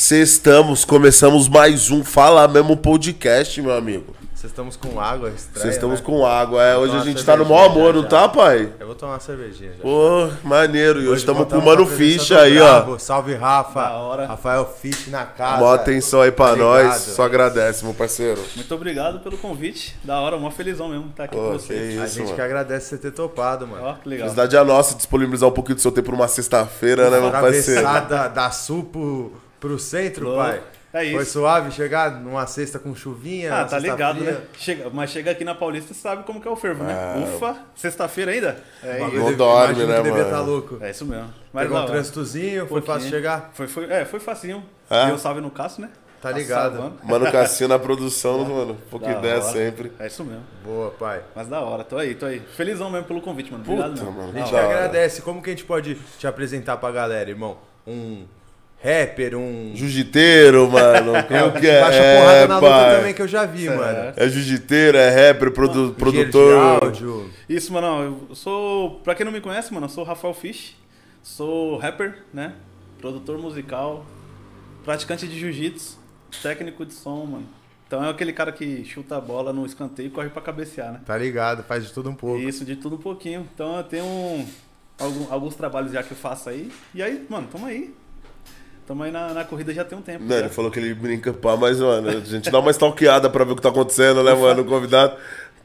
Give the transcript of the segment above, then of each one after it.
Sextamos, começamos mais um Fala Mesmo Podcast, meu amigo. Vocês estamos com água, estranha, Vocês estamos né? com água. É, hoje a gente tá no maior amor, já, não tá, pai? Eu vou tomar uma cervejinha já. Pô, maneiro. E hoje estamos com o Mano a Ficha aí, ó. Salve, Rafa. Da hora. Rafael Fish na casa. Mó atenção aí pra Obrigado. nós. Só agradece, meu parceiro. Muito obrigado pelo convite. Da hora, uma felizão mesmo estar aqui Pô, com que vocês. A isso, gente mano. que agradece você ter topado, mano. Ó, que legal. Felicidade é nossa disponibilizar um pouquinho do seu tempo numa sexta-feira, né, meu parceiro? Da, da Sul pro, centro, Louco. pai. É isso. Foi suave chegar numa sexta com chuvinha? Ah, tá ligado, fria? né? Chega, mas chega aqui na Paulista, você sabe como que é o fervo, né? Ufa, sexta-feira ainda? É, Não deve- dorme, né, que devia mano? tá louco. é isso mesmo. Mas Pegou da um trânsitozinho, foi fácil chegar? Foi, foi, é, foi facinho. É? Deu salve no Cássio, né? Tá ligado. salvando. Mano Cassinho na produção, mano. Pouca Da ideia hora. sempre. É isso mesmo. Boa, pai. Mas da hora, tô aí, tô aí. Felizão mesmo pelo convite, mano. Obrigado Puta, mesmo. mano. A gente agradece. Como que a gente pode te apresentar pra galera, irmão? Um rapper, um. Jiu-jiteiro, mano. Como que é? Baixa É, porrada na luta pai. também que eu já vi, Certo. mano. É jiu-jiteiro, é rapper, produ Engenheiro produtor. De áudio. Isso, mano. Eu sou. Pra quem não me conhece, mano, eu sou o Rafael Fish. Sou rapper, né? Produtor musical. Praticante de jiu-jitsu. Técnico de som, mano. Então é aquele cara que chuta a bola no escanteio e corre pra cabecear, né? Tá ligado, faz de tudo um pouco. Isso, de tudo um pouquinho. Então eu tenho um- algum- alguns trabalhos já que eu faço aí. E aí, mano, tamo aí. Tamo aí na, na corrida já tem um tempo. Não, já. ele falou que ele brinca pá, mas, mano, a gente dá uma stalkeada pra ver o que tá acontecendo, né, mano? O convidado.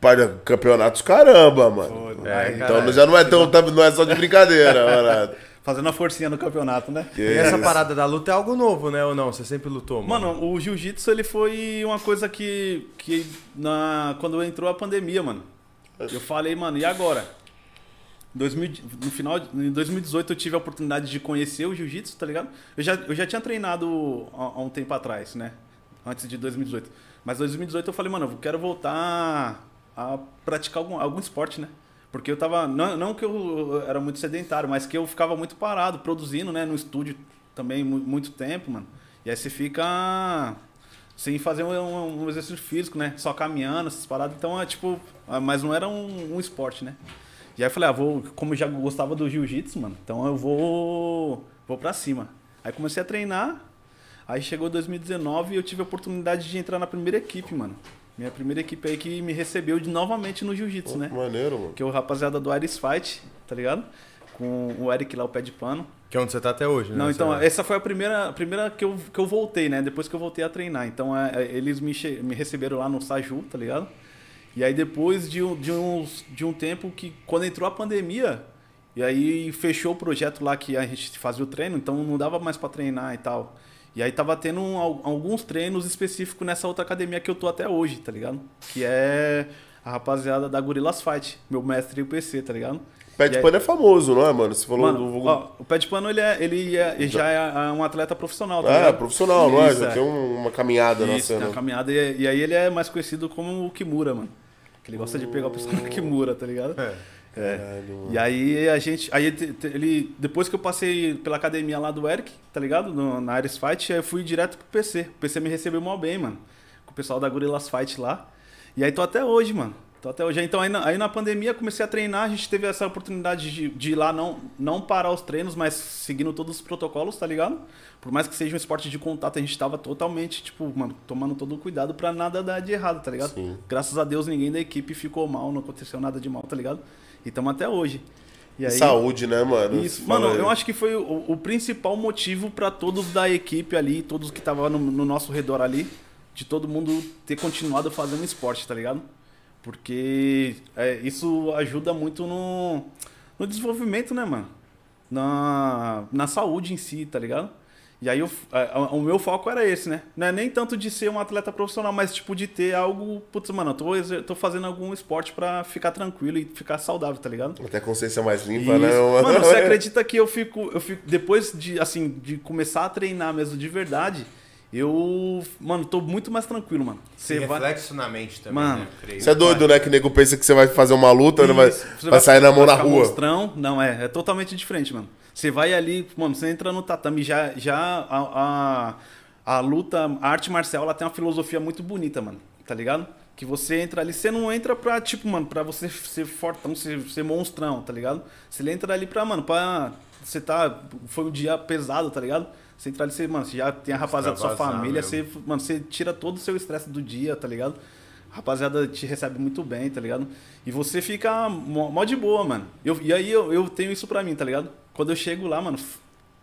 Pai, né, campeonatos caramba, mano. Pô, É, aí, Então caralho. já não é tão, não é só de brincadeira, mano. Fazendo a forcinha no campeonato, né? Que E essa isso. parada da luta é algo novo, né? Ou não? Você sempre lutou, mano? Mano, o jiu-jitsu ele foi uma coisa que, que na, quando entrou a pandemia, mano, eu falei, mano, e agora? 2000, no final, de- em 2018 eu tive a oportunidade de conhecer o jiu-jitsu, tá ligado? Eu já, eu já tinha treinado há, um tempo atrás, né? Antes de 2018. Mas 2018 eu falei, mano, eu quero voltar a praticar algum, algum esporte, né? Porque eu tava. Não, não que eu era muito sedentário, mas que eu ficava muito parado, produzindo, né? No estúdio também mu- muito tempo, mano. E aí você fica sem fazer um, um- exercício físico, né? Só caminhando, essas paradas. Então é tipo. ah, Mas não era um, um esporte, né? E aí eu falei, ah, vou. Como eu já gostava do jiu-jitsu, mano, então eu vou. Vou pra cima. Aí comecei a treinar. Aí chegou 2019 e eu tive a oportunidade de entrar na primeira equipe, mano. Minha primeira equipe aí que me recebeu de novamente no jiu-jitsu, né? Maneiro, mano. Que é o rapaziada do Iris Fight, tá ligado? Com o Eric lá, o pé de pano. Que é onde você tá até hoje, né? Não, então, Você- essa foi a primeira, a primeira que, eu, que eu voltei, né? Depois que eu voltei a treinar. Então, é, é, eles me, me receberam lá no Saju, tá ligado? E aí, depois de, um- de, uns, de um tempo que, quando entrou a pandemia, e aí fechou o projeto lá que a gente fazia o treino, então não dava mais pra treinar e tal. E aí tava tendo um- al- alguns treinos específicos nessa outra academia que eu tô até hoje, tá ligado? Que é a rapaziada da Gorillas Fight, meu mestre e o PC, tá ligado? Pé de aí- pano é famoso, não é, mano? Você falou Mano, do. ó, o pé de pano ele, é, ele, é- ele já é um atleta profissional, tá é, ligado? profissional, não é? Isso, Já tem um- uma caminhada na Isso, tem cena. uma caminhada e, e aí ele é mais conhecido como o Kimura, mano. Que ele gosta de pegar o pessoal no Kimura, tá ligado? É. É. Caralho. E aí a gente. Aí ele. Depois que eu passei pela academia lá do Eric, tá ligado? No- na Ares Fight, aí eu fui direto pro PC. O PC me recebeu mal bem, mano. Com o pessoal da Gorillas Fight lá. E aí tô até hoje, mano. Tô até hoje. Então aí na, aí na pandemia comecei a treinar, a gente teve essa oportunidade de, de ir lá não, não parar os treinos, mas seguindo todos os protocolos, tá ligado? Por mais que seja um esporte de contato, a gente tava totalmente, tipo, mano, tomando todo o cuidado pra nada dar de errado, tá ligado? Sim. Graças a Deus ninguém da equipe ficou mal, não aconteceu nada de mal, tá ligado? E tamo até hoje. Aí, Saúde, né, mano? isso. Mano, eu acho que foi o, o principal motivo pra todos da equipe ali, todos que estavam no, no nosso redor ali, de todo mundo ter continuado fazendo esporte, tá ligado? Porque é, isso ajuda muito no, no desenvolvimento, né, mano? Na, na saúde em si, tá ligado? E aí eu- a- a- o meu foco era esse, né? Não é nem tanto de ser um atleta profissional, mas tipo de ter algo. Putz, mano, eu tô, tô fazendo algum esporte pra ficar tranquilo e ficar saudável, tá ligado? Até a consciência mais limpa, né? Mano, você acredita que eu fico, eu fico. Depois de, assim, de começar a treinar mesmo de verdade, eu. Mano, tô muito mais tranquilo, mano. Você vai. reflexo na mente também, Mano, né? Você é doido, né? Que nego pensa que você vai fazer uma luta, né? vai, Isso, você vai sair na mão na rua. Monstrão. Não, é, é totalmente diferente, mano. Você vai ali, mano, você entra no tatame, já, já a, a, a luta, a arte marcial, ela tem uma filosofia muito bonita, mano, tá ligado? Que você entra ali, você não entra pra, tipo, mano, pra você ser fortão, ser, ser monstrão, tá ligado? Você entra ali pra, mano, pra. Você tá. Foi um dia pesado, tá ligado? Você mano, você já tem a rapaziada da sua família, mesmo. você, mano, você tira todo o seu estresse do dia, tá ligado? A rapaziada te recebe muito bem, tá ligado? E você fica mó, mó de boa, mano. Eu, e aí eu, eu tenho isso pra mim, tá ligado? Quando eu chego lá, mano,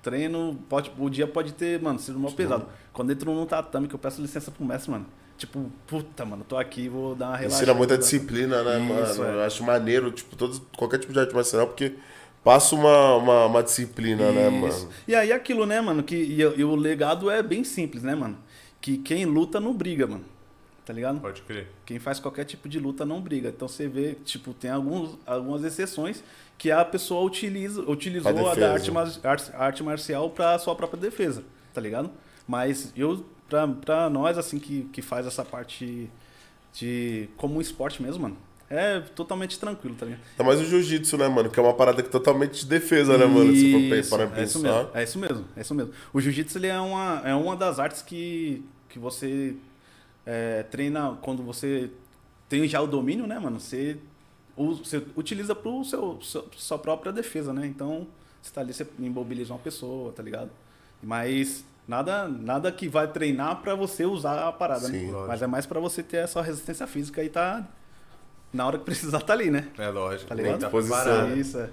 treino, pode, o dia pode ter, mano, sido mó pesado. Quando entro no tatame, que eu peço licença pro mestre, mano. Tipo, puta, mano, tô aqui, vou dar uma relaxada. Ensina muita disciplina, né, Isso, mano? é. Eu acho maneiro, tipo, qualquer tipo de arte marcial, porque passa uma, uma, uma disciplina, né, Isso. mano? E aí aquilo, né, mano, que e, e o legado é bem simples, né, mano? Que quem luta não briga, mano. Tá ligado? Pode crer. Quem faz qualquer tipo de luta não briga. Então você vê, tipo, tem alguns, algumas exceções que a pessoa utiliza, utilizou a da arte, mar- arte, arte marcial pra sua própria defesa, tá ligado? Mas eu, pra, pra nós, assim, que, que faz essa parte de. como um esporte mesmo, mano, é totalmente tranquilo, tá ligado? Ainda mais o jiu-jitsu, né, mano? Que é uma parada que é totalmente de defesa, né, mano? Se for Isso, para é isso pensar. mesmo, é isso mesmo, é isso mesmo. O jiu-jitsu ele é uma, é uma das artes que, que você é, treina quando você tem já o domínio, né, mano? Você, você utiliza pro seu, seu- sua própria defesa, né? Então, você tá ali, você imobiliza uma pessoa, tá ligado? Mas nada, nada que vai treinar pra você usar a parada, Sim, né? Mas é mais pra você ter essa resistência física e tá na hora que precisar tá ali, né? É lógico. Tá ligado? que tá Posição. preparado. Isso, é.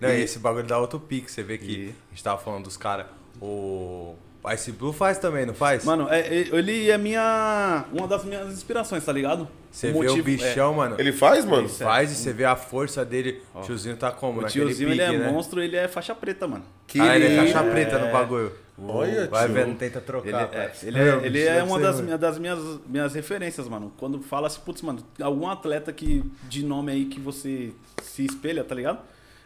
Não, e esse bagulho dá outro pique. Você vê que E- a gente tava falando dos caras. O Ice Blue faz também, não faz? Mano, é- é- ele é minha. Uma das minhas inspirações, tá ligado? você vê o bichão, mano. Ele faz, mano? Isso. Faz e você vê a força dele. O tiozinho tá como? O Naquele tiozinho, pique, ele é né? monstro, ele é faixa preta, mano. Que ah, ele é caixa preta no bagulho. Olha, Vai tio. vendo, tenta trocar. Ele, é, ele é, ele é uma das, ruim. minhas, das minhas, minhas referências, mano. Quando fala assim, putz, mano, algum atleta que, de nome aí que você se espelha, tá ligado?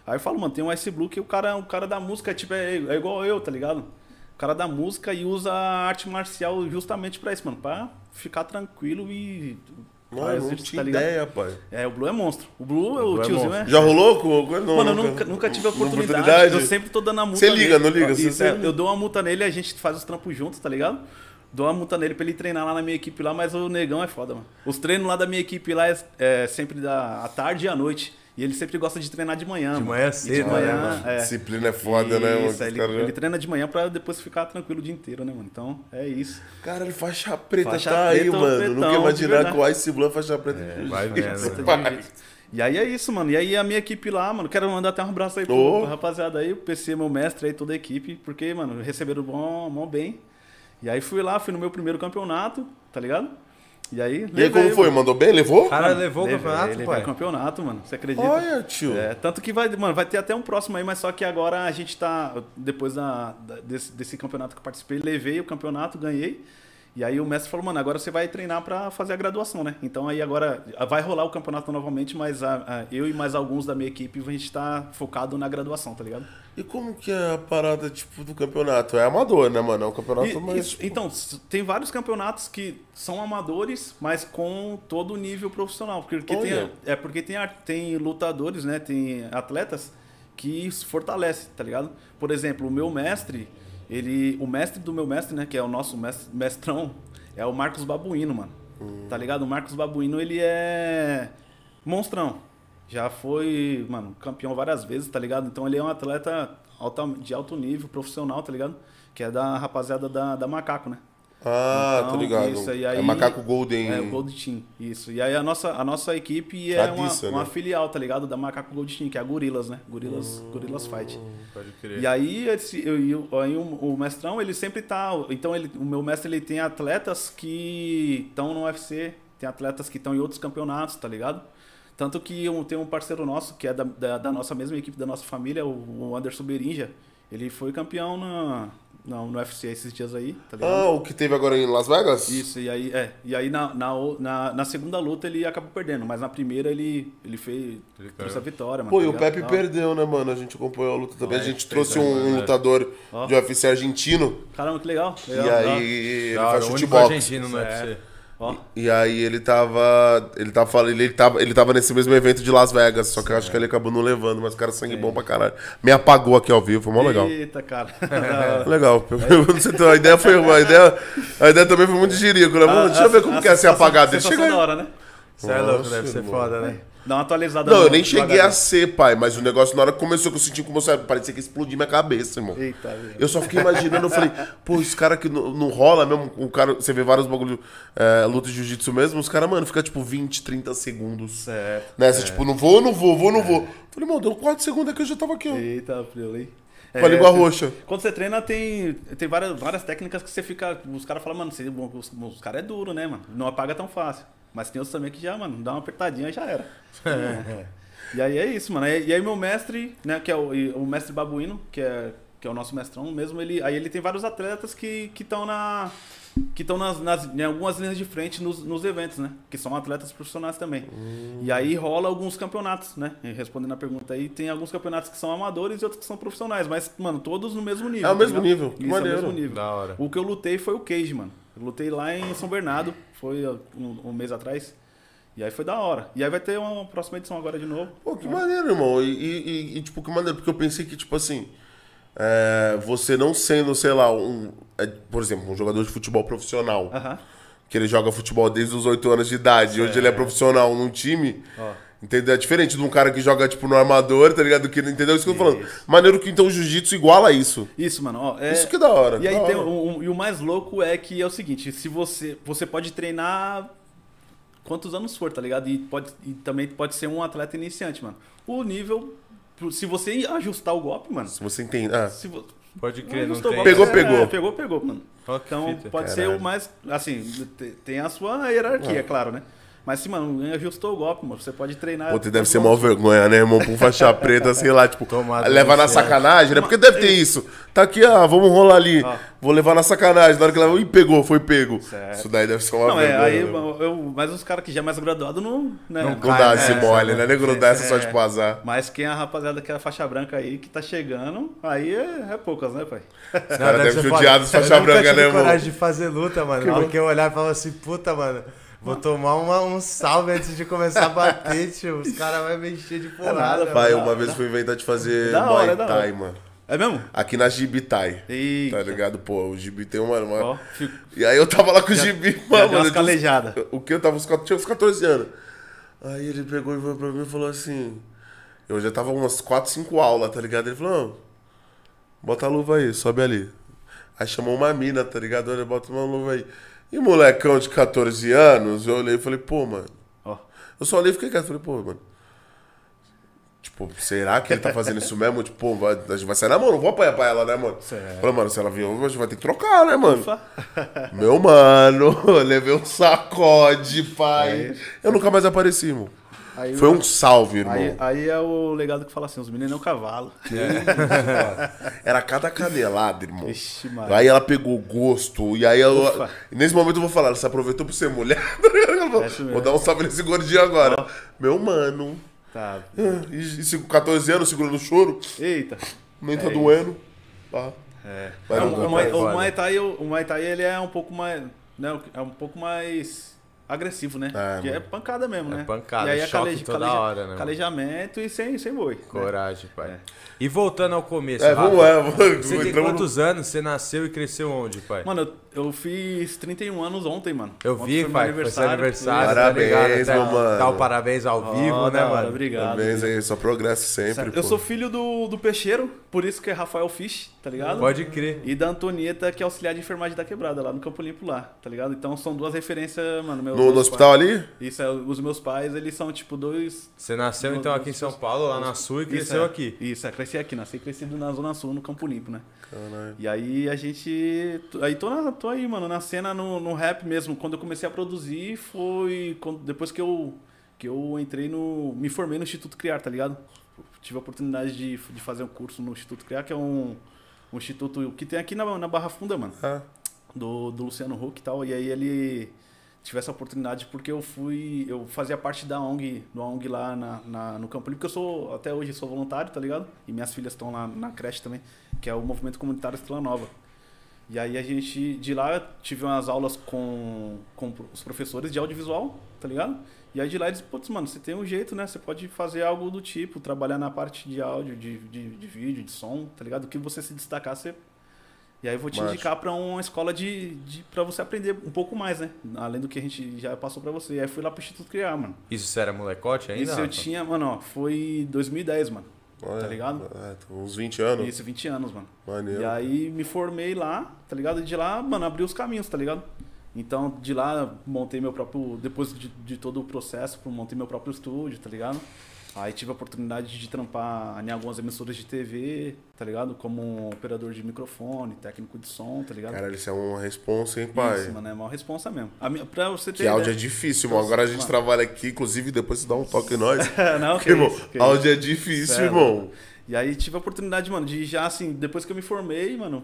Aí eu falo, mano, tem um Ice Blue que o cara, o cara da música tipo, é, é igual eu, tá ligado? O cara da música e usa a arte marcial justamente pra isso, mano. Pra ficar tranquilo e. Mano, não tinha tá ideia, pai. É, o Blue é monstro. O Blue, Blue o é tiozinho é. Já rolou com... Não, Mano, eu nunca, nunca tive a oportunidade. oportunidade? Eu sempre tô dando a multa Você liga, nele. não liga? Isso, Você é, eu dou uma multa nele, a gente faz os trampos juntos, tá ligado? Dou uma multa nele pra ele treinar lá na minha equipe lá, mas o negão é foda, mano. Os treinos lá da minha equipe lá é, é sempre da à tarde e à noite. E ele sempre gosta de treinar de manhã. De manhã cedo, de né, manhã, mano? é. Disciplina é foda, né, mano? Isso, Os ele, caras já- ele treina de manhã pra depois ficar tranquilo o dia inteiro, né, mano? Então, é isso. Cara, ele faixa preta Faixa tá aí, preta, mano. pretão, Nunca imaginar que o Ice Blue é faixa preta. vai vendo, Isso, né? pai. E aí é isso, mano. E aí a minha equipe lá, mano, quero mandar até um abraço aí pro, Ô. pro rapaziada aí, o PC, meu mestre aí, toda a equipe, porque, mano, receberam bom, bom bem. E aí fui lá, fui no meu primeiro campeonato, tá ligado? E aí. E aí, como foi? mano. Mandou bem? Levou? O cara Mano, levou o levei, campeonato, levei pai? o campeonato, mano. Você acredita? Olha, tio. É, tanto que vai, mano, vai ter até um próximo aí, mas só que agora a gente tá. Depois da, da- desse, desse campeonato que eu participei, levei o campeonato, ganhei. E aí o mestre falou, mano, agora você vai treinar pra fazer a graduação, né? Então aí agora vai rolar o campeonato novamente, mas a- a- eu e mais alguns da minha equipe, a gente tá focado na graduação, tá ligado? E como que é a parada, tipo, do campeonato? É amador, né, mano? É um campeonato E- mais... isso- então, tem vários campeonatos que são amadores, mas com todo o nível profissional. Porque tem, é porque tem, tem lutadores, né? Tem atletas que se fortalecem, tá ligado? Por exemplo, o meu mestre, ele. O mestre do meu mestre, né? Que é o nosso mestre, mestrão, é o Marcos Babuíno, mano. Tá ligado? O Marcos Babuíno, ele é monstrão. Já foi, mano, campeão várias vezes, tá ligado? Então ele é um atleta alta- de alto nível, profissional, tá ligado? Que é da rapaziada da, da Macaco, né? Ah, Então, tô ligado. isso, É aí- Macaco Golden. É, o Gold Team, isso. E aí a nossa, a nossa equipe é uma, Tradiça, uma né? filial, tá ligado? Da Macaco Gold Team, que é a Gorilas, né? Gorilas, Gorilas Fight. Pode crer. E aí, esse, eu, eu- aí o, o mestrão, ele sempre tá. Então, ele, o meu mestre ele tem atletas que estão no UFC, tem atletas que estão em outros campeonatos, tá ligado? Tanto que eu tenho um parceiro nosso, que é da, da, da nossa mesma equipe, da nossa família, o, o Anderson Berinja. Ele foi campeão na, na- no UFC esses dias aí, tá ligado? Ah, o que teve agora em Las Vegas? Isso, e aí, é, e aí na, na, na, na segunda luta ele acabou perdendo, mas na primeira ele, ele fez Ele trouxe a vitória, mano. Pô, tá e o? Pepe perdeu, né, mano? A gente acompanhou a luta também. Ah, a gente é, trouxe fez, um, né? lutador Ó. de UFC argentino. Caramba, que legal. E legal, legal. aí ele Da hora, faz o único chutebox. argentino no Certo. UFC. Ó, E aí ele tava. Ele tava falando. Ele tava, ele tava nesse mesmo evento de Las Vegas. Só que eu acho que ele acabou não levando, mas o cara é sangue bom pra caralho. Me apagou aqui ao vivo, foi mó legal. Eita, cara. Legal. Eu não sei, então, a ideia foi. A ideia, a ideia também Ah, foi muito de jirico, né? Mano, deixa eu ver como que é ser apagado. Ele Sensação chega da hora, né? Você é louco, deve ser foda, né? Dá uma atualizada Não, no- eu nem cheguei a ser, pai, mas o negócio, na hora que começou, que eu senti como sabe, parecia que explodir minha cabeça, irmão. Eita, velho. Eu só fiquei imaginando, eu falei, pô, os caras que não, não rola mesmo, o cara, você vê vários bagulho, é, luta de jiu-jitsu mesmo, os caras, mano, fica tipo 20, 30 segundos. Certo. Nessa, tipo, não vou, não vou, vou, não vou. Falei, mano, deu 4 segundos aqui, eu já tava aqui, ó. Eita, Frilo, hein? Com a língua roxa. Quando você treina, tem, tem várias, várias técnicas que você fica. Os caras falam, mano, você, os, os caras é duro, né, mano? Não apaga tão fácil. Mas tem outros também que já, mano, dá uma apertadinha e já era. e aí é isso, mano. E aí meu mestre, né, que é o, o mestre babuíno, que é, que é o nosso mestrão mesmo, ele, aí ele tem vários atletas que estão na. Que estão nas, nas, em algumas linhas de frente nos, nos eventos, né? Que são atletas profissionais também. E aí rola alguns campeonatos, né? E respondendo a pergunta aí, tem alguns campeonatos que são amadores e outros que são profissionais. Mas, mano, todos no mesmo nível. É o tá mesmo ligado? nível, Isso, é o maneiro. mesmo nível. Da hora. O que eu lutei foi o Cage, mano. Eu lutei lá em São Bernardo, foi uh, um, um mês atrás. E aí foi da hora. E aí vai ter uma próxima edição agora de novo. Pô, que maneiro, irmão. E, e- e- tipo, que maneiro, porque eu pensei que, tipo assim, é, você não sendo, sei lá, um. é, por exemplo, um jogador de futebol profissional, Aham. que ele joga futebol desde os 8 anos de idade, e hoje ele é profissional num time. Ó. Entendeu? É diferente de um cara que joga, tipo, no armador, tá ligado? Que, entendeu isso que eu tô falando? Isso. Maneiro que então o jiu-jitsu iguala isso. Isso, mano. Ó, é... Isso que é da hora. E aí da tem hora. um- um- e o mais louco é que é o seguinte, se você você pode treinar quantos anos for, tá ligado? E pode e também pode ser um atleta iniciante, mano. O nível se você ajustar o golpe, mano. Se você entende. Ah, Se vo... Pode crer, não ajustou o tem. golpe, Pegou, pegou. é, pegou, pegou, mano. Então pode ser Caralho. o mais assim, te- tem a sua hierarquia, é claro, né? Mas se, mano, ajustou o golpe, mano, você pode treinar. Pô, deve ser mó vergonha, né, irmão? Com faixa preta, sei lá, tipo, Tomada levar na céu. sacanagem, né? Porque deve ter isso. Tá aqui, ah, vamos rolar ali. Ó. Vou levar na sacanagem. Na hora que ela. Ih, pegou, foi pego. Certo. Isso daí deve ser uma Não, é, vergonha. aí, né? eu, eu- mas os caras que já é mais graduado não. Né? Não Não cai, dá né? esse mole, né? Nego não dá essa só de É. azar. Mas quem é a rapaziada que é a faixa branca aí, que tá chegando, aí é, é poucas, né, pai? Os caras devem judiar dos faixa branca, né, irmão? coragem de fazer luta, mano. Porque eu olhava e falava assim, puta, mano, vou tomar uma- um salve antes de começar a bater, tio. Os caras vão me encher de porrada. nada, mano. Pai, uma vez eu fui inventar de fazer Da Muay Thai, hora. mano. É mesmo? Aqui na Gibitai. Eita. Tá ligado? Pô, o Gibi tem uma. uma- Ó, fico, E aí eu tava lá com o Gibi, mano. deu umas eu tinha uns- calejadas. O que? Eu tava uns, tinha uns 14 anos. Aí ele pegou e falou pra mim e falou assim. Eu já tava umas 4, 5 aulas, tá ligado? Ele falou, não, bota a luva aí, sobe ali. Aí chamou uma mina, tá ligado? Olha, bota uma luva aí. E molecão de 14 anos, eu olhei e falei, pô, mano. Ó. Eu só olhei e fiquei quieto. Falei, pô, mano. Tipo, será que ele tá fazendo isso mesmo? Tipo, pô, vai, a gente vai sair na mão, não vou apanhar pra ela, né, mano? Certo. Falei, mano, se ela vir, a gente vai ter que trocar, né, mano? Ufa. Meu mano, levei um sacode, pai. Eu nunca mais apareci, irmão. Aí, Foi um salve, irmão. aí, aí é o legado que fala assim: os meninos é um cavalo. Era cada canelada, irmão. Ixi. Aí ela pegou gosto. E aí. Ufa. Nesse momento eu vou falar, ela se aproveitou por ser mulher. É isso mesmo. vou dar um salve nesse gordinho agora. Ó. Meu mano. Tá. E, e com 14 anos segurando o choro, Eita. nem tá É doendo. Tá. É. Vai, É, não, o, o, vai, o vai. Muay Thai, o, o Muay Thai ele é um pouco mais, né, é um pouco mais agressivo, né? É, Porque é pancada mesmo, É né? pancada, e aí é choque caleja- toda caleja- hora, né, mano? Calejamento e sem, sem boi. né? Coragem, pai. É. E voltando ao começo, É, Rafa, vamos lá. vamos- Você tem quantos anos? Você nasceu e cresceu onde, pai? Mano, eu, eu fiz 31 anos ontem, mano. Eu Ontem vi, foi meu pai, foi seu aniversário, tá Parabéns, ligado? Tá- meu mano. Dá o parabéns ao Ó, vivo, né, hora, mano? Obrigado. Parabéns aí, só progresso sempre. Sério, pô. Eu sou filho do, do peixeiro, por isso que é Rafael Fish, tá ligado? Pode crer. E da Antonieta, que é auxiliar de enfermagem da quebrada, lá no Campo Limpo lá, tá ligado? Então são duas referências, mano. Meus, No, no hospital pais- ali? Isso, é, os meus pais, eles são tipo dois. Você nasceu então aqui em São Paulo, lá na Sul, e Isso, cresceu é. aqui. Isso, é, cresci aqui, nasci crescido na Zona Sul, no Campo Limpo, né? Caralho. E aí a gente. Aí tô, na- tô aí, mano, na cena no, no rap mesmo. Quando eu comecei a produzir foi quando- depois que eu, que eu entrei no. Me formei no Instituto Criar, tá ligado? Tive a oportunidade de, de fazer um curso no Instituto Criar, que é um, um instituto que tem aqui na, na Barra Funda, mano Ah, do, do Luciano Huck e tal. E aí ele tive essa oportunidade porque eu fui. Eu fazia parte da ONG, do ONG lá na, na- no Campo Limpo, porque eu sou, até hoje, sou voluntário, tá ligado? E minhas filhas estão lá na creche também, que é o Movimento Comunitário Estrela Nova. E aí a gente, de lá, tive umas aulas com, com os professores de audiovisual, tá ligado? E aí de lá eles, putz, mano, você tem um jeito, né? Você pode fazer algo do tipo, trabalhar na parte de áudio, de, de, de vídeo, de som, tá ligado? O que você se destacar, você E aí eu vou te Macho. indicar pra uma escola de, de para você aprender um pouco mais, né? Além do que a gente já passou pra você. E aí fui lá pro Instituto Criar, mano. Isso era molecote ainda? Isso eu tinha, mano, ó, foi 2010, mano. Olha, Tá ligado? É, uns 20 anos. Isso, 20 anos, mano. Maneiro. E aí me formei lá, tá ligado? E de lá, mano, abri os caminhos, tá ligado? Então, de lá, montei meu próprio. Depois de, de todo o processo, montei meu próprio estúdio, tá ligado? Aí tive a oportunidade de trampar em algumas emissoras de TV, tá ligado? Como operador de microfone, técnico de som, tá ligado? Caralho, isso é uma responsa, hein, pai? Isso, mano, é uma responsa mesmo. A minha, pra você ter. Que áudio é ideia- difícil, irmão. Agora a gente Mano. trabalha aqui, inclusive depois você dá um toque em nós. Não, que irmão, isso, que áudio é difícil, Sério. irmão. E aí tive a oportunidade, mano, de já assim, depois que eu me formei, mano,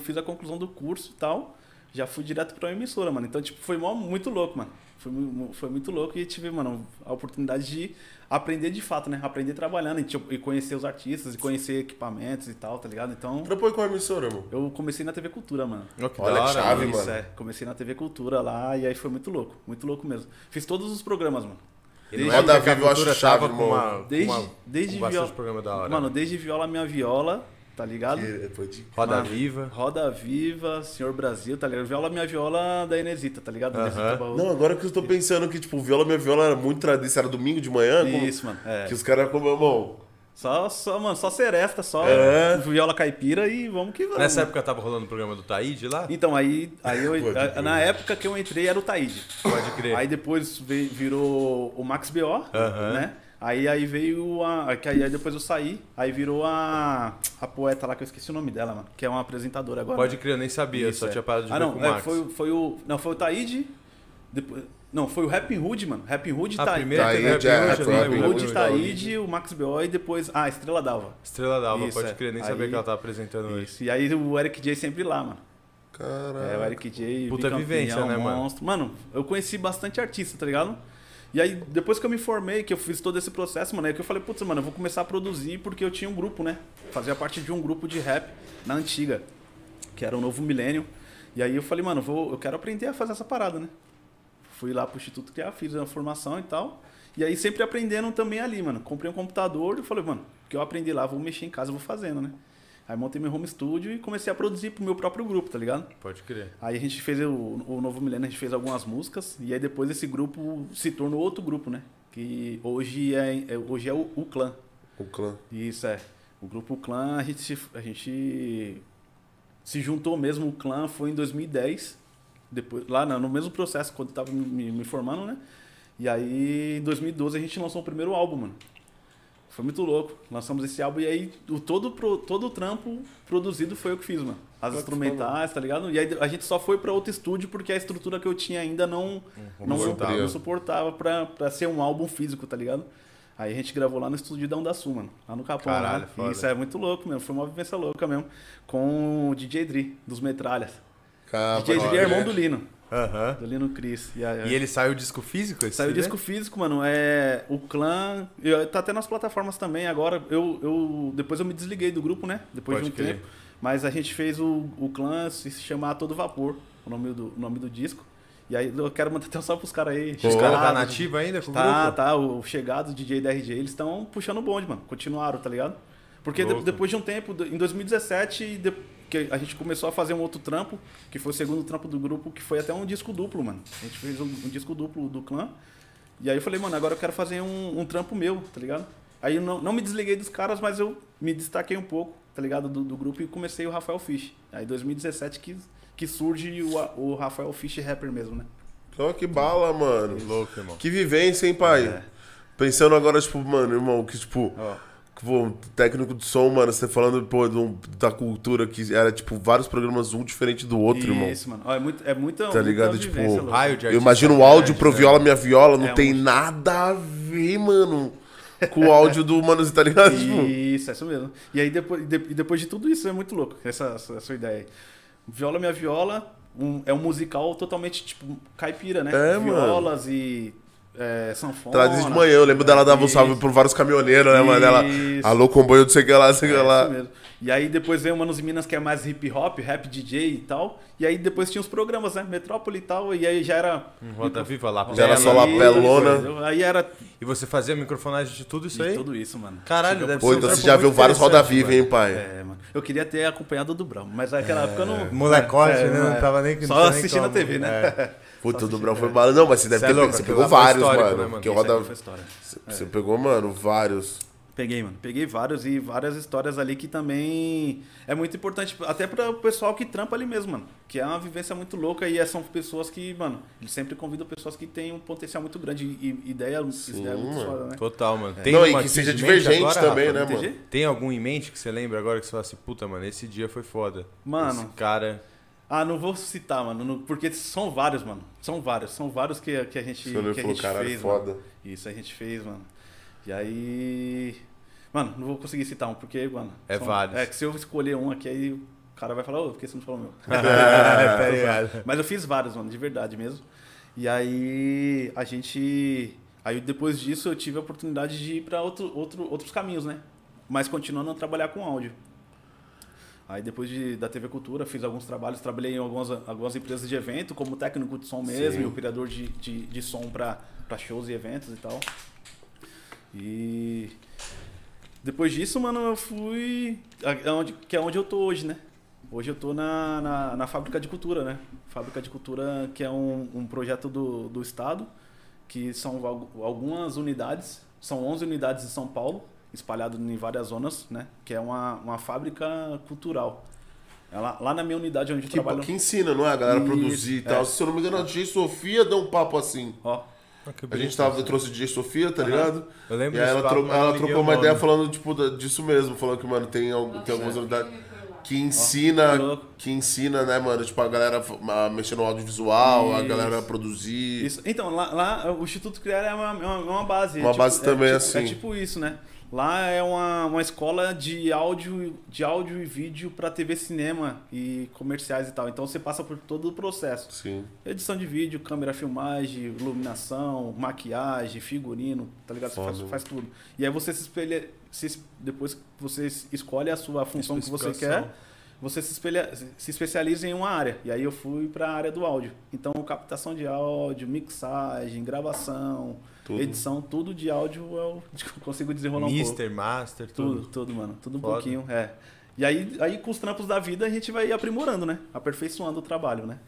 fiz a conclusão do curso e tal, já fui direto pra uma emissora, mano. Então, tipo, foi mó- muito louco, mano. Foi, foi muito louco e tive, mano, a oportunidade de aprender de fato, né? Aprender trabalhando e, tipo, e conhecer os artistas e conhecer equipamentos e tal, tá ligado? Então, Trampou com a emissora, irmão. eu comecei na TV Cultura, mano. Oh, que Olha que chave, mano. Isso, mano. é. Comecei na TV Cultura lá e aí foi muito louco. Muito louco mesmo. Fiz todos os programas, mano. Desde- Roda Viva eu acho chave, com uma, Desde, uma, desde viola. programa da hora. Mano, né? desde Viola Minha Viola, tá ligado? Que- foi de- Roda Mano, Viva. Roda Viva, Senhor Brasil, tá ligado? Viola Minha Viola da Inesita, tá ligado? Inesita Barroso. Não, agora que eu tô pensando que, tipo, viola, minha viola era muito tradição, era domingo de manhã. como- Isso, mano. É. Que os caras, como, irmão. Só, só, mano, só seresta, só É. viola caipira e vamos que vamos. Nessa época tava rolando o programa do Taíde lá? Então, aí, aí eu, a- na época que eu entrei era o Taíde. Pode crer. Aí depois virou o Max B.O., Aham. né? Aí, aí veio a. que Aí, aí depois eu saí, aí virou a. A poeta lá, que eu esqueci o nome dela, mano. Que é uma apresentadora agora. Pode né? crer, eu nem sabia, Isso, só é. tinha parado de ah, ver não, com o é, Max. foi, foi o. Não, foi o Taíde. Depois, não, foi o Rapping Hood, mano. Rapping Hood A Taíde. primeira Taíde, é, Happy foi Hood, né? Taíde, o Max B.O. e depois. Ah, a Estrela d'Alva. Estrela d'Alva, Isso, pode é. crer, nem Aí- sabia que ela tava apresentando hoje. Isso. E aí o Eric J sempre lá, mano. Caralho. É, o Eric J. Puta vivência, né, mano? monstro. Mano, eu conheci bastante artista, tá ligado? E aí, depois que eu me formei, que eu fiz todo esse processo, mano, aí que eu falei, putz, mano, eu vou começar a produzir porque eu tinha um grupo, né? Fazia parte de um grupo de rap na antiga, que era o Novo Milênio. E aí eu falei, mano, vou, eu quero aprender a fazer essa parada, né? Fui lá pro Instituto Criar, fiz a formação e tal. E aí sempre aprendendo também ali, mano. Comprei um computador e falei, mano, o que eu aprendi lá, vou mexer em casa, vou fazendo, né? Aí montei meu home studio e comecei a produzir pro meu próprio grupo, tá ligado? Pode crer. Aí a gente fez o, o Novo Milênio, a gente fez algumas músicas, e aí depois esse grupo se tornou outro grupo, né? Que hoje é, é- hoje é o, o Clã. O clã. Isso é. O grupo Clã, a gente, se- a gente se juntou mesmo, o Clã foi em 2010, depois, lá no mesmo processo, quando eu tava me, me formando, né? E aí em 2012 a gente lançou o primeiro álbum, mano. Foi muito louco. Lançamos esse álbum e aí o, todo, pro- todo o trampo produzido foi eu que fiz, mano. As que instrumentais, tá ligado? E aí a gente só foi pra outro estúdio porque a estrutura que eu tinha ainda não, não, suportava. não suportava pra, pra ser um álbum físico, tá ligado? Aí a gente gravou lá no estúdio da Onda Sul, mano. Lá no Capão. Caralho, foda. Isso é muito louco mesmo. Foi uma vivência louca mesmo. Com o DJ Dri, dos Metralhas. DJ Dri é irmão do Lino. Aham. Do Lino Cris. E, aí- E ele saiu o disco físico? esse Saiu CD? disco físico, mano. É o clã. eu- Tá até nas plataformas também. Agora, eu, eu depois eu me desliguei do grupo, né? Depois Pode de um crer. tempo. Mas a gente fez o, o clã se chamar Todo Vapor, o nome do, o nome do disco. E aí eu quero mandar atenção pros caras aí. Os caras tá nativa ainda com o Tá, grupo? tá. O chegado o DJ da RG, eles estão puxando o bonde, mano. Continuaram, tá ligado? Porque de- depois de um tempo, em 2017, de- que a gente começou a fazer um outro trampo, que foi o segundo trampo do grupo, que foi até um disco duplo, mano. A gente fez um, um disco duplo do clã. E aí eu falei, mano, agora eu quero fazer um, um trampo meu, tá ligado? Aí eu não, não me desliguei dos caras, mas eu me destaquei um pouco, tá ligado? Do, do grupo e comecei o Rafael Fish. Aí em 2017 que, que surge o, o Rafael Fish rapper mesmo, né? Ó, que bala, mano. Louco, irmão. Que vivência, hein, pai? É. Pensando agora, tipo, mano, irmão, que, tipo, Ó. que, pô, técnico de som, mano, você falando, pô, de um- da cultura que era, tipo, vários programas, um diferente do outro, irmão. Isso, mano. Ó, é, muito, é muita, Tá ligado? muita Tipo. Raio de Eu imagino o áudio pro né? Viola Minha Viola, não É, tem um- nada a ver, mano, com o áudio do Mano, tá ligado? Tipo, Isso, é isso mesmo. E aí depois, de- depois de tudo isso é muito louco, essa, essa, essa ideia aí. Viola Minha Viola um- é um musical totalmente, tipo, caipira, né? É, mano. Violas e é, sanfona. De manhã, eu lembro dela dar um salve por vários caminhoneiros, né, mano? Ela, alô, comboio, não sei o que lá, não sei o que É, lá. isso mesmo. E aí depois veio o Manos Minas, que é mais hip hop, rap DJ e tal. E aí depois tinha os programas, né? Metrópole e tal. E aí já era. Roda Viva, Lapela. Já era só lapelona. Aí era E você fazia microfonagem de tudo isso de aí? tudo isso, mano. Caralho, deve Pô, ser um então você já viu vários Roda Viva, hein, pai? É, mano. Eu queria ter acompanhado do Brão, mas naquela época eu não. Molecote, É, né? não é. tava nem Só assistindo a. TV, né? É. Puta, o do Brau foi bala. Não, mas você deve Cê é ter louco, você pegou vários, mano. né, mano? Porque Isso roda. história. Você pegou, mano, vários. Peguei, mano. Peguei vários e várias histórias ali que também é muito importante, até para o pessoal que trampa ali mesmo, mano. Que é uma vivência muito louca e é- são pessoas que, mano, eles sempre convidam pessoas que têm um potencial muito grande e ideia, ideia muito mano. foda, né? Total, mano. Tem não, e que seja divergente agora, também, Rafa? né, mano? Tem algum em mente que você lembra agora que você fala assim, puta, mano, esse dia foi foda. Mano. Esse cara. Ah, não vou citar, mano, no- porque são vários, mano. São vários, são vários que, que a gente, que a gente caralho, fez, foda. mano. Isso a gente fez, mano. E aí. Mano, não vou conseguir citar um, porque, mano. É vários. É que se eu escolher um aqui, aí o cara vai falar, ô, por que você não falou o meu? ligado? Mas eu fiz vários, mano, de verdade mesmo. E aí a gente. Aí depois disso eu tive a oportunidade de ir pra outro, outro, outros caminhos, né? Mas continuando a trabalhar com áudio. Aí depois de, da TV Cultura, fiz alguns trabalhos, trabalhei em algumas, algumas empresas de evento, como técnico de som mesmo, Sim. e operador de, de, de som para shows e eventos e tal. E depois disso, mano, eu fui. a- aonde- que é onde eu tô hoje, né? Hoje eu tô na, na, na Fábrica de Cultura, né? Fábrica de Cultura, que é um, um projeto do, do Estado, que são al- algumas unidades, são 11 unidades em São Paulo, espalhado em várias zonas, né? Que é uma, uma fábrica cultural. Ela, lá na minha unidade onde eu Que, trabalho. que ensina, não é? A galera Isso, produzir e tal. é. Se eu não me engano, a DJ Sofia deu um papo assim. Ó, A gente tava, eu trouxe a DJ Sofia, tá ligado? Eu lembro E aí ela, papo, ela trocou uma ideia falando, tipo, disso mesmo. Falando que, mano, tem, al- tem algumas unidades que ensina, que louco. que ensina, né, mano? Tipo, a galera a mexer no audiovisual, a Isso. galera produzir. Isso. Então, lá, lá, o Instituto Criar é uma, é uma, é uma base. Uma é base tipo, também, é, assim. É tipo isso, né? Lá é uma, uma escola de áudio, de áudio e vídeo para TV, cinema e comerciais e tal. Então você passa por todo o processo. Sim. Edição de vídeo, câmera, filmagem, iluminação, maquiagem, figurino, tá ligado? Você faz, Foda. faz tudo. E aí você se espelha, se depois você escolhe a sua função que você quer, você se, espelha, se especializa em uma área. E aí eu fui para a área do áudio. Então, captação de áudio, mixagem, gravação, Tudo. edição, tudo de áudio eu consigo desenrolar um pouco. Mister, Master, Tudo, tudo. tudo, mano. Tudo um Foda. pouquinho, é. E aí, aí, com os trampos da vida, a gente vai aprimorando, né? Aperfeiçoando o trabalho, né?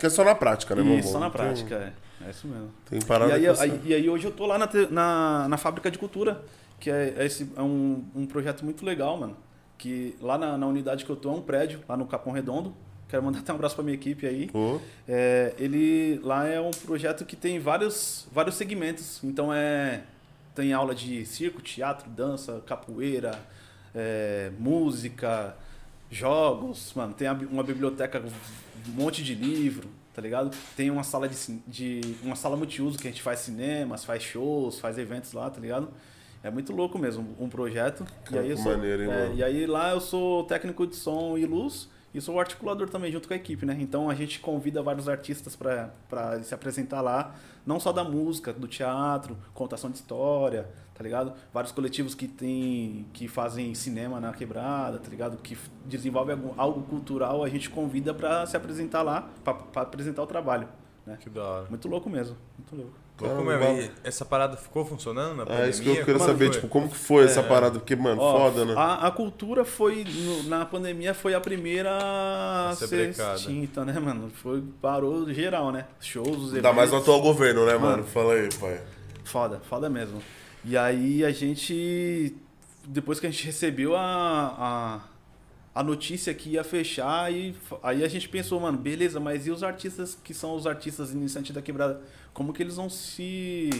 Que é só na prática, né, meu Isso, só na Não tem- prática, é. É isso mesmo. Tem parada E aí, aí- e aí hoje eu tô lá na, na, na fábrica de cultura, que é, é esse, é um, um projeto muito legal, mano. Que lá na, na unidade que eu tô é um prédio, lá no Capão Redondo. Quero mandar até um abraço pra minha equipe aí. Pô, É, ele lá é um projeto que tem vários, vários segmentos. Então é tem aula de circo, teatro, dança, capoeira, é, música, jogos, mano. Tem uma biblioteca, um monte de livro, tá ligado? Tem uma sala de, de uma sala multiuso que a gente faz cinemas, faz shows, faz eventos lá, tá ligado? É muito louco mesmo, um projeto. Cara, e aí que sou, maneiro, hein, é, mano? e aí lá eu sou técnico de som e luz e sou o articulador também junto com a equipe, né? Então a gente convida vários artistas para se apresentar lá, não só da música, do teatro, contação de história, tá ligado? Vários coletivos que tem que fazem cinema na quebrada, tá ligado? Que desenvolve algum- algo cultural, a gente convida para se apresentar lá, para apresentar o trabalho, né? Que da hora. Muito louco mesmo, muito louco. Mesmo. E essa parada ficou funcionando na pandemia? é isso que eu queria Como saber, foi? tipo, como que foi essa parada? Porque, mano, Ó, foda, né? A, a cultura foi, no- na pandemia, foi a primeira a ser ser extinta, né, mano? Foi, parou geral, né? Shows, os eventos. Ainda mais no atual governo, né, mano? Mano. Fala aí, pai. Foda, foda mesmo. E aí a gente, depois que a gente recebeu a, a, a notícia que ia fechar, aí, aí a gente pensou, mano, beleza, mas e os artistas que são os artistas iniciantes da quebrada? Como que eles vão se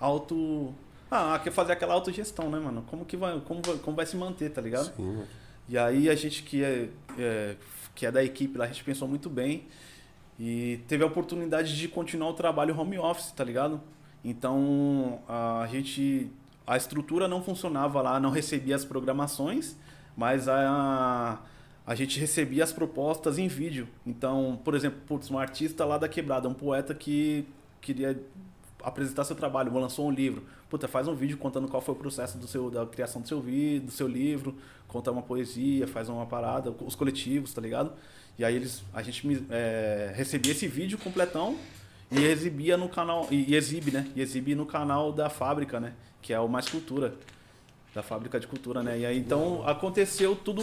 auto... Ah, quer fazer aquela autogestão, né, mano? Como que vai, como vai, como vai se manter, tá ligado? Sim. E aí a gente que é, é- que é da equipe lá, a gente pensou muito bem e teve a oportunidade de continuar o trabalho home office, tá ligado? Então a gente a estrutura não funcionava lá, não recebia as programações, mas a a gente recebia as propostas em vídeo. Então, por exemplo, putz, um artista lá da quebrada, um poeta que queria apresentar seu trabalho, lançou um livro. Puta, faz um vídeo contando qual foi o processo do seu, da criação do seu do seu livro, conta uma poesia, faz uma parada, os coletivos, tá ligado? E aí eles, a gente é, recebia esse vídeo completão e exibia no canal, e, exibe, né? E exibe no canal da fábrica, né? Que é o Mais Cultura. Da fábrica de cultura, né? E aí então aconteceu tudo,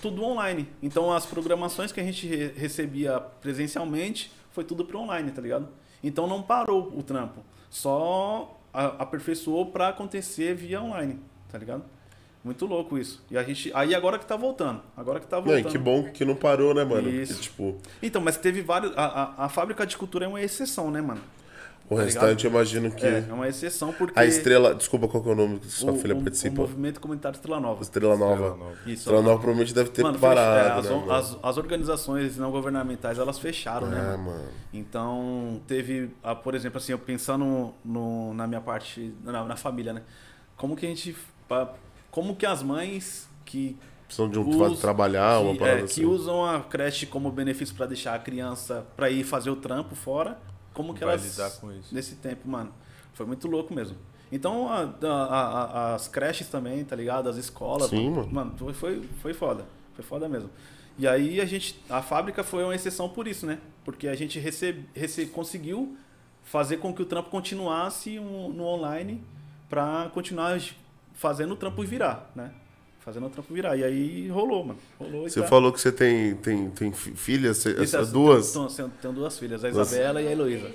tudo online. Então as programações que a gente re recebia presencialmente foi tudo pro online, tá ligado? Então não parou o trampo. Só aperfeiçoou para acontecer via online, tá ligado? Muito louco isso. E a gente. Aí agora que tá voltando. Agora que tá voltando. Não, que bom que não parou, né, mano? Isso. Porque, tipo... Então, mas teve vários. A, a, a, fábrica de cultura é uma exceção, né, mano? O tá restante, eu imagino que. É, é uma exceção porque. A estrela. Desculpa qual que é o nome que sua o, filha o, participa. O Movimento Comunitário Estrela Nova. Estrela Nova. Estrela Nova. Isso, Estrela Nova provavelmente deve ter mano, parado. É, as, né, as, as, organizações não governamentais elas fecharam, né, é, né? Mano? mano? Então, teve, por exemplo, assim, eu pensando no, na minha parte, na, na família, né? Como que a gente. Como que as mães que precisam de um us, trabalhar, que, uma parada é, assim. que usam a creche como benefício para deixar a criança para ir fazer o trampo fora, como que Vai elas lidar com isso. nesse tempo, mano. Foi muito louco mesmo. Então, a, a, a, as creches também, tá ligado? As escolas. Sim, mano. mano. Foi, foi foda. Foi foda mesmo. E aí a gente. A fábrica foi uma exceção por isso, né? Porque a gente recebe, recebe, conseguiu fazer com que o trampo continuasse um, no online para continuar fazendo o trampo virar, né? Fazendo o trampo virar. E aí rolou, mano. Rolou você tá. falou que você tem, tem, tem filhas, Isso, essa, duas? Tenho, tenho, tenho duas filhas, a Isabela e a Heloísa.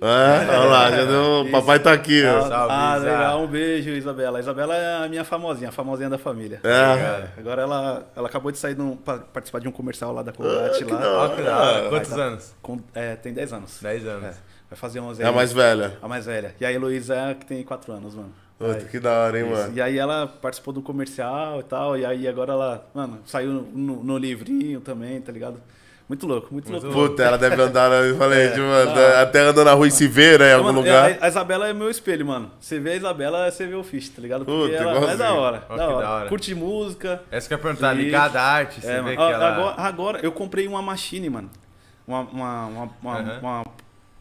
É, olha lá, já deu, papai tá aqui. Ah, ah, legal, um beijo, Isabela. A Isabela é a minha famosinha, a famosinha da família. É. Agora ela, ela acabou de sair de um, pra participar de um comercial lá da Colgate Ah, lá. hora. Quantos tá- anos? Com- é, tem 10 anos. 10 anos. É, vai fazer 11 É a mais velha. A mais velha. E a Heloísa é a que tem 4 anos, mano. Puta, que da hora, hein, Isso. mano? E aí ela participou do comercial e tal, e aí agora ela, mano, saiu no, no livrinho também, tá ligado? Muito louco, muito, Muito louco. Puta, ela deve andar, eu falei, É, tipo, tá. até andando na rua e se vê, né, em algum Mano, lugar. A, Isabela é meu espelho, mano. Você vê a Isabela, você vê o Fish, tá ligado? Porque Puta, ela é da hora, Ó, da que hora. da hora. Curte música. Essa que eu ia perguntar, ligada à arte, você É, vê mano. que A- ela... agora, agora eu comprei uma machine, mano. Uma, uma, uma, uma, Aham. uma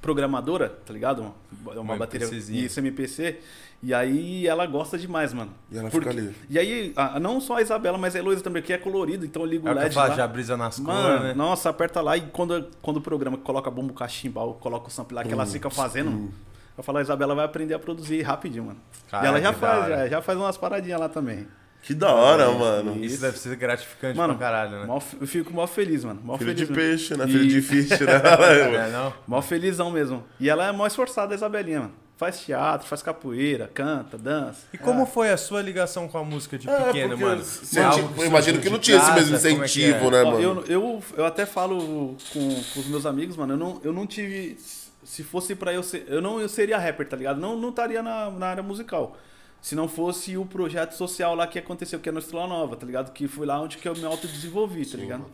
programadora, tá ligado? Uma, uma Uma bateria isso, MPC. E aí ela gosta demais, mano. E ela Porque- fica ali. E aí, a- não só a Isabela, mas a Heloísa também, que é colorido, então eu ligo É o LED falo, lá. já brisa nas cores, né? nossa, aperta lá e quando, quando o programa coloca bumbo cachimbal, coloca o sample lá, que ela fica fazendo, eu falo, a Isabela vai aprender a produzir rapidinho, mano. Cara, e ela já faz, já, já faz umas paradinhas lá também. Que da hora, mano. Isso deve ser gratificante Mano, pra caralho, né? mó- eu fico mó feliz, mano. Mó Filho de feliz mesmo. peixe, né? E- Filho de fish, né? É, não? Mó felizão mesmo. E ela é mó esforçada, a Isabelinha, mano. Faz teatro, faz capoeira, canta, dança. E como foi a sua ligação com a música de É, pequeno, mano? É algo eu imagino que não tinha esse casa? mesmo Como é incentivo, é? né, Ó, mano? eu, eu, eu até falo com, com os meus amigos, mano, eu não, eu não tive. Se fosse pra eu ser. Eu não eu seria rapper, tá ligado? Não não estaria na, na área musical. Se não fosse o projeto social lá que aconteceu, que é no Estrela Nova, tá ligado? Que foi lá onde que eu me autodesenvolvi, tá ligado?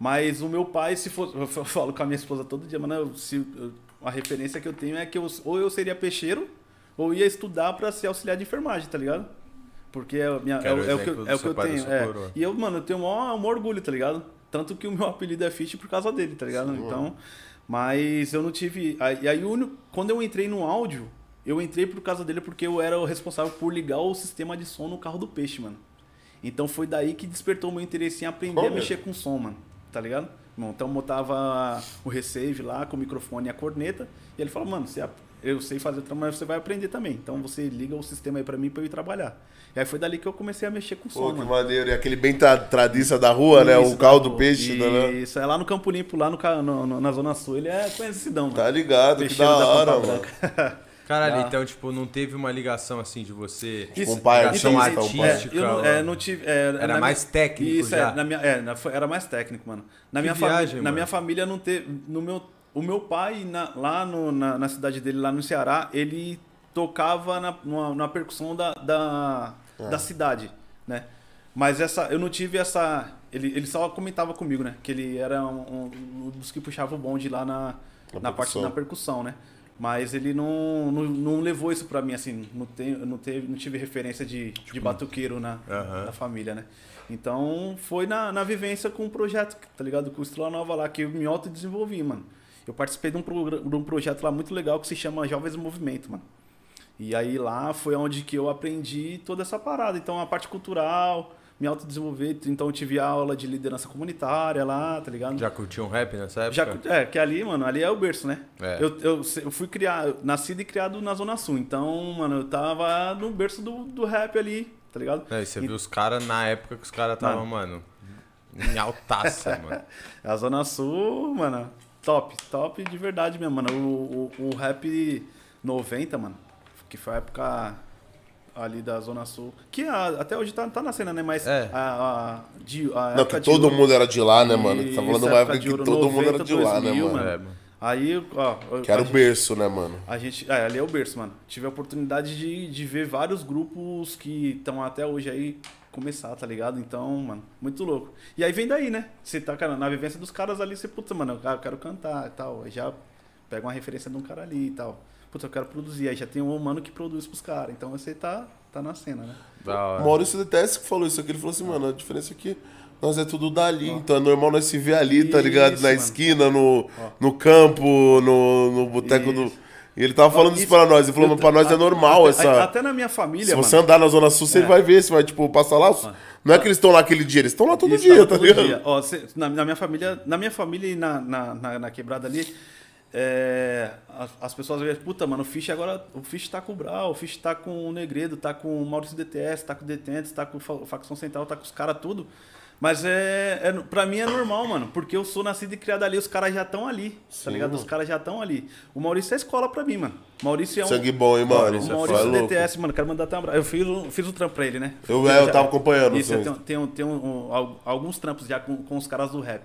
Mas o meu pai, se fosse. Eu falo com a minha esposa todo dia, mano, se, eu- a referência que eu tenho é que eu, ou eu seria peixeiro, ou ia estudar pra ser auxiliar de enfermagem, tá ligado? Porque é, minha, é, o- é o que, eu- é o que eu tenho. é. E eu, mano, eu tenho o maior, maior orgulho, tá ligado? Tanto que o meu apelido é Fish por causa dele, tá ligado? então, mas eu não tive. E aí, o único- quando eu entrei no áudio, eu entrei por causa dele porque eu era o responsável por ligar o sistema de som no carro do peixe, mano. Então foi daí que despertou o meu interesse em aprender Olha. a mexer com som, mano. Tá ligado? Bom, então botava o receive lá com o microfone e a corneta. E ele falou, mano, você, eu sei fazer o mas você vai aprender também. Então você liga o sistema aí pra mim pra eu ir trabalhar. E aí foi dali que eu comecei a mexer com som, Pô, que mano. maneiro. E aquele bem tra tradiça da rua, né? Isso, O caldo tá, peixe, pô. né? Isso, é lá no Campo Limpo, lá no, no- na Zona Sul. Ele é conhecidão, mano. Tá ligado, que Peixeiro da da hora, mano. Caralho, Ah. então, tipo, não teve uma ligação assim de você. Isso, um pai ligação um artística. É, eu não, é, não tive. é, Era na mais minha- técnico Isso, já. É, na minha, é, na- era mais técnico, mano. Na Que minha viagem, família, na mano. minha família não teve, no meu, o meu pai na- lá no- na, na cidade dele, lá no Ceará, ele tocava na, numa, numa percussão da, da, Ah. da cidade, né? Mas essa, eu não tive essa. Ele, ele só comentava comigo, né? Que ele era um, um dos que puxava o bonde lá na, Na na, parte da percussão, né? Mas ele não, não, não levou isso pra mim, assim, não, tem, não, teve, não tive referência de, de batuqueiro na, Aham. na família, né? Então foi na, na vivência com o projeto, tá ligado? Com o Estrela Nova lá, que eu me autodesenvolvi, mano. eu participei de um, de um projeto lá muito legal que se chama Jovens Movimento, mano. E aí lá foi onde que eu aprendi toda essa parada. Então a parte cultural, me autodesenvolver. Então eu tive aula de liderança comunitária lá, tá ligado? Já curtiu um rap nessa época? Já, é, que ali, mano, ali é o berço, né? É. Eu, eu, eu fui criado, nascido e criado na Zona Sul. Então, mano, eu tava no berço do, do rap ali, tá ligado? É, e você e... viu os caras na época que os caras estavam, mano, em altaça, mano. A Zona Sul, mano, top, top de verdade mesmo, mano. O, o, o rap 90, mano, que foi a época ali da Zona Sul. Que a, até hoje tá, tá na cena, né? Mas é. a, a, de, a Não, que todo ouro, mundo era de lá, né, mano? Tá falando uma época que todo mundo era de 2000, lá, né, mano? É, mano. Aí, ó. Que era o berço, né, mano? A gente. É, ali é o berço, mano. Tive a oportunidade de, de ver vários grupos que estão até hoje aí começar, tá ligado? Então, mano, muito louco. E aí vem daí, né? Você tá cara, na vivência dos caras ali, você, puta, mano, eu quero cantar e tal. Aí já pega uma referência de um cara ali e tal puta, eu quero produzir. Aí já tem um humano que produz pros caras. Então você tá, tá na cena, né? O Maurício Deteste que falou isso aqui. Ele falou assim, mano, a diferença é que nós é tudo dali. Ó. Então é normal nós se ver ali, tá ligado? Isso, na mano. esquina, no, no campo, no, no boteco do. E ele tava falando isso, isso pra nós. Ele falou, pra nós é normal até, essa. Até na minha família. Se você andar na Zona Sul, você é. vai ver, você vai, tipo, passar lá. Não é que eles estão lá aquele dia, eles estão lá todo dia, tá todo ligado? Dia. Ó, cê, na, na, minha família, na minha família e na, na, na, na quebrada ali, é, as, as, pessoas veem, puta, mano, o Fish agora. O Fish tá com o Brau, o Fish tá com o Negredo, tá com o Maurício DTS, tá com o Detentes, tá com o Facção Central, tá com os caras tudo. Mas é, é. Pra mim é normal, mano. Porque eu sou nascido e criado ali, os caras já estão ali. Tá Sim, tá ligado? Mano. Os caras já estão ali. O Maurício é escola pra mim, mano. Maurício é um. Sangue bom, hein, Maurício? O Maurício é DTS, mano. Quero mandar até um abraço. Eu fiz, um, fiz um trampo pra ele, né? Eu, é, eu tava acompanhando. Isso, eu tenho, tenho, tenho um, alguns trampos já com, com os caras do rap.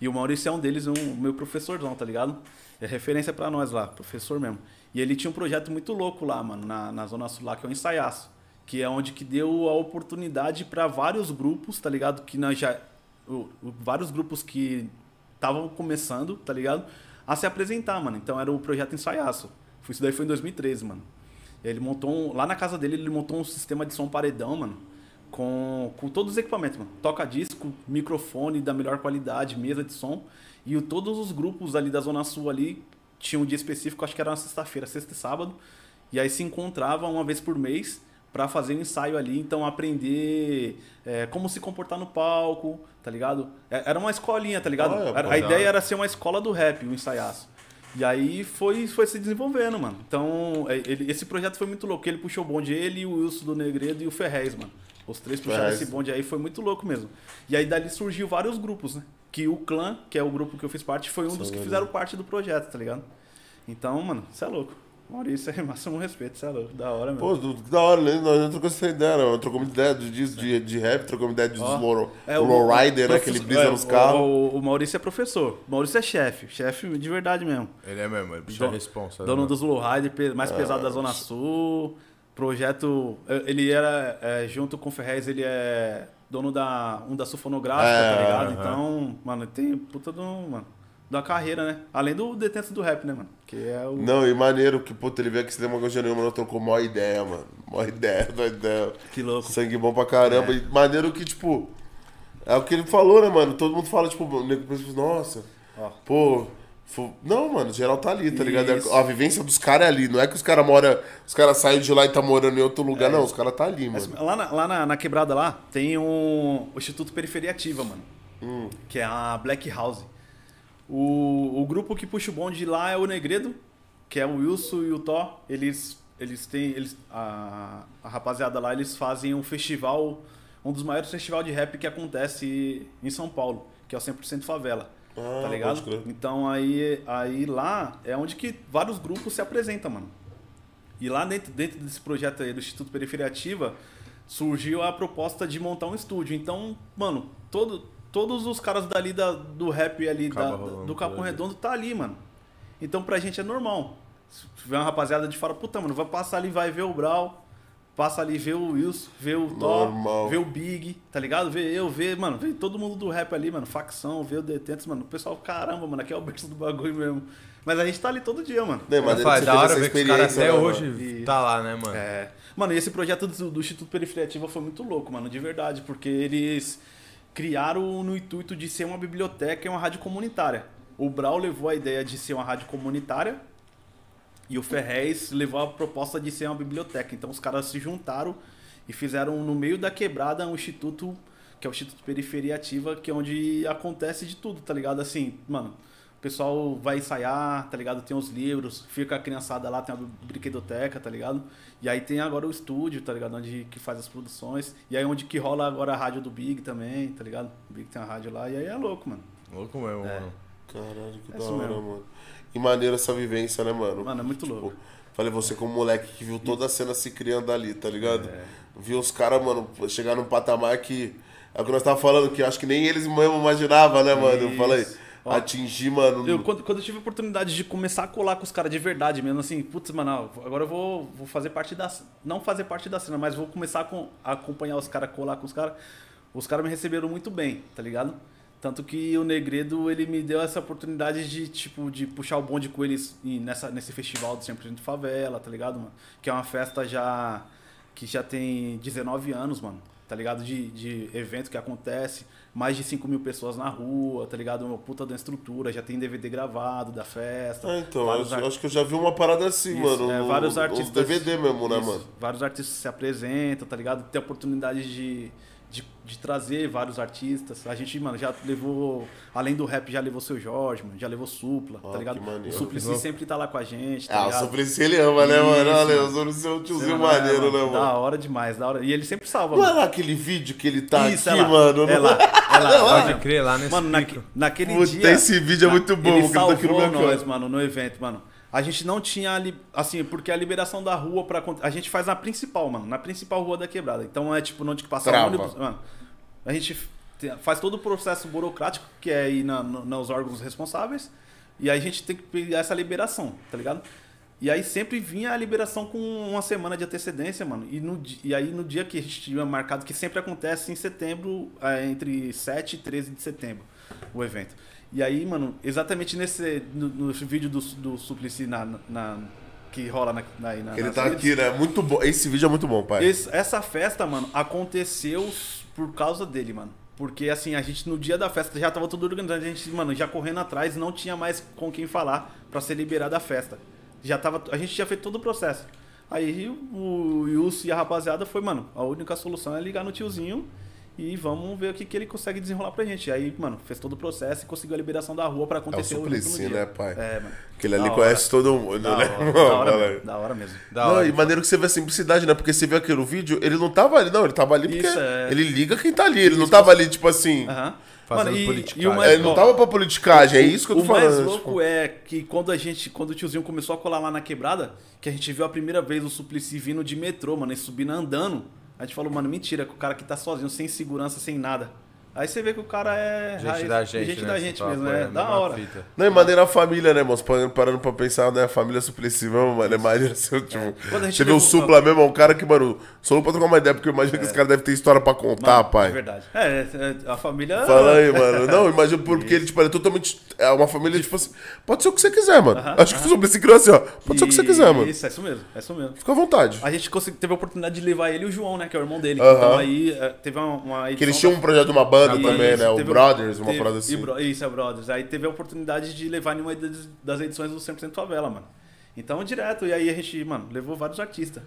E o Maurício é um deles, um meu professorzão, tá ligado? É referência para nós lá, professor mesmo. E ele tinha um projeto muito louco lá, mano, na, na Zona Sul lá, que é o Ensaiaço. Que é onde que deu a oportunidade para vários grupos, tá ligado? Que nós já. O, o, vários grupos que estavam começando, tá ligado? A se apresentar, mano. Então era o projeto Ensaiaço. Isso daí foi em 2013, mano. Ele montou um, Lá na casa dele, ele montou um sistema de som paredão, mano. Com, com todos os equipamentos, mano. Toca disco, microfone da melhor qualidade, mesa de som. E o, todos os grupos ali da Zona Sul ali tinham um dia específico, acho que era na sexta-feira, sexta e sábado. E aí se encontravam uma vez por mês para fazer um ensaio ali, então aprender é, como se comportar no palco, tá ligado? É, era uma escolinha, tá ligado? a ideia era ser uma escola do rap, o um ensaiaço. E aí foi, foi se desenvolvendo, mano. Então, é, ele, esse projeto foi muito louco. Ele puxou o bonde, ele, o Wilson do Negredo e o Ferrez, mano. Os três puxaram esse bonde aí, foi muito louco mesmo. E aí dali surgiu vários grupos, né? Que o clã, que é o grupo que eu fiz parte, foi um dos que fizeram parte do projeto, tá ligado? Então, mano, você é louco. Maurício é máximo respeito, você é louco. Da hora mesmo. Pô, da hora, né? Nós trocamos essa ideia, né? Trocamos ideia de, de, de rap, trocamos ideia de oh, low, é, low rider, né? Que ele brisa é, nos carros. O, o, Maurício é professor. O Maurício é chefe. Chefe de verdade mesmo. Ele é mesmo, ele puxa a responsa. Dono dos low rider, mais ah, pesado da Zona Sul. Projeto. Ele era, é, junto com o Ferrez, ele é dono da um da sulfonográfica, é, tá ligado? Então, mano, tem puta do, mano, da carreira, né? Além do detento do rap, né, mano? Que é o Não, e maneiro que puta ele veio que você uma coisa nenhuma, não trocou maior ideia, mano. Maior ideia, maior ideia. Que louco. Sangue bom pra caramba. É. E maneiro que tipo é o que ele falou, né, mano? Todo mundo fala tipo, o nego pensa, nossa. Ó. Pô, não, mano, geral tá ali, tá ligado? Isso. A vivência dos caras é ali. Não é que os caras moram. Os caras saem de lá e tá morando em outro lugar, é. não. Os caras tá ali, mano. lá na, lá na, na, quebrada lá tem um, o Instituto Periferia Ativa, mano. Hum. Que é a Black House. O, o grupo que puxa o bonde de lá é o Negredo, que é o Wilson e o Thó. Eles, eles têm. Eles, a, a rapaziada lá, eles fazem um festival, um dos maiores festivais de rap que acontece em São Paulo, que é o 100% Favela. Ah, tá ligado? Então aí, aí lá é onde que vários grupos se apresentam, mano. E lá dentro, dentro desse projeto aí do Instituto Periferia Ativa surgiu a proposta de montar um estúdio. Então, mano, todo, todos os caras dali da, do rap ali, da, do Capão Redondo tá ali, mano. Então pra gente é normal. Se tiver uma rapaziada de fora, puta, mano, vai passar ali, vai ver o Brau, passa ali, vê o Wilson, vê o Thor, vê o Big, tá ligado? Vê eu, vê, mano, vê todo mundo do rap ali, mano, facção, vê o Detentos, mano, o pessoal, caramba, mano, aqui é o berço do bagulho mesmo. Mas a gente tá ali todo dia, mano. Não, mas é da hora ver que os caras até né, hoje mano? tá lá, né, mano? É. Mano, e esse projeto do, do Instituto Periferia Ativa foi muito louco, mano, de verdade, porque eles criaram no intuito de ser uma biblioteca e uma rádio comunitária. O Brau levou a ideia de ser uma rádio comunitária e o Ferrez levou a proposta de ser uma biblioteca. Então os caras se juntaram e fizeram no meio da quebrada um instituto, que é o Instituto Periferia Ativa, que é onde acontece de tudo, tá ligado? Assim, mano, o pessoal vai ensaiar, tá ligado? Tem os livros, fica a criançada lá, tem a brinquedoteca, tá ligado? E aí tem agora o estúdio, tá ligado? Onde que faz as produções. E aí onde que rola agora a rádio do Big também, tá ligado? O Big tem a rádio lá, e aí é louco, mano. Louco mesmo, É. mano. Caralho, que É da hora, mesmo. mano. E maneira essa vivência, né, mano? Mano, é muito louco. Tipo, falei, você como moleque que viu toda a cena se criando ali, tá ligado? É. Viu os caras, mano, chegar num patamar que. É o que nós tava falando, que eu acho que nem eles mesmo imaginavam, né, mano? Eu falei, Isso. Ó, atingir, mano. Eu, quando, quando eu tive a oportunidade de começar a colar com os caras de verdade mesmo, assim, putz, mano, ó, agora eu vou, vou fazer parte da. Não fazer parte da cena, mas vou começar a, com- a acompanhar os caras, colar com os caras. Os caras me receberam muito bem, tá ligado? Tanto que o Negredo, ele me deu essa oportunidade de, tipo, de puxar o bonde com eles nessa, nesse festival do 100% Favela, tá ligado, mano? Que é uma festa já. que já tem 19 anos, mano. Tá ligado? De, de evento que acontece. Mais de 5 mil pessoas na rua, tá ligado? Uma puta da estrutura, já tem DVD gravado da festa. Ah, então, eu ar- acho que eu já vi uma parada assim, Isso, mano. é, no- vários artistas. DVD mesmo, né, Isso, mano? Vários artistas se apresentam, tá ligado? Tem a oportunidade de, de, de trazer vários artistas. A gente, mano, já levou. Além do rap, já levou seu Jorge, mano, já levou Supla, Ah, tá ligado? que maneiro. O Suplicy sempre tá lá com a gente, tá Ah, o ligado? Suplicy ele ama, né, mano? Olha, mano. eu sou o seu tiozinho não é, maneiro, né, mano? Da hora demais, da hora. E ele sempre salva, Não é mano. lá aquele vídeo que ele tá Isso, aqui, é lá. mano? É lá, é lá. Pode Mano, crer, lá nesse Mano, naque- naquele Puta, dia. esse vídeo é muito bom, Ele porque ele tá aqui no salvou nós, mano, no evento, mano. A gente não tinha ali, assim, porque a liberação da rua para a gente faz na principal, mano, na principal rua da quebrada. Então é tipo onde que passa Trava. o ônibus, mano. A gente te- faz todo o processo burocrático que é ir na, no- nos órgãos responsáveis e aí a gente tem que pegar essa liberação, tá ligado? E aí sempre vinha a liberação com uma semana de antecedência, mano. E, no, e aí no dia que a gente tinha marcado, que sempre acontece em setembro, é, entre 7 e 13 de setembro, o evento. E aí, mano, exatamente nesse no, no vídeo do, do Suplicy na, na- que rola na, na, na Ele tá redes, aqui, né? Muito bom. Esse vídeo é muito bom, pai. esse- essa festa, mano, aconteceu por causa dele, mano. Porque assim, a gente no dia da festa já tava tudo organizado, a gente, mano, já correndo atrás, não tinha mais com quem falar pra ser liberada a festa. Já tava, a gente tinha feito todo o processo. Aí o Yus e a rapaziada foi, mano, a única solução é ligar no tiozinho e vamos ver o que, que ele consegue desenrolar pra gente. Aí, mano, fez todo o processo e conseguiu a liberação da rua pra É o acontecer evento no Suplicy, né, pai? É, mano. Aquele ali Da conhece todo mundo, Da né? hora, da hora, mesmo, da hora mesmo. Da não, hora. e maneiro que você vê a simplicidade, né? Porque você vê aquele vídeo, ele não tava ali, não, ele tava ali porque Isso, é. ele liga quem tá ali. Ele não tava ali, tipo assim. Aham. Fazendo e, politicagem. e o mais, Ele não ó, tava pra politicagem, é isso que eu tô o falando. mais tipo, louco é que quando a gente, quando o tiozinho começou a colar lá na quebrada, que a gente viu a primeira vez o Suplicy vindo de metrô, mano, e subindo andando, a gente falou, mano, mentira, que o cara que tá sozinho, sem segurança, sem nada. Aí você vê que o cara é Gente raiz- da gente, gente né? da gente mesmo, pô, é da hora. fita. Não, e maneira a família, né, irmão? Você parando parando pra pensar, né? A família Suplicy mesmo, mano. É maneiro assim, tipo. Quando a gente Você vê o Supla mesmo, é um cara que, mano, só não pra trocar uma ideia, porque eu imagino que esse cara deve ter história pra contar, Mano, pai. É verdade. É, é, a família. Fala aí, mano. Não, imagina porque ele, tipo, ele é totalmente. É uma família, tipo assim. Pode ser o que você quiser, mano. Aham, Acho que o Suplicy criou assim, ó. Pode ser o que você quiser, mano. Isso, é isso mesmo, é isso mesmo. Fica à vontade. A gente teve a oportunidade de levar ele e o João, né, que é o irmão dele. Então aí é, teve uma, uma Que eles edição tinham um projeto de uma banda Também, né? O teve- Brothers, uma parada assim. Bro- isso, é Brothers. Aí teve a oportunidade de levar em uma das- edições do 100% Favela, mano. Então, direto. E aí a gente, mano, levou vários artistas.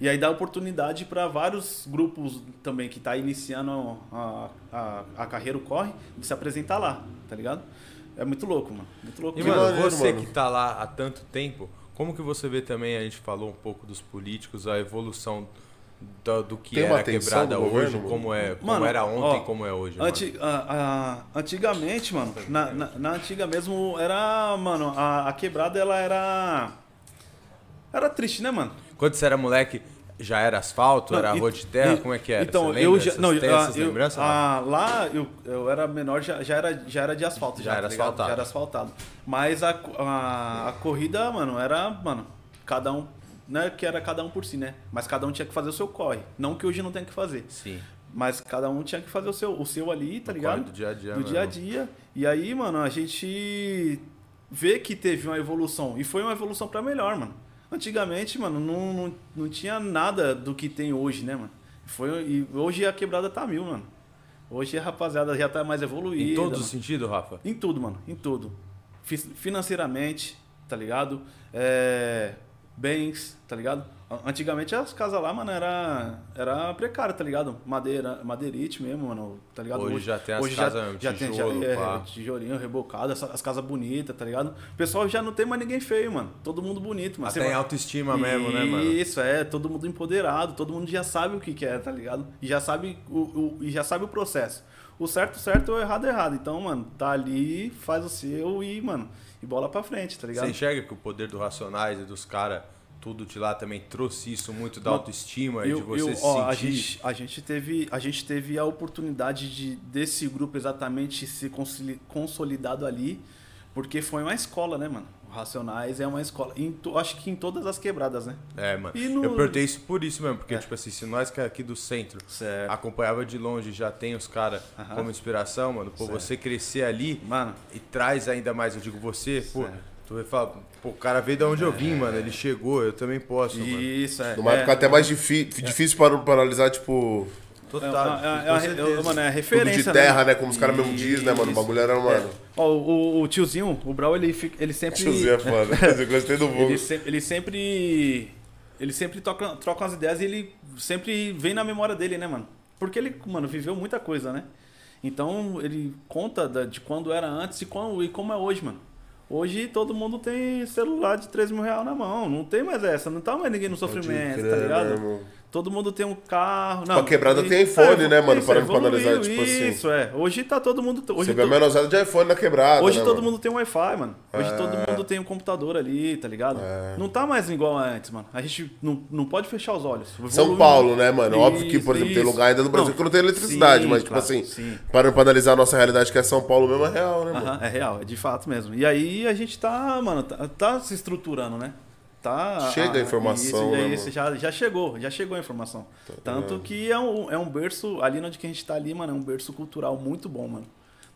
E aí dá oportunidade pra vários grupos também que tá iniciando a, a, a carreira, o corre, de se apresentar lá, tá ligado? É muito louco, mano. Muito louco. E, mano, maneiro, você mano. que tá lá há tanto tempo, como que você vê também, a gente falou um pouco dos políticos, a evolução do, do que Tem era quebrada hoje, governo, como, é, como Mano, era ontem ó, e como é hoje, Anti- a- a- antigamente, mano, na, na, na antiga mesmo, era, mano, a, a quebrada ela era. Era triste, né, mano? Quando você era moleque, já era asfalto, Não, era e- rua de terra, e- como é que era? Então, Você eu já. Essas- Não, tem essas eu- lembranças? ah, lá eu, eu era menor, já, já, era, já era de asfalto. Já Já, era tá ligado? asfaltado. Já era asfaltado. Mas a, a, a corrida, mano, era. Mano, cada um. Não é que era cada um por si, né? Mas cada um tinha que fazer o seu corre. Não que hoje não tem que fazer. Sim. Mas cada um tinha que fazer o seu, o seu ali, tá ligado? do dia a dia Do mesmo. dia a dia. E aí, mano, a gente vê que teve uma evolução. E foi uma evolução pra melhor, mano. Antigamente, mano, não, não, não tinha nada do que tem hoje, né, mano? Foi, e hoje a quebrada tá mil, mano. Hoje a rapaziada já tá mais evoluída. Em todos mano. os sentidos, Rafa? Em tudo, mano. Em tudo. financeiramente, tá ligado? É, bens, tá ligado? Antigamente as casas lá, mano, era, era precária, tá ligado? Madeira, madeirite mesmo, mano, tá ligado? Hoje, hoje já tem as casas já tijolo, tem, já, é, tijolinho rebocado, as, as casas bonitas, tá ligado? O pessoal já não tem mais ninguém feio, mano. Todo mundo bonito, mano. Até tem autoestima mesmo, né, mano? Isso, é, todo mundo empoderado, todo mundo já sabe o que, que é, tá ligado? E já sabe o, o, e já sabe o processo. O certo, certo, o errado, errado. Então, mano, tá ali, faz o seu e, mano, e bola pra frente, tá ligado? Você enxerga que o poder do Racionais e dos caras tudo de lá também trouxe isso muito da autoestima eu, e de você eu, se ó, sentir... A gente, a gente, teve, a gente teve a oportunidade de desse grupo exatamente ser consolidado ali, porque foi uma escola, né, mano? Racionais é uma escola. Em, acho que em todas as quebradas, né? É, mano. No... Eu perguntei isso por isso mesmo, porque, é. tipo assim, se nós que é aqui do centro certo. acompanhava de longe já tem os caras uh -huh. como inspiração, mano, pô, você crescer ali mano. e traz ainda mais, eu digo, você, certo. pô Tu vai falar, pô, o cara veio de onde eu vim, mano. Ele chegou, eu também posso. Isso, mano. é. Numa época é, até mais difícil para paralisar, tipo. Total. É, é, é, mano, é a referência. Tudo de terra, né? Como os caras mesmo dizem, né, mano? O bagulho era, mano. Ó, o, o, tiozinho, o Brau, ele, ele sempre. Tiozinho é foda. eu gostei do vulgo. Ele, se, ele sempre. Ele sempre troca, troca umas ideias e ele sempre vem na memória dele, né, mano? Porque ele, mano, viveu muita coisa, né? Então ele conta de quando era antes e, quando, e como é hoje, mano. Hoje todo mundo tem celular de 3 mil reais na mão. Não tem mais essa. Não tá mais ninguém no sofrimento, crer, tá ligado? Né, Todo mundo tem um carro. Não, pra quebrada tem iPhone, é, né, mano? Para pra analisar, tipo isso, assim. Isso, é. Hoje tá todo mundo. Hoje Você vê a menosada de iPhone na quebrada. Hoje né, todo mano? mundo tem um Wi-Fi, mano. Hoje é. todo mundo tem um computador ali, tá ligado? É. Não tá mais igual a antes, mano. A gente não, não pode fechar os olhos. São Paulo, né, mano? Isso, Óbvio que, por exemplo, isso. tem lugar ainda no Brasil não, que não tem eletricidade, sim, mas, tipo claro, assim, sim. para pra analisar a nossa realidade, que é São Paulo mesmo, é real, né, mano? é real, é de fato mesmo. E aí a gente tá, mano, tá, tá se estruturando, né? Tá. Chega a informação. Isso, né, isso já, já chegou, já chegou a informação. Tá Tanto que é um, é um berço, ali onde a gente tá ali, mano, é um berço cultural muito bom, mano.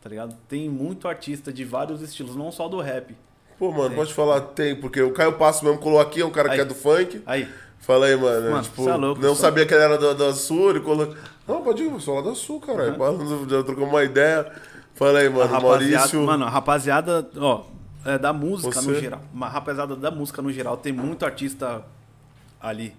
Tá ligado? Tem muito artista de vários estilos, não só do rap. Pô, mano, tem. pode falar, tem, porque o Caio Passo mesmo colou aqui, é um cara aí. que é do funk. Aí. Fala aí, mano. mano tipo, é louco, não sabia que ele era da, da Sul, ele colocou. Não, pode ir, sou lá da Sul, cara. Uhum. Já trocou uma ideia. Fala aí, mano, Maurício. Mano, a rapaziada, ó, é, da música Você? no geral. Uma rapaziada da música no geral. Tem muito artista ali.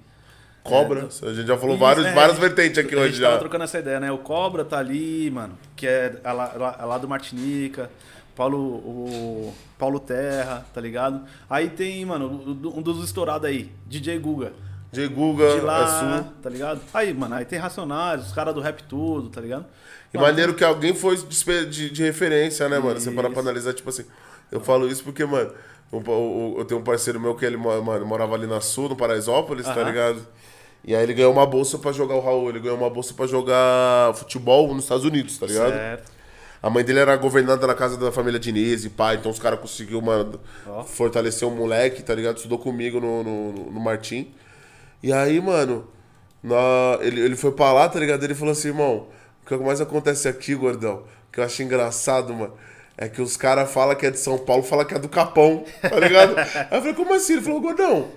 Cobra, é, a gente já falou vários, é, várias vertentes aqui hoje já. A gente tava trocando essa ideia, né? O Cobra tá ali, mano, que é a lá, a lá do Martinica. Paulo, o Paulo Terra, tá ligado? Aí tem, mano, um dos estourados aí, DJ Guga. DJ Guga, de lá, é tá ligado? Aí, mano, aí tem Racionais, os caras do rap tudo, tá ligado? E maneiro que alguém foi de, de, de referência, né, mano? Você para pra analisar, tipo assim, eu falo isso porque, mano, eu tenho um parceiro meu que ele mano, morava ali na Sul, no Paraisópolis, tá ligado? E aí ele ganhou uma bolsa pra jogar o Raul, ele ganhou uma bolsa pra jogar futebol nos Estados Unidos, tá ligado? Certo. A mãe dele era governanta na casa da família Diniz e pai, então os caras conseguiram, mano, oh. fortalecer o moleque, tá ligado? Estudou comigo no, no, no Martim. E aí, mano, na, ele, ele foi pra lá, tá ligado? Ele falou assim, irmão, o que mais acontece aqui, gordão, que eu acho engraçado, mano é que os caras falam que é de São Paulo, falam que é do Capão, tá ligado? Aí eu falei, como assim? Ele falou, gordão,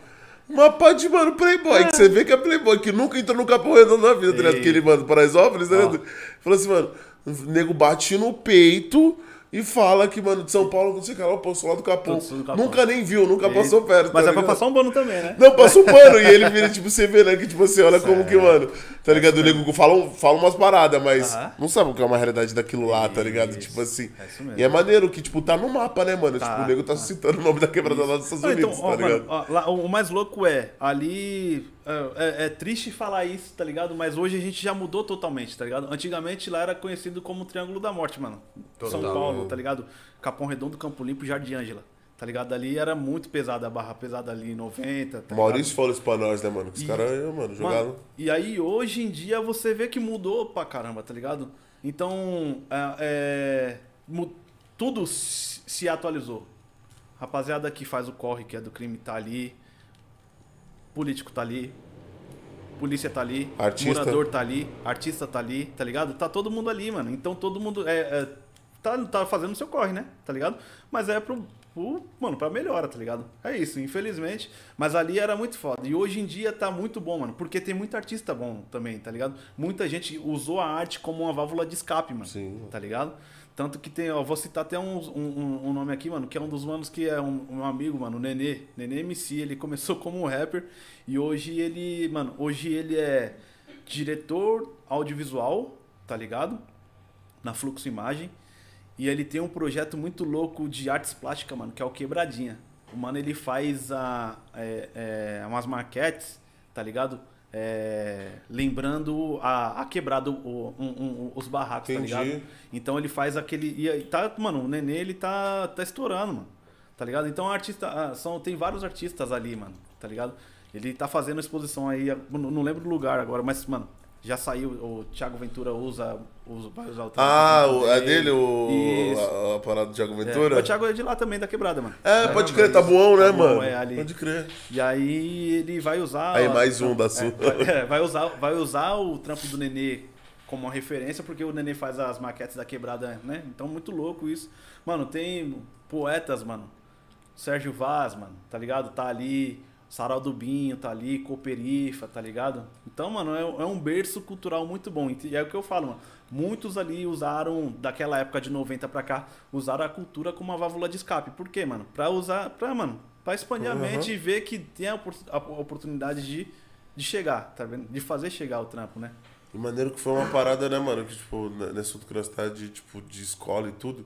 uma pá de, mano, playboy, que você vê que é playboy, que nunca entrou no Capão Redondo na vida, tá ligado? Que ele, mano, Paraisópolis, tá ligado? Falou assim, mano, o nego bate no peito e fala que, mano, de São Paulo, não sei o que lá, passou lá do Capão. do Capão. Nunca nem viu, nunca e... passou perto. Mas tá é pra passar um pano também, né? Não, passa um pano. e ele vira, tipo, você vê, né? Que, tipo assim, olha como que, mano, tá ligado? O nego fala, fala umas paradas, mas uh -huh. não sabe o que é uma realidade daquilo lá, tá ligado? Isso. Tipo assim. É e é maneiro que, tipo, tá no mapa, né, mano? Tá. Tipo, o nego tá, tá. citando o nome da quebrada lá dos Estados Unidos, então, tá ó, ligado? Mano, ó, lá, o mais louco é, ali é, é, é, triste falar isso, tá ligado? Mas hoje a gente já mudou totalmente, tá ligado? Antigamente lá era conhecido como Triângulo da Morte, mano. Total. São Paulo, tá ligado? Capão Redondo, Campo Limpo, Jardim Ângela. Tá ligado? Ali era muito pesada, a barra pesada ali em 90. Tá Maurício falou isso pra nós, né, mano? Os caras, mano, jogaram. Mano, e aí hoje em dia você vê que mudou pra caramba, tá ligado? Então, é, é, tudo se atualizou. Rapaziada que faz o corre, que é do crime, tá ali político tá ali, polícia tá ali, artista. morador tá ali, artista tá ali, tá ligado? Tá todo mundo ali, mano. Então todo mundo é, é tá, tá fazendo o seu corre, né? Tá ligado? Mas é pro, pro, mano, pra melhora, tá ligado? É isso, infelizmente. Mas ali era muito foda. E hoje em dia tá muito bom, mano. Porque tem muito artista bom também, tá ligado? Muita gente usou a arte como uma válvula de escape, mano. Sim. Tá ligado? Tanto que tem, ó, vou citar até um, um, um nome aqui, mano, que é um dos manos que é um, um amigo, mano, o Nenê. Nenê MC, ele começou como um rapper e hoje ele, mano, hoje ele é diretor audiovisual, tá ligado? Na Fluxo Imagem. E ele tem um projeto muito louco de artes plásticas, mano, que é o Quebradinha. O mano, ele faz a, é, é, umas maquetes, tá ligado? É, lembrando a, a quebrado o, um, um, os barracos, Entendi. tá ligado? Então ele faz aquele. E aí tá, mano, o Nenê ele tá, tá estourando, mano. Tá ligado? Então artista, são, tem vários artistas ali, mano. Tá ligado? Ele tá fazendo exposição aí, não lembro do lugar agora, mas, mano, já saiu. O Thiago Ventura usa. usa vai usar o Ah, o, é dele o, a, a parada do Thiago É, Ventura? o Thiago é de lá também, da quebrada, mano. É, pode crer, tá bom, né, Tá mano? é. Pode crer. E aí ele vai usar. Aí, mais um da sua. É, vai, é, vai usar, vai usar o trampo do Nenê como uma referência, porque o Nenê faz as maquetes da quebrada, né? Então, muito louco isso. Mano, tem poetas, mano. Sérgio Vaz, mano, tá ligado? Tá ali. Sarau do Binho tá ali, Cooperifa, tá ligado? Então, mano, é, é um berço cultural muito bom. E é o que eu falo, mano. Muitos ali usaram, daquela época de 90 pra cá, usaram a cultura como uma válvula de escape. Por quê, mano? Pra usar, pra, mano, pra expandir a Uhum. mente e ver que tem a, opor- a oportunidade de, de chegar, tá vendo? De fazer chegar o trampo, né? E maneiro que foi uma parada, né, mano? Que, tipo, n- nesse outro curiosidade de, tipo, de escola e tudo.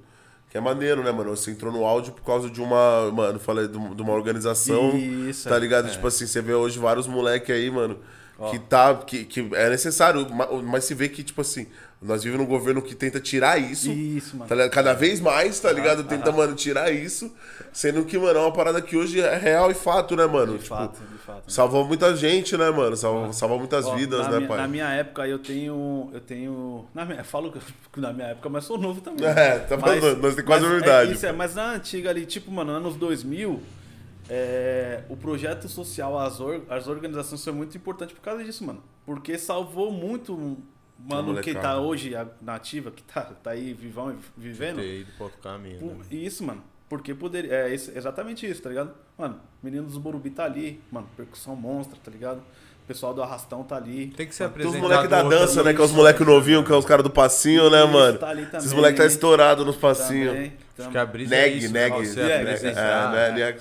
Que é maneiro, né, mano? Você entrou no áudio por causa de uma, mano, falei, de um- uma organização. Isso, Tá ligado? É. Tipo assim, você vê hoje vários moleque aí, mano, Ó. que tá. Que, que é necessário, ma- mas se vê que, tipo assim, nós vivemos num governo que tenta tirar isso. Isso, mano. Tá? Cada vez mais, tá ligado? Tenta, mano, tirar isso. Sendo que, mano, é uma parada que hoje é real e fato, né, mano? De Tipo, fato, de fato. Salvou muita gente, né, mano? Salvou, salvou muitas Ó, vidas, né, minha, pai? Na minha época eu tenho. Eu tenho. Na minha, eu falo que na minha época, mas sou novo também. É, tá falando, nós temos quase a mas verdade. É, isso é, mas na antiga ali, tipo, mano, anos 2000, é, o projeto social, as, or- as organizações são muito importantes por causa disso, mano. Porque salvou muito, mano, quem tá hoje na ativa, que tá, tá aí vivão, vivendo. Ter ido pra outro caminho. Por- né? Isso, mano. Porque poderia. É esse- exatamente isso, tá ligado? Mano, menino dos Borubi tá ali, mano, percussão monstra, tá ligado? O pessoal do Arrastão tá ali. Tem que ser Tem os apresentado. moleques da dança, né? Que é os moleques novinhos, que é os caras do passinho, né, Isso, mano? tá ali Esses também. moleques tá estourado nos passinhos. Também, Acho que a brisa é Neg, isso, né? neg. Você É, apresentar, é, né, neg.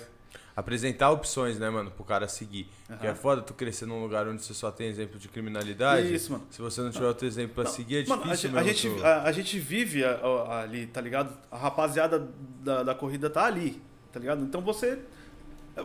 Apresentar opções, né, mano, pro cara seguir. Porque é foda tu crescer num lugar onde você só tem exemplo de criminalidade. Isso, mano. Se você não tiver outro exemplo pra Não, seguir, é mano, difícil a, mesmo gente, tu- a, a gente vive a- a- ali, tá ligado? A rapaziada da, da corrida tá ali, tá ligado? Então você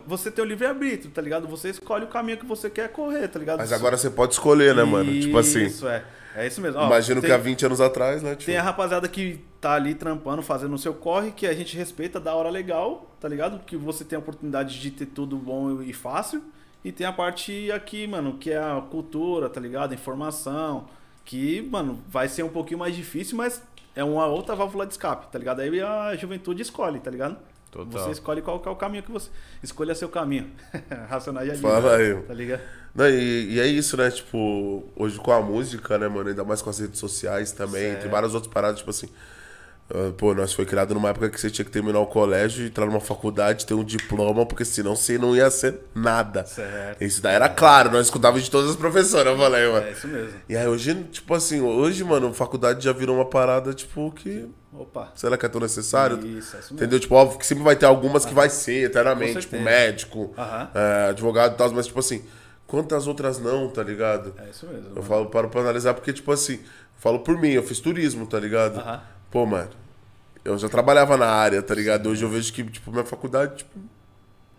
você tem o livre-arbítrio, tá ligado? Você escolhe o caminho que você quer correr, tá ligado? Mas agora você pode escolher, né, mano? Tipo assim, Isso, é. É isso mesmo. Ó, imagino tem- que há 20 anos atrás, né? Tipo, Tem a rapaziada que tá ali trampando, fazendo o seu corre, que a gente respeita da hora legal, tá ligado? Que você tem a oportunidade de ter tudo bom e fácil. E tem a parte aqui, mano, que é a cultura, tá ligado? Informação. Que, mano, vai ser um pouquinho mais difícil, mas é uma outra válvula de escape, tá ligado? Aí a juventude escolhe, tá ligado? Total. Você escolhe qual é o caminho que você. Escolha seu caminho. Racionais ali. Fala aí. Tá ligado? Não, e, e é isso, né? Tipo, hoje com a música, né, mano? Ainda mais com as redes sociais também. Certo. Tem várias outras paradas, tipo assim. Ah, Pô, nós foi criado numa época que você tinha que terminar o colégio, entrar numa faculdade, ter um diploma, porque senão você não ia ser nada. Certo. Isso daí era claro, nós escutávamos de todas as professoras, eu falei, mano. É isso mesmo. E aí hoje, tipo assim, hoje, mano, faculdade já virou uma parada, tipo, que. Opa. Será que é tão necessário? Isso, é isso mesmo. Entendeu? Tipo, óbvio que sempre vai ter algumas que vai ser eternamente, tipo, médico, é, advogado e tal, mas tipo assim, quantas outras não, tá ligado? É isso mesmo. Eu mano. falo, paro pra analisar porque, tipo assim, falo por mim, eu fiz turismo, tá ligado? Aham. Pô, mano, eu já trabalhava na área, tá ligado? Hoje eu vejo que, tipo, minha faculdade, tipo,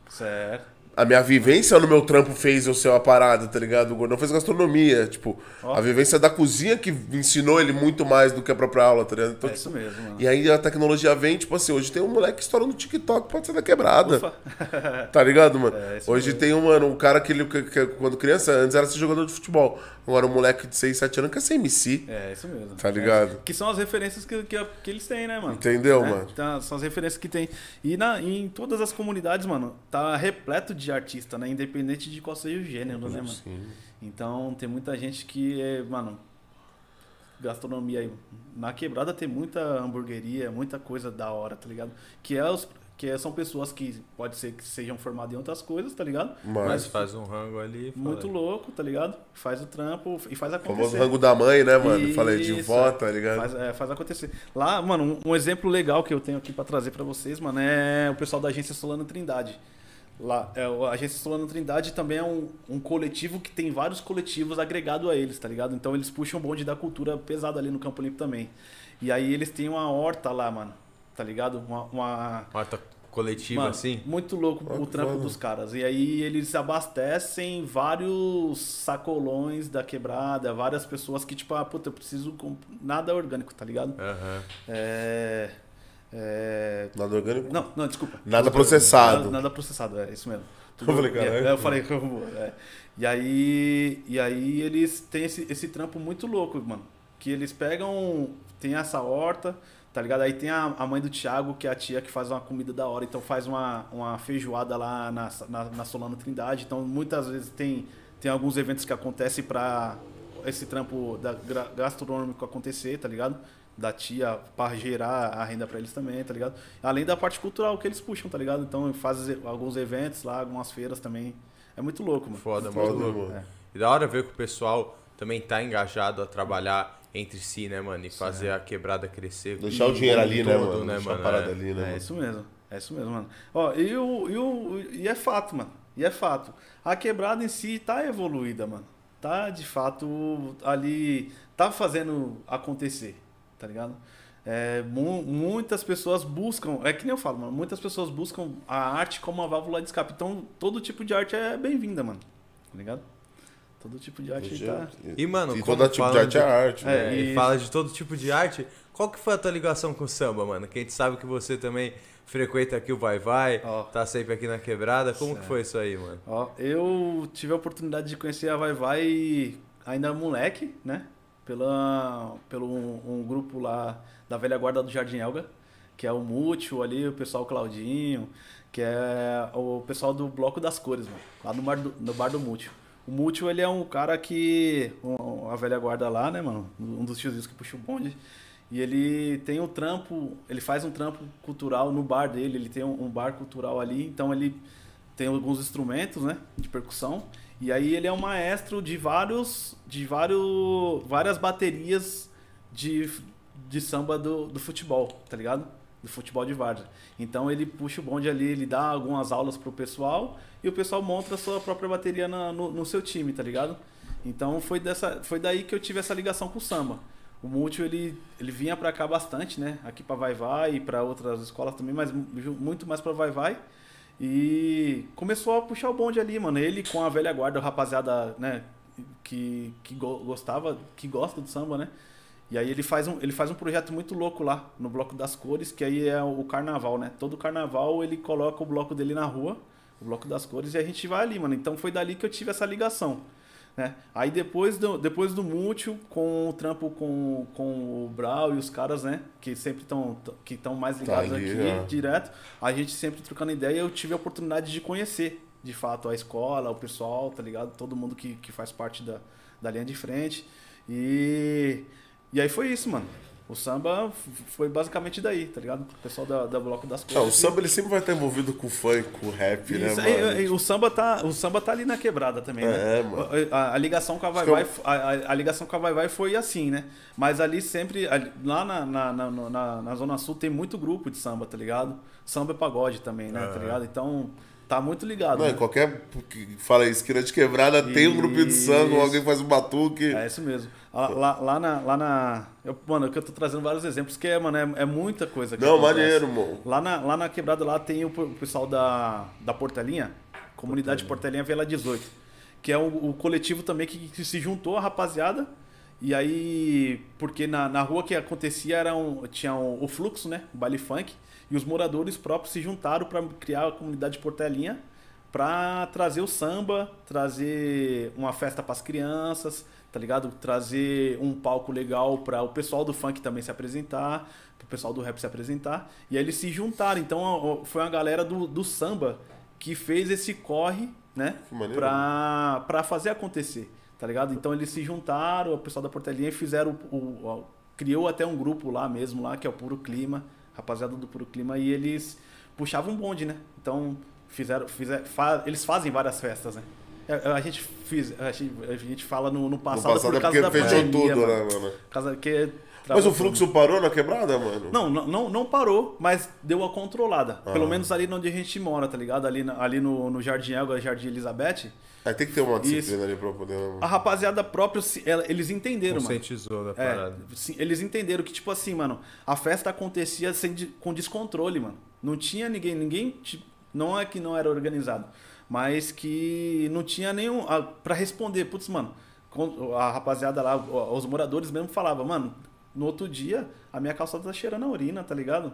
Certo. A minha vivência no meu trampo fez eu ser uma parada, tá ligado? O Gordão fez gastronomia, tipo, Ó. a vivência da cozinha que ensinou ele muito mais do que a própria aula, tá ligado? Então, É isso mesmo, mano. e aí a tecnologia vem, tipo assim, hoje tem um moleque que estoura no TikTok, pode ser da quebrada. Ufa. Tá ligado, mano? É, hoje mesmo. tem um, mano, um cara que, ele, que, que quando criança, antes era ser jogador de futebol. Agora um moleque de 6, 7 anos quer ser MC. É, isso mesmo. Tá ligado? É, que são as referências que, que, que eles têm, né, mano? Entendeu, Né? mano? Então, são as referências que tem. E na, em todas as comunidades, mano, tá repleto de artista, né? Independente de qual seja o gênero, né, mano? Sim. Então tem muita gente que é, mano, gastronomia aí. Na quebrada tem muita hamburgueria, muita coisa da hora, tá ligado? Que é os. que são pessoas que pode ser que sejam formadas em outras coisas, tá ligado? Mas, faz um rango ali. Muito fala. louco, tá ligado? Faz o trampo e faz O acontecer. famoso rango da mãe, né, mano? Isso, Falei de vó, tá ligado? Faz, é, faz acontecer. Lá, mano, um, um exemplo legal que eu tenho aqui pra trazer pra vocês, mano, é o pessoal da agência Solano Trindade. Lá, é, a agência Solano Trindade também é um, um coletivo que tem vários coletivos agregados a eles, tá ligado? Então eles puxam o bonde da cultura pesada ali no Campo Limpo também. E aí eles têm uma horta lá, mano, tá ligado? Uma, uma, Horta coletiva Mano, assim? Muito louco o trampo foda. dos caras. E aí eles abastecem vários sacolões da quebrada, várias pessoas que, tipo, ah, puta, eu preciso. comp- Nada orgânico, tá ligado? Aham. É. É. Nada orgânico? Não, não, desculpa. Nada processado. Nada, nada processado, é isso mesmo. Eu falei, caralho. É, eu falei, é. E aí. E aí eles têm esse, esse trampo muito louco, mano. Que eles pegam. Tem essa horta, tá ligado? Aí tem a, a mãe do Thiago, que é a tia que faz uma comida da hora. Então faz uma, uma feijoada lá na, na, na Solano Trindade. Então muitas vezes tem, tem alguns eventos que acontecem pra esse trampo da, gra- gastronômico acontecer, tá ligado? Da tia pra gerar a renda pra eles também, tá ligado? Além da parte cultural que eles puxam, tá ligado? Então faz alguns eventos lá, algumas feiras também. É muito louco, mano. Foda, Foda, muito louco. mano. É. E da hora ver que o pessoal também tá engajado a trabalhar entre si, né, mano? E fazer a quebrada crescer. Deixar o dinheiro ali, né, todo, mano? né, Deixar a mano? parada É. ali, né, É mano? isso mesmo. É isso mesmo, mano. Ó, e, o, e, o, e é fato, mano. E é fato. A quebrada em si tá evoluída, mano. Tá, de fato, ali. Tá fazendo acontecer, tá ligado? É, mu- muitas pessoas buscam. É que nem eu falo, mano. Muitas pessoas buscam a arte como uma válvula de escape. Então, todo tipo de arte é bem-vinda, mano. Tá ligado? Todo tipo de arte tá. E, mano, e todo tipo de arte é de- arte, É, né? É, e fala de todo tipo de arte. Qual que foi a tua ligação com o samba, mano? Que a gente sabe que você também frequenta aqui o Vai Vai, Ó. tá sempre aqui na quebrada. Como que Certo. foi isso aí, mano? Ó, eu tive a oportunidade de conhecer a Vai Vai ainda moleque, né? Pela, pelo um, um grupo lá da velha guarda do Jardim Elga, que é o Mútil ali, o pessoal Claudinho, que é o pessoal do Bloco das Cores, mano, lá no bar do, no bar do Mútil. O Mútil, ele é um cara que, um- a velha guarda lá, né, mano? Um dos tiozinhos que puxa o bonde. E ele tem um trampo, ele faz um trampo cultural no bar dele, ele tem um, um bar cultural ali, então ele tem alguns instrumentos, né, de percussão. E aí ele é um maestro de vários, de vários, várias baterias de, de samba do, do futebol, tá ligado? Do futebol de várzea. Então ele puxa o bonde ali, ele dá algumas aulas pro pessoal e o pessoal monta a sua própria bateria na- no, no seu time, tá ligado? Então foi, dessa, foi daí que eu tive essa ligação com o samba. O Múltiplo, ele, ele vinha pra cá bastante, né? Aqui pra Vai Vai e pra outras escolas também, mas mu- muito mais pra Vai Vai. E começou a puxar o bonde ali, mano. Ele com a velha guarda, o rapaziada, né? Que, que go- gostava, que gosta do samba, né? E aí ele faz, um, ele faz um projeto muito louco lá, no Bloco das Cores, que aí é o carnaval, né? Todo carnaval ele coloca o bloco dele na rua, o Bloco das Cores, e a gente vai ali, mano. Então foi dali que eu tive essa ligação. Né? Aí depois do, depois do Mútil, com o trampo com, com o Brau e os caras, né? Que sempre estão que estão mais ligados ali, aqui, é. direto. A gente sempre trocando ideia, eu tive a oportunidade de conhecer, de fato, a escola, o pessoal, tá ligado? Todo mundo que, que faz parte da, da linha de frente. E, e aí foi isso, mano. O samba foi basicamente daí, tá ligado? O pessoal da, da Bloco das Cores. Não, o samba ele sempre vai estar envolvido com o funk, com o rap, né, Isso, mano? aí, aí, o samba tá, o samba tá ali na quebrada também, né? É, mano. A, a ligação com a Vai Vai, a, a- a ligação com a Vai Vai foi assim, né? Mas ali sempre, ali- lá na, na, na, na- na Zona Sul tem muito grupo de samba, tá ligado? Samba e pagode também, né? Tá ligado? Então, tá muito ligado. Não, né? qualquer que fala esquina de quebrada tem um grupinho de samba, Isso. alguém faz um batuque. É isso mesmo. Lá, lá, lá na. Lá na eu, mano, que eu tô trazendo vários exemplos, que é, mano, é, é muita coisa que Não, acontece. maneiro, mano. Lá na, lá na quebrada lá tem o, o pessoal da, da Portelinha, comunidade Portelinha Vela 18, que é o, o coletivo também que, que se juntou a rapaziada. E aí, porque na, na rua que acontecia era um, tinha um- o fluxo, né? O baile funk. E os moradores próprios se juntaram para criar a comunidade Portelinha para trazer o samba, trazer uma festa para as crianças, tá ligado? Trazer um palco legal para o pessoal do funk também se apresentar, para o pessoal do rap se apresentar. E aí eles se juntaram. Então foi uma galera do, do samba que fez esse corre, né? Pra, pra fazer acontecer, tá ligado? Então eles se juntaram, o pessoal da Portelinha, fizeram o, o- criou até um grupo lá mesmo, lá, que é o Puro Clima, rapaziada do Puro Clima, e eles puxava um bonde, né? Então, fizeram, fizeram fa, eles fazem várias festas, né? É, A gente, fiz, a gente, a gente fala no, no No passado, passado por é causa porque da fechou pandemia, tudo, mano. né, mano? Por causa que Mas o fluxo parou na quebrada, mano? não, não, não, não parou, mas deu a controlada. Ah. Pelo menos ali onde a gente mora, tá ligado? Ali, ali no, no Jardim Elga, Jardim Elizabeth. Aí tem que ter uma disciplina Isso. ali pra poder. né? A rapaziada própria, eles entenderam, mano. Conscientizou da É, parada. sim, eles entenderam que, tipo assim, mano, a festa acontecia sem, com descontrole, mano. Não tinha ninguém, ninguém. Não é que não era organizado, mas que não tinha nenhum. a- Pra responder, putz, mano, a rapaziada lá, os moradores mesmo falavam, mano, no outro dia a minha calçada tá cheirando a urina, tá ligado?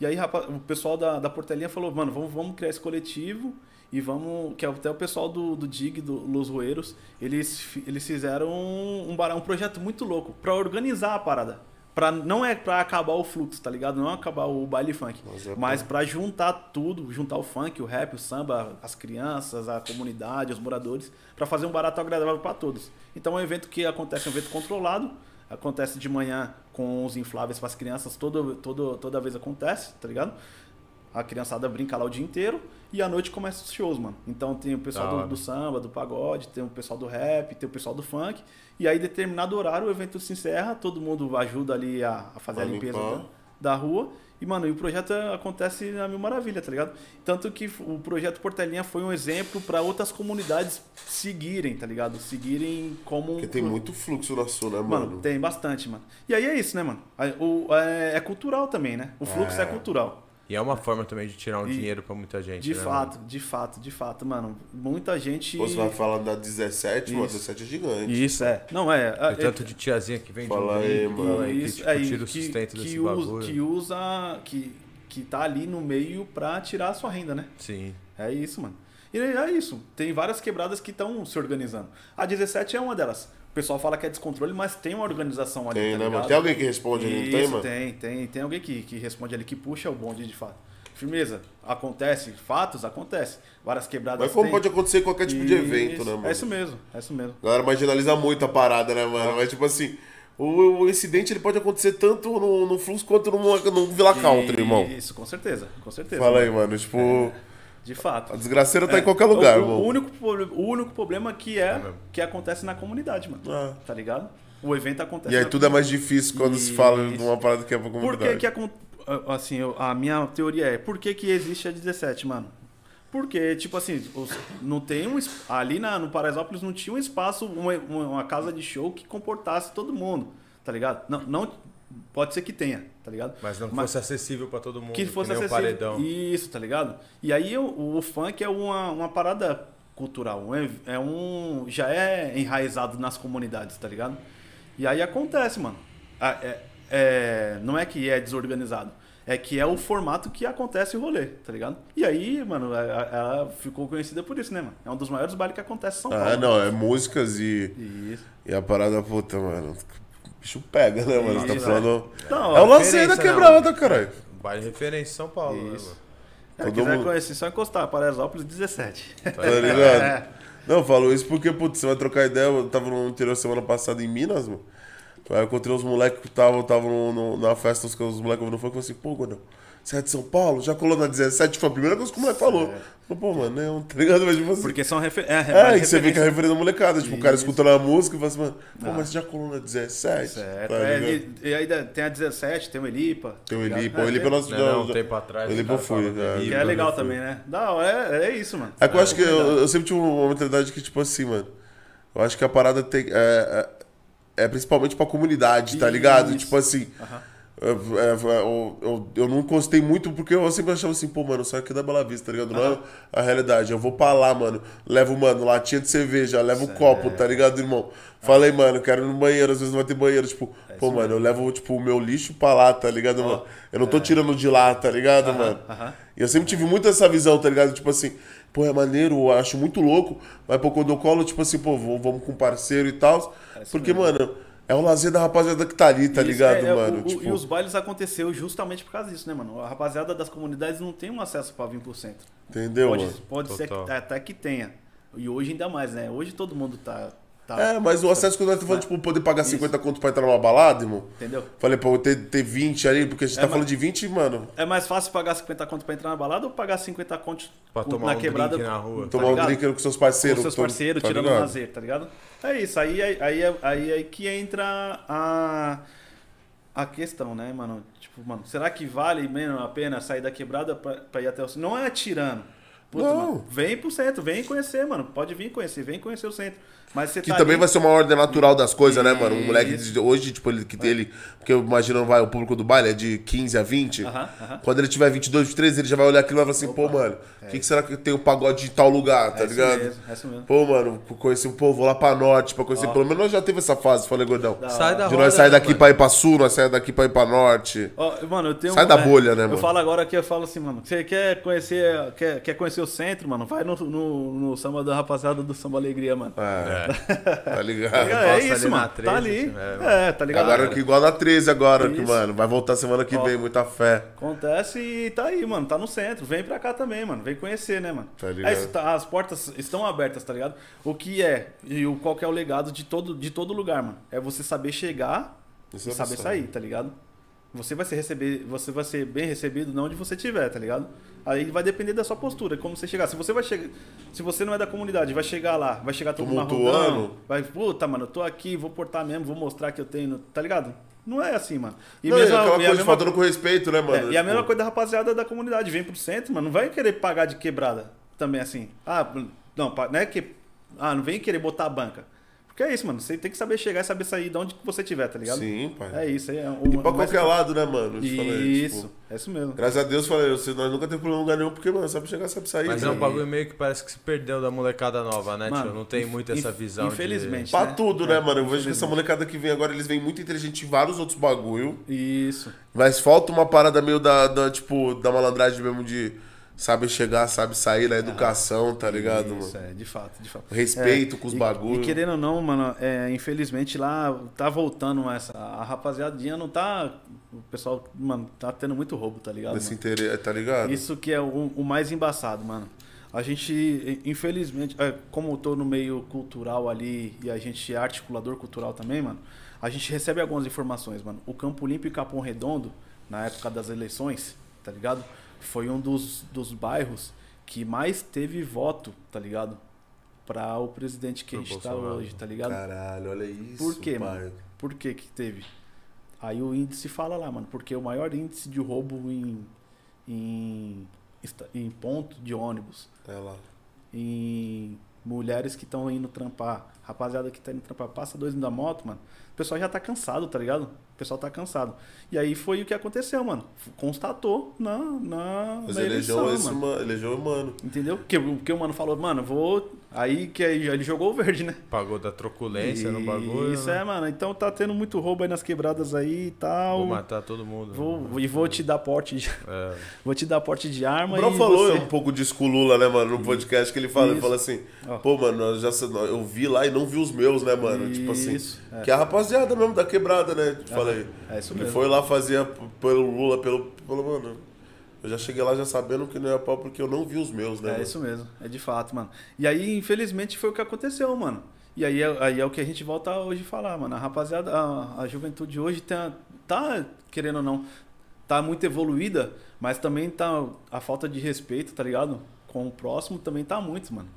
E aí rapa- o pessoal da, da Portelinha falou, mano, vamos, vamos criar esse coletivo e vamos. Que até o pessoal do, do DIG, do Los Roeiros, eles, eles fizeram um, um, um projeto muito louco pra organizar a parada. Pra, não é pra acabar o fluxo, tá ligado? Não é acabar o baile funk. Mas é Mas pra juntar tudo, juntar o funk, o rap, o samba, as crianças, a comunidade, os moradores, pra fazer um barato agradável pra todos. Então é um evento que acontece, é um evento controlado, acontece de manhã com os infláveis para as crianças, todo, todo, toda vez acontece, tá ligado? A criançada brinca lá o dia inteiro e à noite começa os shows, mano. Então tem o pessoal do, do samba, do pagode, tem o pessoal do rap, tem o pessoal do funk. E aí, determinado horário, o evento se encerra, todo mundo ajuda ali a, a fazer a limpeza da, da rua. E, mano, e o projeto acontece na mil maravilha, tá ligado? Tanto que o projeto Portelinha foi um exemplo para outras comunidades seguirem, tá ligado? Seguirem como. Porque tem muito fluxo na sul, né, Mano, mano? tem bastante, mano. E aí é isso, né, mano? O, é, é cultural também, né? O fluxo é, É. cultural. E é uma forma também de tirar um E- dinheiro pra muita gente. De né, fato, de fato, de fato, mano. Muita gente. Pô, Você vai falar da 17, mano, Isso. 17 é gigante. Isso, é. Não, é. mano? é- Tem tanto de tiazinha que vem Fala de aí, um mano. que, Isso, tipo, é, tira o que- sustento que desse usa, bagulho. Que usa. Que, que tá ali no meio pra tirar a sua renda, né? Sim. É isso, mano. E é isso. Tem várias quebradas que estão se organizando. A 17 é uma delas. O pessoal fala que é descontrole, mas tem uma organização ali. Tem, tá né, mano? Tem alguém que responde ali, não tem, Isso, mano? tem, tem. Tem alguém que, que responde ali, que puxa o bonde de fato. Firmeza. Acontece, fatos, acontece. Várias quebradas. Mas como tem. pode acontecer qualquer tipo de evento, Isso, né, mano? É isso mesmo, é isso mesmo. A galera marginaliza muito a parada, né, mano? Mas, tipo assim, o, o incidente ele pode acontecer tanto no, no fluxo quanto no, no Villa Country, irmão. Isso, com certeza, com certeza. Fala aí, mano. Tipo, De fato. a desgraceira tá É, em qualquer lugar, o, o único, o único problema que é, mesmo. que acontece na comunidade, mano. Ah. Tá ligado? O evento acontece E aí na tudo é mais difícil quando se fala de uma parada que é pra Por comunidade. que que acon- assim, eu- a minha teoria é, por que que existe a 17, mano? Porque, tipo assim, os- não tem um... Ali na, no Paraisópolis não tinha um espaço, uma, uma- uma casa de show que comportasse todo mundo, tá ligado? Não, não pode ser que tenha, tá ligado? Mas não Mas- fosse acessível pra todo mundo. que fosse nem o acessível. paredão. Isso, tá ligado? E aí o, o funk é uma, uma parada cultural, é um já é enraizado nas comunidades, tá ligado? E aí acontece, mano. Ah, é- é- não é que é desorganizado, é que é o formato que acontece o rolê, tá ligado? E aí, mano, ela ficou conhecida por isso, né, mano? É um dos maiores bailes que acontece em São Paulo. Ah, não, é músicas e, Isso. e a parada, puta, mano. O bicho pega, né, mano? Você tá falando. Não, É o lazer da quebrada, caralho. Vale referência em São Paulo, né, Isso. mano? Se todo quiser mundo- conhecer, só encostar, Paraisópolis 17. Tá ligado? Não, eu falo isso porque, putz, você vai trocar ideia. Eu tava no interior semana passada em Minas, mano. Aí eu encontrei uns moleques que estavam tava no- no- na festa, os, os moleques ouvindo funk, eu falei assim, pô, Gordão, você é de São Paulo? Já colou na 17? Foi a primeira coisa que o moleque falou. Falei, pô, mano, não, tá ligado? Mas, tipo assim, Porque são refer... é, É, e você vê que é referência. referência da molecada. Tipo, o cara escutando a música e fala assim, mano, pô, Ah. mas você já colou na 17? Certo. Tá é, e, e aí tem a 17, tem o Elipa. Tem o tá? Elipa. É, O Elipa tem- nós Não, já- não, um tempo atrás. o Elipa foi, é. que é legal também, né? Hora, é, é isso, mano. É que eu acho que eu, eu sempre tive uma mentalidade que, tipo assim, mano. Eu acho que a parada tem. É, é, é principalmente pra comunidade, tá ligado? Isso. Tipo assim. Aham. Eu, é, eu, eu, eu não encostei muito porque eu sempre achava assim, pô, mano, saio aqui da Bela Vista, tá ligado? Não é a realidade. Eu vou pra lá, mano. Levo, mano, latinha de cerveja, levo Certo. copo, tá ligado, irmão? Falei, mano, quero ir no banheiro, às vezes não vai ter banheiro. Tipo, pô, isso mano, eu levo, tipo, o meu lixo pra lá, tá ligado, mano? Eu não tô tirando de lá, tá ligado, mano? aham. E eu sempre tive muito essa visão, tá ligado? Tipo assim, pô, é maneiro, eu acho muito louco, mas pô, quando eu colo, tipo assim, pô, vamos com um parceiro e tal. É porque, mesmo. mano, é o lazer da rapaziada que tá ali, tá Isso, ligado, é, é, mano? o- tipo, E os bailes aconteceu justamente por causa disso, né, mano? A rapaziada das comunidades não tem um acesso pra vir pro centro. entendeu, Pode, mano? pode ser que, até que tenha. E hoje ainda mais, né? Hoje todo mundo tá, Tá. É, mas o acesso que nós estamos falando, tipo, poder pagar 50 conto pra entrar numa balada, irmão. Entendeu? Falei, pô, ter, ter 20 ali, porque a gente tá mas- falando de 20, mano. É mais fácil pagar 50 conto pra entrar na balada ou pagar 50 conto Pra com- tomar na um quebrada drink na rua. tá Tomar um drink com seus com parceiros. seus tô- parceiros, tá tirando o ligado? lazer, tá ligado? É isso, aí, aí, aí, é- aí, aí que entra a, a questão, né, mano? Tipo, mano, será que vale mesmo a pena sair da quebrada pra, pra ir até o? Não é atirando. Puta, Não. mano, vem pro centro, vem conhecer, mano. Pode vir conhecer, vem conhecer o centro. Mas você Que tá também ali- vai ser uma ordem natural das coisas, né, mano? Um moleque Isso. de hoje, tipo, ele, que ele. Porque eu imagino, vai, o público do baile é de 15 a 20. Aham, aham. Quando ele tiver 22, 23, ele já vai olhar aquilo e vai falar assim, pô, mano, o que, que será que tem o pagode de tal lugar, tá é isso ligado? mesmo, é isso mesmo. Pô, mano, conhecer, pô, vou lá pra norte pra conhecer. Pelo menos nós já teve essa fase, falei, gordão. Da Sai da De roda, nós sair né, daqui mano? pra ir pra sul, nós sair daqui pra ir pra norte. Ó, mano, eu tenho Sai da é, bolha, né, Eu mano? falo agora que eu falo assim, mano. Você quer conhecer, quer, quer conhecer o centro, mano? Vai no, no, no samba da rapaziada do Samba Alegria, mano. É, tá ligado? É, ali isso, mano. 13, tá ali. assim, É, é, tá ligado? Agora que igual da 13 agora, que, mano, vai voltar semana que Ó. vem, muita fé. Acontece e tá aí, mano. Tá no centro. Vem pra cá também, mano. Vem conhecer, né, mano? Tá ligado. É isso, tá- as portas estão abertas, tá ligado? O que é e o, qual que é o legado de todo, de todo lugar, mano? É você saber chegar Isso e é saber sair, tá ligado? Você vai ser receber, você vai ser bem recebido de onde você estiver, tá ligado? Aí vai depender da sua postura, como você chegar. Se você vai chegar, se você não é da comunidade, vai chegar lá, vai chegar todo mundo vai, puta, mano, eu tô aqui, vou portar mesmo, vou mostrar que eu tenho, tá ligado? Não é assim, mano. E não, mesmo é a- aquela coisa mesma- faltando com respeito, né, é, mano? e a mesma Tipo, coisa da rapaziada da comunidade, vem pro centro, mano, não vai querer pagar de quebrada também assim. Ah, não, não é que. Ah, não vem querer botar a banca. Porque é isso, mano. Você tem que saber chegar e saber sair de onde que você tiver, tá ligado? Sim, pai. É isso, aí é E uma, pra mais- qualquer lado, né, mano? Te falei, Isso, tipo, é isso mesmo. Graças a Deus, falei, você, nós nunca teve problema em lugar nenhum, porque, mano, sabe chegar, sabe sair. Mas é né? um bagulho meio que parece que se perdeu da molecada nova, né, Mano, tio? Não tem muito essa visão de- infelizmente. Pra né? tudo, né, É, mano? Eu vejo que essa molecada que vem agora, eles vêm muito inteligente em vários outros bagulho. Isso. Mas falta uma parada meio da, da, tipo, da malandragem mesmo de sabe chegar, sabe sair na educação, tá ligado, Isso, mano? é, de fato, de fato. Respeito com os bagulhos. E querendo ou não, mano, é, infelizmente lá tá voltando essa. A rapaziadinha não tá. O pessoal, mano, tá tendo muito roubo, tá ligado? Desse mano? interesse, tá ligado? Isso que é o, o mais embaçado, mano. A gente, infelizmente, é, como eu tô no meio cultural ali e a gente é articulador cultural também, mano, a gente recebe algumas informações, mano. O Campo Limpo e Capão Redondo, na época das eleições, tá ligado? Foi um dos, dos bairros que mais teve voto, tá ligado? Pra o presidente que a Pro gente tá Bolsonaro. hoje, tá ligado? Caralho, olha isso. Por quê, pai. mano? Por que que teve? Aí o índice fala lá, mano, porque o maior índice de roubo em, em, em ponto de ônibus, É lá. em mulheres que estão indo trampar, rapaziada que tá indo trampar, passa dois da moto, mano, o pessoal já tá cansado, tá ligado? O pessoal tá cansado. E aí foi o que aconteceu, mano. Constatou na, na, Mas na elegeu eleição, esse, mano. Elegeu o mano. Entendeu? Porque, porque o mano falou, mano, vou. Aí que aí ele jogou o verde, né? Pagou da truculência no bagulho. Isso né? é, mano. Então tá tendo muito roubo aí nas quebradas aí e tal. Vou matar todo mundo. Vou, e vou te dar porte de, É. vou te dar porte de O arma Bro e falou você... um pouco disso com o Lula, né, mano, no podcast que ele fala, ele Isso. fala assim, pô, mano, nós já, eu vi lá e não vi os meus, né, mano? Tipo assim, Isso, é. que a rapaziada mesmo da quebrada, né? Te falei. é isso mesmo. foi lá fazia p- pelo Lula, pelo, pelo, mano, eu já cheguei lá já sabendo que não ia pau porque eu não vi os meus, né? É mano? isso mesmo, é de fato, mano. E aí, infelizmente, foi o que aconteceu, mano. E aí, é- aí é o que a gente volta hoje a falar, mano. A rapaziada, a, a juventude hoje tá, tá, querendo ou não, tá muito evoluída, mas também tá a falta de respeito, tá ligado? Com o próximo também tá muito, mano.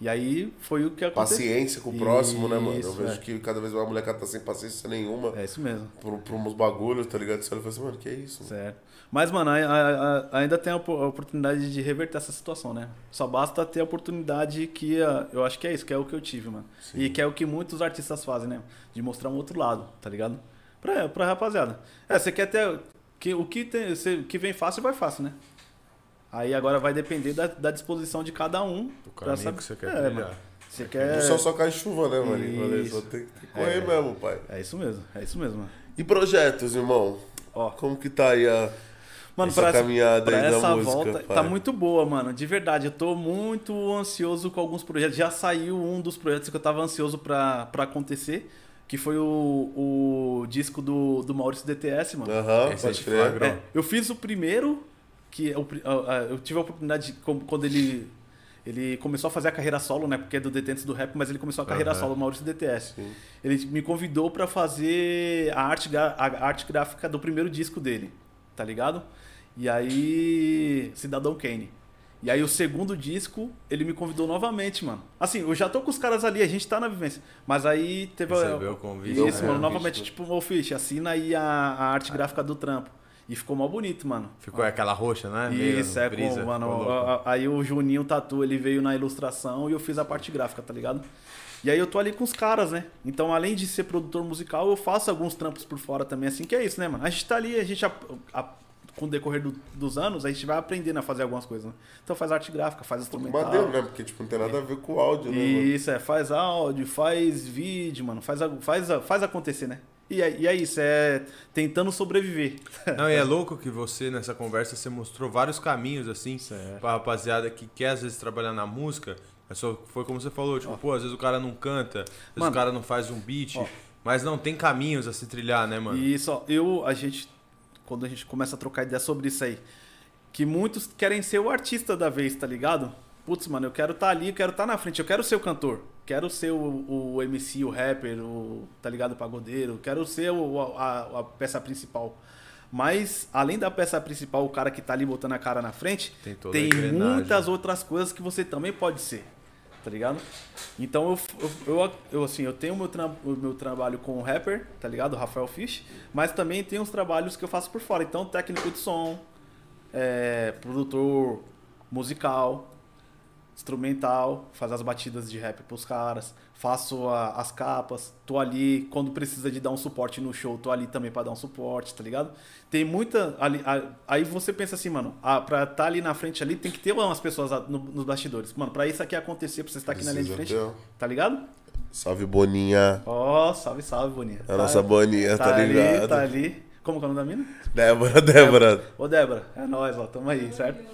E aí foi o que aconteceu. Paciência com o próximo, né, mano? Eu Isso, vejo é. que cada vez mais a molecada tá sem paciência nenhuma É isso mesmo. por, por uns bagulhos, tá ligado? Você olha e fala assim, mano, que isso? mano? Certo. Mas, mano, a- a- a- ainda tem a op- a oportunidade de reverter essa situação, né? Só basta ter a oportunidade que ah, eu acho que é isso, que é o que eu tive, mano. E que é o que muitos artistas fazem, né? De mostrar um outro lado, tá ligado? Pra, pra rapaziada. É, você quer ter. Que, o que, tem, você- que vem fácil, vai fácil, né? Aí agora vai depender da, da disposição de cada um. O pra caminho saber- que você quer é, trilhar. mano. Você quer. O céu só cai chuva, né, mano? Só tem, que correr É. mesmo, pai. É isso mesmo, é isso mesmo, mano. E projetos, irmão? Ó. Como que tá aí a Mano, essa pra essa, caminhada pra aí da essa música? volta, pai? tá muito boa, mano. De verdade, eu tô muito ansioso com alguns projetos. Já saiu um dos projetos que eu tava ansioso pra, pra acontecer, que foi o, o disco do, do Maurício DTS, mano. Aham, a pode gente crer. É, eu fiz o primeiro, que é o pri- ah, ah, eu tive a oportunidade, de, quando ele. Ele começou a fazer a carreira solo, né? Porque é do Detentes do Rap, mas ele começou a carreira Aham. solo, Maurício DTS. Ele me convidou pra fazer a arte, a arte gráfica do primeiro disco dele, tá ligado? E aí. Cidadão Kane. E aí o segundo disco, ele me convidou novamente, mano. Assim, eu já tô com os caras ali, a gente tá na vivência. Mas aí teve Recebeu o convite, Isso, né? mano, O novamente, convite, tipo, ô Fish, assina aí a, a arte gráfica do trampo. E ficou mal bonito, mano. Ficou aquela roxa, né? Meio Isso, é brisa, com, mano. Aí o Juninho Tatu, ele veio na ilustração e eu fiz a parte gráfica, tá ligado? E aí eu tô ali com os caras, né? Então, além de ser produtor musical, eu faço alguns trampos por fora também, assim, que é isso, né, mano? A gente tá ali, a gente, a- a- com o decorrer do- dos anos, a gente vai aprendendo a fazer algumas coisas, né? Então faz arte gráfica, faz instrumental. Madeiro, né? Porque, tipo, não tem nada a ver com o áudio, né? mano? Isso, é, faz áudio, faz vídeo, mano, faz, faz, faz acontecer, né? E é, e é isso, é tentando sobreviver. Não, e é louco que você, nessa conversa, você mostrou vários caminhos, assim, Certo. pra rapaziada que quer, às vezes, trabalhar na música. Mas só foi como você falou, tipo, pô, às vezes o cara não canta, às vezes Mano. o cara não faz um beat, Ó. mas não, tem caminhos a se trilhar, né, mano? E isso, ó, eu, a gente, quando a gente começa a trocar ideia sobre isso aí, que muitos querem ser o artista da vez, tá ligado? Putz, mano, eu quero estar ali, eu quero estar na frente, eu quero ser o cantor, quero ser o, o MC, o rapper, o, tá ligado, o pagodeiro, quero ser o, a, a peça principal. Mas, além da peça principal, o cara que tá ali botando a cara na frente, Tem tem muitas outras coisas que você também pode ser, tá ligado? Então eu, eu, eu, eu, assim, eu tenho o meu, tra o meu trabalho com o rapper, tá ligado? O Rafael Fish, mas também tem os trabalhos que eu faço por fora. Então, técnico de som, é, produtor musical, instrumental, fazer as batidas de rap pros caras, faço a- as capas, tô ali quando precisa de dar um suporte no show, tô ali também pra dar um suporte, tá ligado? Tem muita ali, a- aí você pensa assim, mano, ah, pra estar ali na frente ali tem que ter umas pessoas a- no- nos bastidores. Mano, pra isso aqui acontecer, pra você estar aqui na linha de frente, ter, tá ligado? Salve, Boninha. Ó, salve, salve, Boninha. A nossa Boninha, tá, ali, ligado? Tá ali. Como que é o nome da mina? Débora, Débora. Ô, Débora, é nóis, ó, tamo aí, certo?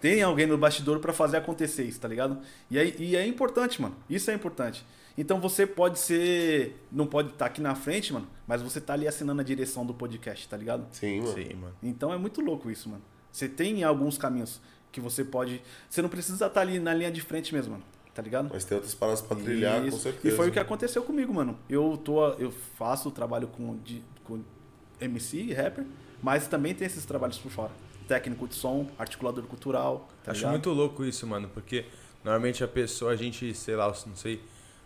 Tem alguém no bastidor pra fazer acontecer isso, tá ligado? E, aí, e é importante, mano. Isso é importante. Então você pode ser. Não pode estar aqui na frente, mano, mas você tá ali assinando a direção do podcast, tá ligado? Sim, mano. Sim, mano. Então é muito louco isso, mano. Você tem alguns caminhos que você pode. Você não precisa estar ali na linha de frente mesmo, mano. Tá ligado? Mas tem outras paradas pra trilhar, com Isso. certeza. E foi o que aconteceu comigo, mano. Eu tô, eu faço o trabalho com, de, com MC, rapper, mas também tem esses trabalhos por fora. Técnico de som, articulador cultural, tá Acho ligado? muito louco isso, mano, porque normalmente a pessoa, a gente, sei lá, não sei,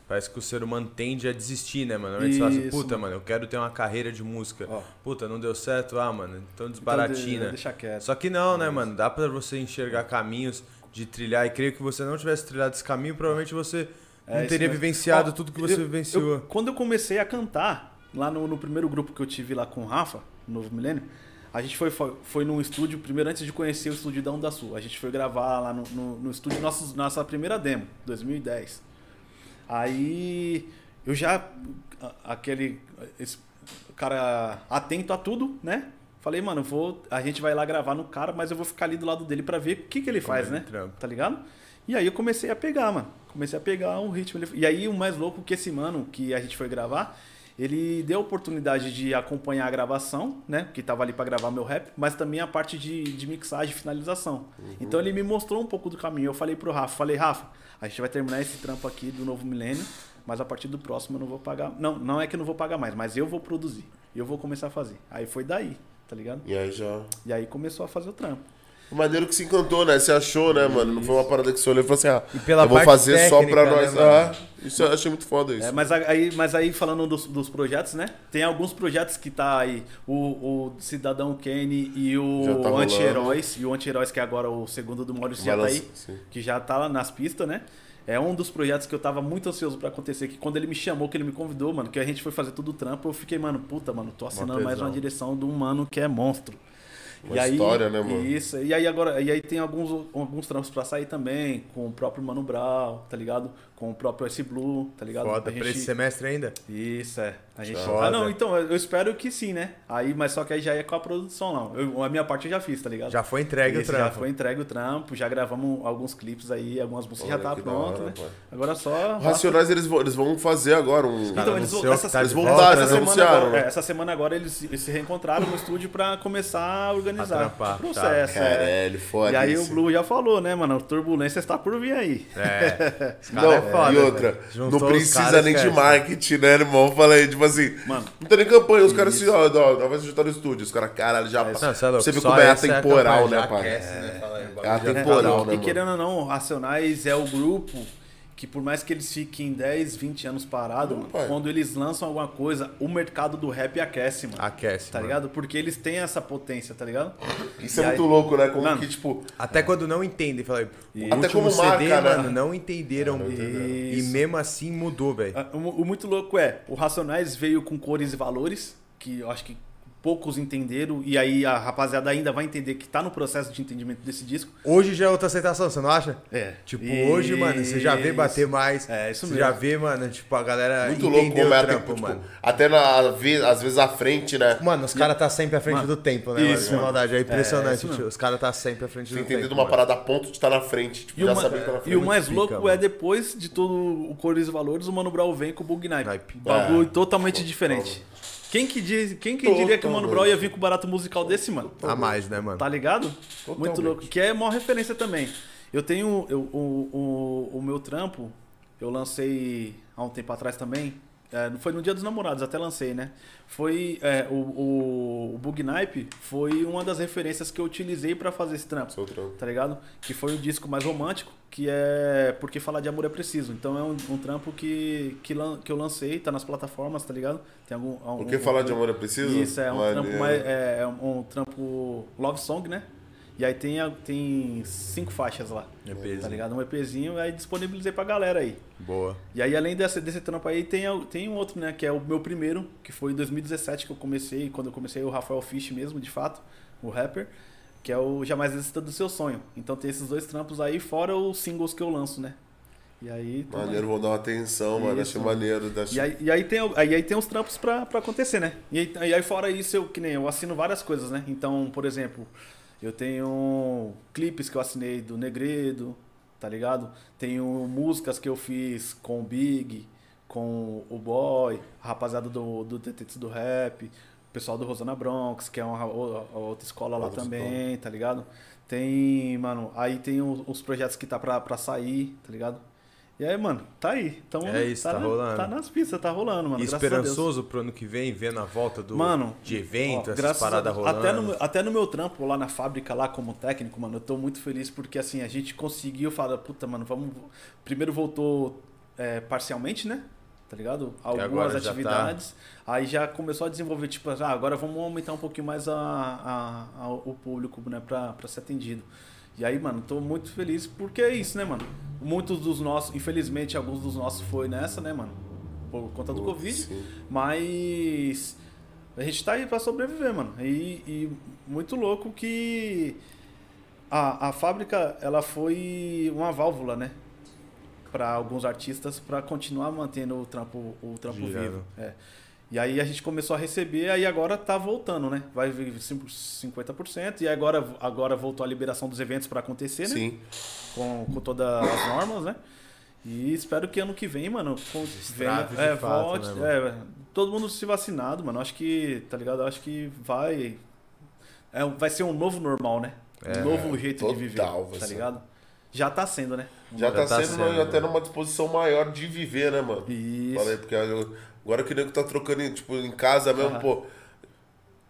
parece que o ser humano tende a desistir, né, mano? Normalmente você fala assim, Isso, puta, mano. eu quero ter uma carreira de música. Ó. Puta, não deu certo, ah, mano, então Então, desbaratina. de- deixa quieto. Só que não, né, mano? Dá pra você enxergar caminhos de trilhar. E creio que você não tivesse trilhado esse caminho, provavelmente você É, não isso teria vivenciado Ó, tudo que você eu- vivenciou. eu- quando eu comecei a cantar, lá no, no primeiro grupo que eu tive lá com o Rafa, no Novo Milênio, a gente foi, foi, foi num estúdio, primeiro antes de conhecer o estúdio da Onda Sul. A gente foi gravar lá no, no, no estúdio nossos, nossa primeira demo, 2010. Aí eu já. Aquele. Esse cara atento a tudo, né? Falei, mano, vou, a gente vai lá gravar no cara, mas eu vou ficar ali do lado dele pra ver o que, que ele faz, né? trampa. Tá ligado? E aí eu comecei a pegar, mano. Comecei a pegar um ritmo. E aí o mais louco que esse mano que a gente foi gravar, ele deu a oportunidade de acompanhar a gravação, né? Que tava ali pra gravar meu rap, mas também a parte de, de mixagem e finalização. Então ele me mostrou um pouco do caminho. Eu falei pro Rafa, falei, Rafa, a gente vai terminar esse trampo aqui do novo milênio, mas a partir do próximo eu não vou pagar. Não, não é que eu não vou pagar mais, mas eu vou produzir. Eu vou começar a fazer. Aí foi daí, tá ligado? E aí já. E aí começou a fazer o trampo. O maneiro que se encantou, né? Você achou, né, mano? Não foi uma parada que você olhou e falou assim, ah, E pela eu vou parte fazer só pra técnica, nós. né, ah, isso eu achei muito foda isso. É, mas aí, mas aí falando dos, dos projetos, né? Tem alguns projetos que tá aí, o, o Cidadão Kenny e o tá. Anti-Heróis, e o Anti-Heróis que é agora o segundo do Maurício já tá aí, sim. que já tá lá nas pistas, né? É um dos projetos que eu tava muito ansioso pra acontecer, que quando ele me chamou, que ele me convidou, mano, que a gente foi fazer tudo o trampo, eu fiquei, mano, puta, mano, tô assinando mais uma direção de um mano que é monstro. Uma história, né, mano? Isso, e aí agora, e aí tem alguns, alguns trampos pra sair também, com o próprio Mano Brown, tá ligado? Com o próprio Ice Blue, tá ligado? Foda, A pra gente- esse semestre ainda? isso, é. A gente... Foda. Ah, não, então, eu espero que sim, né? Aí, mas só que aí já é com a produção, não. Eu- a minha parte eu já fiz, tá ligado? Já foi entregue Isso, o trampo. Já foi entregue o trampo, já gravamos alguns clipes aí, algumas músicas já tá pronto, hora, né? pai. Agora só... Os Racionais, eles vão, eles vão fazer agora um. Então, eles, anunciou essa, tá de essa volta, semana eles agora- anunciaram, né? é, essa semana agora eles, se- eles se reencontraram no estúdio pra começar a organizar o processo. tá. é. Caralho, foda E aí o. Blue já falou, né, mano? Turbulência está por vir aí. É. Não, é foda, e outra, não precisa nem de marketing, né, irmão? Falei, tipo assim, Mano. não tem nem campanha, os caras assim, ó, ó, nós vamos juntar no estúdio, os caras, caralho, já. Você é você vê Só como é a atemporal, né, pai? né? É atemporal, e né, mano? querendo ou não, Racionais é o grupo que por mais que eles fiquem 10, 20 anos parados, Não, quando eles lançam alguma coisa, o mercado do rap aquece, mano. Aquece, Tá mano. ligado? Porque eles têm essa potência, tá ligado? Isso é E muito aí- louco, né? Como Mano, que, tipo, Até quando não entendem, fala Até como CD, marca, né? mano, não entenderam. E Isso. mesmo assim mudou, velho. Ah, O, o muito louco é, o Racionais veio com cores e valores, que eu acho que poucos entenderam, e aí a rapaziada ainda vai entender que tá no processo de entendimento desse disco. Hoje já é outra aceitação, você não acha? É. Tipo, hoje, mano, você já vê bater mais. É, isso Você mesmo. já vê, mano, tipo, a galera muito louco como o é, trampo, tipo, mano. até na, às vezes- às vezes à frente, né? Mano, os caras tá sempre à frente Mano, do tempo, né? isso, mano? Mano. maldade. É impressionante, isso mesmo. tio. Os caras tá sempre à frente Você do entender tempo. de uma mano. parada a ponto de estar na frente, tipo, E o, já ma- saber que tá na frente. e o mais Pica, louco mano. é depois de todo o Cores e Valores, o Mano Brown vem com o Bug Knife. Naipe. Bagulho É. totalmente diferente. Quem que, diz, quem que diria que o Mano Brown ia vir com o barato musical desse, mano? A mais, né, mano? Tá ligado? Muito Totalmente. louco. Que é maior referência também. Eu tenho eu, o, o, o meu trampo, eu lancei há um tempo atrás também. É, foi no Dia dos Namorados, até lancei, né? Foi. é, o, o, o Bug Nipe foi uma das referências que eu utilizei pra fazer esse trampo. Seu trampo. Tá ligado? Que foi o disco mais romântico, que é Porque Falar de Amor é Preciso. Então é um, um trampo que, que, lan- que eu lancei, tá nas plataformas, tá ligado? Tem algum. O um- que um- falar de amor é preciso? isso, é um trampo mais. É, é um trampo love song, né? E aí tem, tem cinco faixas lá. EPzinho. Tá ligado? Um EPzinho, aí disponibilizei pra galera aí. Boa. E aí, além desse, desse trampo aí, tem, tem um outro, né? Que é o meu primeiro, que foi em 2017 que eu comecei, quando eu comecei o Rafael Fish mesmo, de fato, o rapper, que é o Jamais Desista do Seu Sonho. Então tem esses dois trampos aí, fora os singles que eu lanço, né? E aí. Maneiro, vou dar uma atenção, mano. Achei maneiro. E aí, e aí tem, aí, aí tem os trampos pra, pra acontecer, né? E aí, e aí fora isso, eu, que nem eu assino várias coisas, né? Então, por exemplo, eu tenho clipes que eu assinei do Negredo, tá ligado? Tenho músicas que eu fiz com o Big, com o Boy, a rapaziada do, do Detetive do Rap, o pessoal do Rosana Bronx, que é uma outra escola lá Outra também, tá ligado? Tem, mano, aí tem os, os projetos que tá pra, pra sair, tá ligado? E aí, mano, tá aí. Então, É isso, tá na- rolando. Tá nas pistas, tá rolando, mano. E a esperançoso pro ano que vem, vendo a volta do, Mano, de evento, ó, essas a paradas Deus, rolando. Até no, meu- até no meu trampo lá na fábrica, lá como técnico, mano, eu tô muito feliz porque assim, a gente conseguiu falar, puta, mano, vamos. Primeiro voltou é, parcialmente, né? Tá ligado? Algumas já tá. atividades. Aí já começou a desenvolver, tipo, ah, agora vamos aumentar um pouquinho mais a, a- a- o público, né, pra, pra ser atendido. E aí, mano, tô muito feliz porque é isso, né, mano? Muitos dos nossos, infelizmente, alguns dos nossos foi nessa, né, mano? Por conta do Covid. sim. Mas a gente tá aí pra sobreviver, mano. E, e muito louco que a, a fábrica, ela foi uma válvula, né? Pra alguns artistas pra continuar mantendo o trampo, o trampo vivo. É. E aí a gente começou a receber, aí agora tá voltando, né? Vai vir 50%, e agora, agora voltou a liberação dos eventos pra acontecer, né? Sim. com, com todas as normas, né? E espero que ano que vem, mano, venha, é, fato, volte, né, mano? é, todo mundo se vacinado, mano. Acho que, tá ligado? Acho que vai é, vai ser um novo normal, né? É, um novo jeito total de viver, vai tá ser. ligado? Já tá sendo, né? Já, tá, tá sendo, sendo, até né? numa disposição maior de viver, né, mano? Isso. Falei, porque eu- agora que o nego tá trocando, em, tipo, em casa mesmo, pô.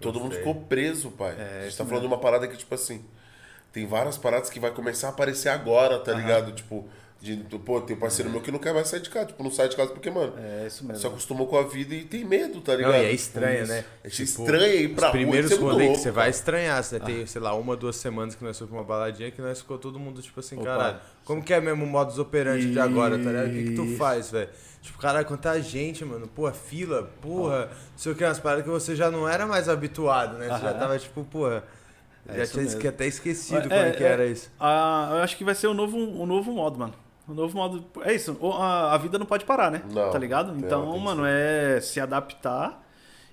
Todo mundo ficou preso, pai. É, a gente tá falando de uma parada que, tipo assim, tem várias paradas que vai começar a aparecer agora, tá ligado? Tipo, de, pô, tem um parceiro meu que não quer mais sair de casa. Tipo, não sai de casa porque, mano, É isso mesmo. se acostumou com a vida e tem medo, tá ligado? Não, e é estranho, Isso. né? É Tipo, estranho ir pra Os rua, primeiros rolês que você vai estranhar. Você tem, sei lá, uma, duas semanas que nós fomos pra uma baladinha que nós ficou todo mundo, tipo assim, Opa. caralho, como que é mesmo o modus operandi de agora, tá ligado? O que, que tu faz, velho? Tipo, caralho, quanta gente, mano. Porra, fila, porra. Não sei o que, umas paradas que você já não era mais habituado, né? Você já tava, tipo, porra. É já tinha mesmo. até esquecido É, como é, que é. era isso. Ah, eu acho que vai ser o novo, o novo modo, mano. O novo modo. É isso. A, a vida não pode parar, né? Não, tá ligado? Então, mano, é se adaptar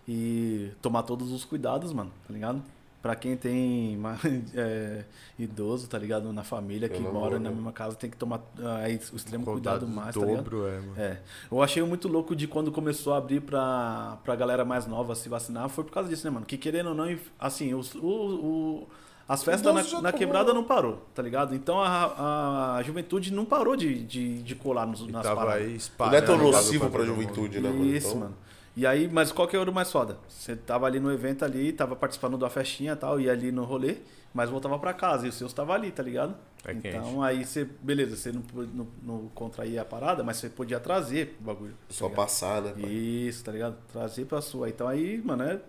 e tomar todos os cuidados, mano. Tá ligado? Pra quem tem é, idoso, tá ligado? Na família, que Pelo mora amor, na né? mesma casa, tem que tomar ah, aí o extremo cuidado mais, tá dobro, ligado? é, mano. É. Eu achei muito louco de quando começou a abrir pra, pra galera mais nova se vacinar, foi por causa disso, né, mano? Que querendo ou não, assim, os, o, o- as festas na, na quebrada não parou, tá ligado? Então a, a juventude não parou de, de, de colar nos, E nas tava paradas. aí Não é espalhando. tão nocivo pra juventude, né, mano? Isso, Então, mano. E aí, mas qual que era o mais foda? Você tava ali no evento ali, tava participando da festinha e tal, ia ali no rolê, mas voltava pra casa e o seu tava ali, tá ligado? É quente. então aí você, beleza, você não, não, não contraía a parada, mas você podia trazer o bagulho. tá Só ligado? passar, né? pai? Isso, tá ligado? Trazer pra sua. Então aí, mano, é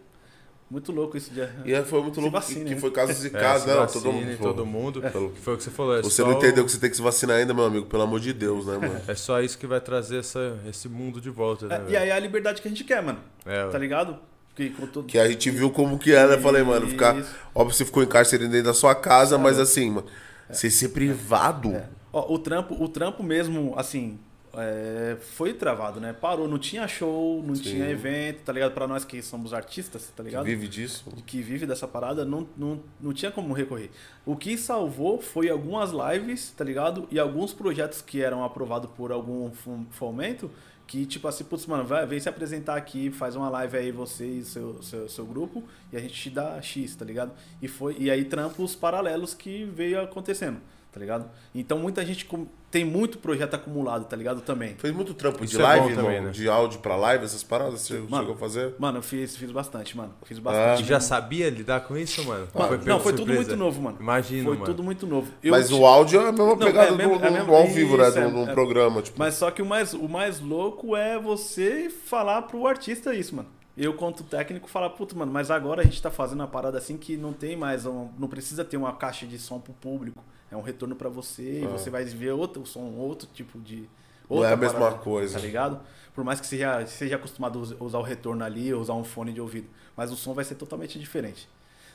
muito louco isso de. E foi muito Se louco vacine, que né? foi casos e É, casos, se né? vacine, Todo mundo. todo mundo. Que foi o que você falou. É Você só não o- entendeu que você tem que se vacinar ainda, meu amigo? Pelo amor de Deus, né, mano? É só isso que vai trazer essa, esse mundo de volta, né? É, e aí é a liberdade que a gente quer, mano. É, Tá ligado? Que, com todo... Que a gente viu como que era, eu falei, mano, ficar. Isso. Óbvio, você ficou em cárcere dentro da sua casa, mas assim, mano, você ser privado. Ó, o trampo, o trampo mesmo, assim, é, foi travado, né? Parou, não tinha show, não Sim. tinha evento, tá ligado? Pra nós que somos artistas, tá ligado? Vive disso. que vive dessa parada, não, não, não tinha como recorrer. O que salvou foi algumas lives, tá ligado? E alguns projetos que eram aprovados por algum fom- fomento, que tipo assim, putz, mano, vai, vem se apresentar aqui, faz uma live aí você e seu, seu, seu grupo, e a gente te dá X, tá ligado? E, foi, e aí trampos paralelos que veio acontecendo, tá ligado? Então muita gente tem muito projeto acumulado, tá ligado? Também. Fez muito trampo Isso de é live, também, né? De áudio pra live, essas paradas, você Mano, chegou a fazer? Mano, eu fiz, fiz bastante, mano. Fiz E bastante. já sabia lidar com isso, mano? Mano, pego não, foi de tudo surpresa? muito novo, mano. Imagino, Foi mano. tudo muito novo. Eu Mas o áudio é a mesma Não, pegada é mesmo- do, é do- mesmo- do ao vivo, né? isso, Do, é- do é- programa. Tipo, Mas só que o mais, o mais louco é você falar pro artista isso, mano. Eu, quanto técnico, falar, puta, mano, mas agora a gente tá fazendo uma parada assim que não tem mais, um- não precisa ter uma caixa de som pro público. É um retorno pra você e Ah. você vai ver outro som, outro tipo de. Não é a mesma parada, coisa. Tá ligado? Por mais que seja, seja acostumado a us- usar o retorno ali, usar um fone de ouvido. Mas o som vai ser totalmente diferente.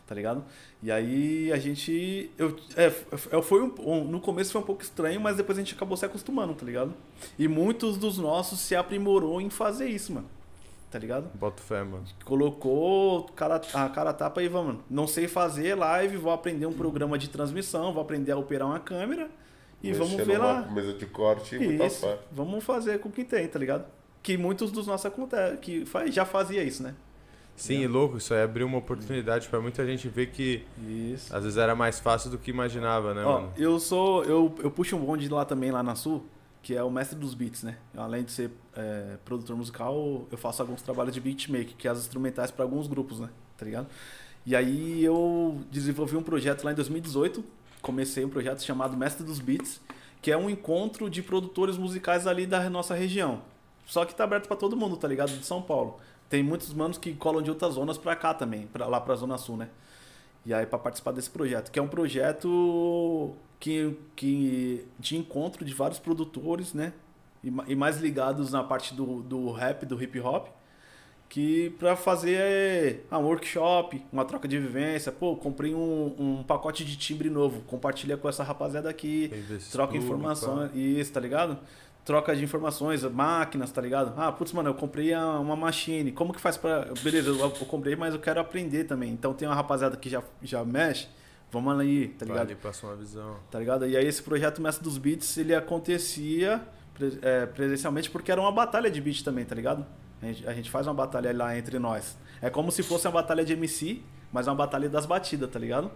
Tá ligado? E aí a gente. Eu, é, f- foi um- no começo foi um pouco estranho, mas depois a gente acabou se acostumando, tá ligado? E muitos dos nossos se aprimorou em fazer isso, mano. Tá ligado? Boto fé, mano. Colocou cara, a cara tapa e vamos. Não sei fazer live, vou aprender um programa de transmissão, vou aprender a operar uma câmera e vamos ver lá. Mesa de corte e muita Isso. fé. Vamos fazer com o que tem, tá ligado? Que muitos dos nossos acontece, que faz, já fazia isso, né? Sim, e louco, isso aí abriu uma oportunidade pra muita gente ver que Isso. às vezes era mais fácil do que imaginava, né, Ó, mano? eu sou. Eu, eu puxo um bonde lá também, lá na Sul, que é o mestre dos beats, né? Eu, além de ser é, produtor musical, eu faço alguns trabalhos de beatmaker, que é as instrumentais para alguns grupos, né? Tá ligado? E aí eu desenvolvi um projeto lá em 2018. Comecei um projeto chamado Mestre dos Beats, que é um encontro de produtores musicais ali da nossa região. Só que tá aberto para todo mundo, tá ligado? De São Paulo. Tem muitos manos que colam de outras zonas pra cá também, pra, lá pra Zona Sul, né? E aí para participar desse projeto, que é um projeto que, que de encontro de vários produtores, né? E, e mais ligados na parte do, do rap, do hip hop, que para fazer ah, um workshop, uma troca de vivência. Pô, comprei um, um pacote de timbre novo, compartilha com essa rapaziada aqui, troca informações, isso, tá ligado? Troca de informações, máquinas, tá ligado? Ah, putz, mano, eu comprei uma machine. Como que faz pra. Beleza, eu, eu comprei, mas eu quero aprender também. Então tem uma rapaziada que já, já mexe. Vamos aí, tá ligado? ali, passou uma visão. Tá ligado? E aí esse projeto Mestre dos Beats, ele acontecia é, presencialmente porque era uma batalha de beat também, tá ligado? A gente, a gente faz uma batalha lá entre nós. É como se fosse uma batalha de MC, mas uma batalha das batidas, tá ligado?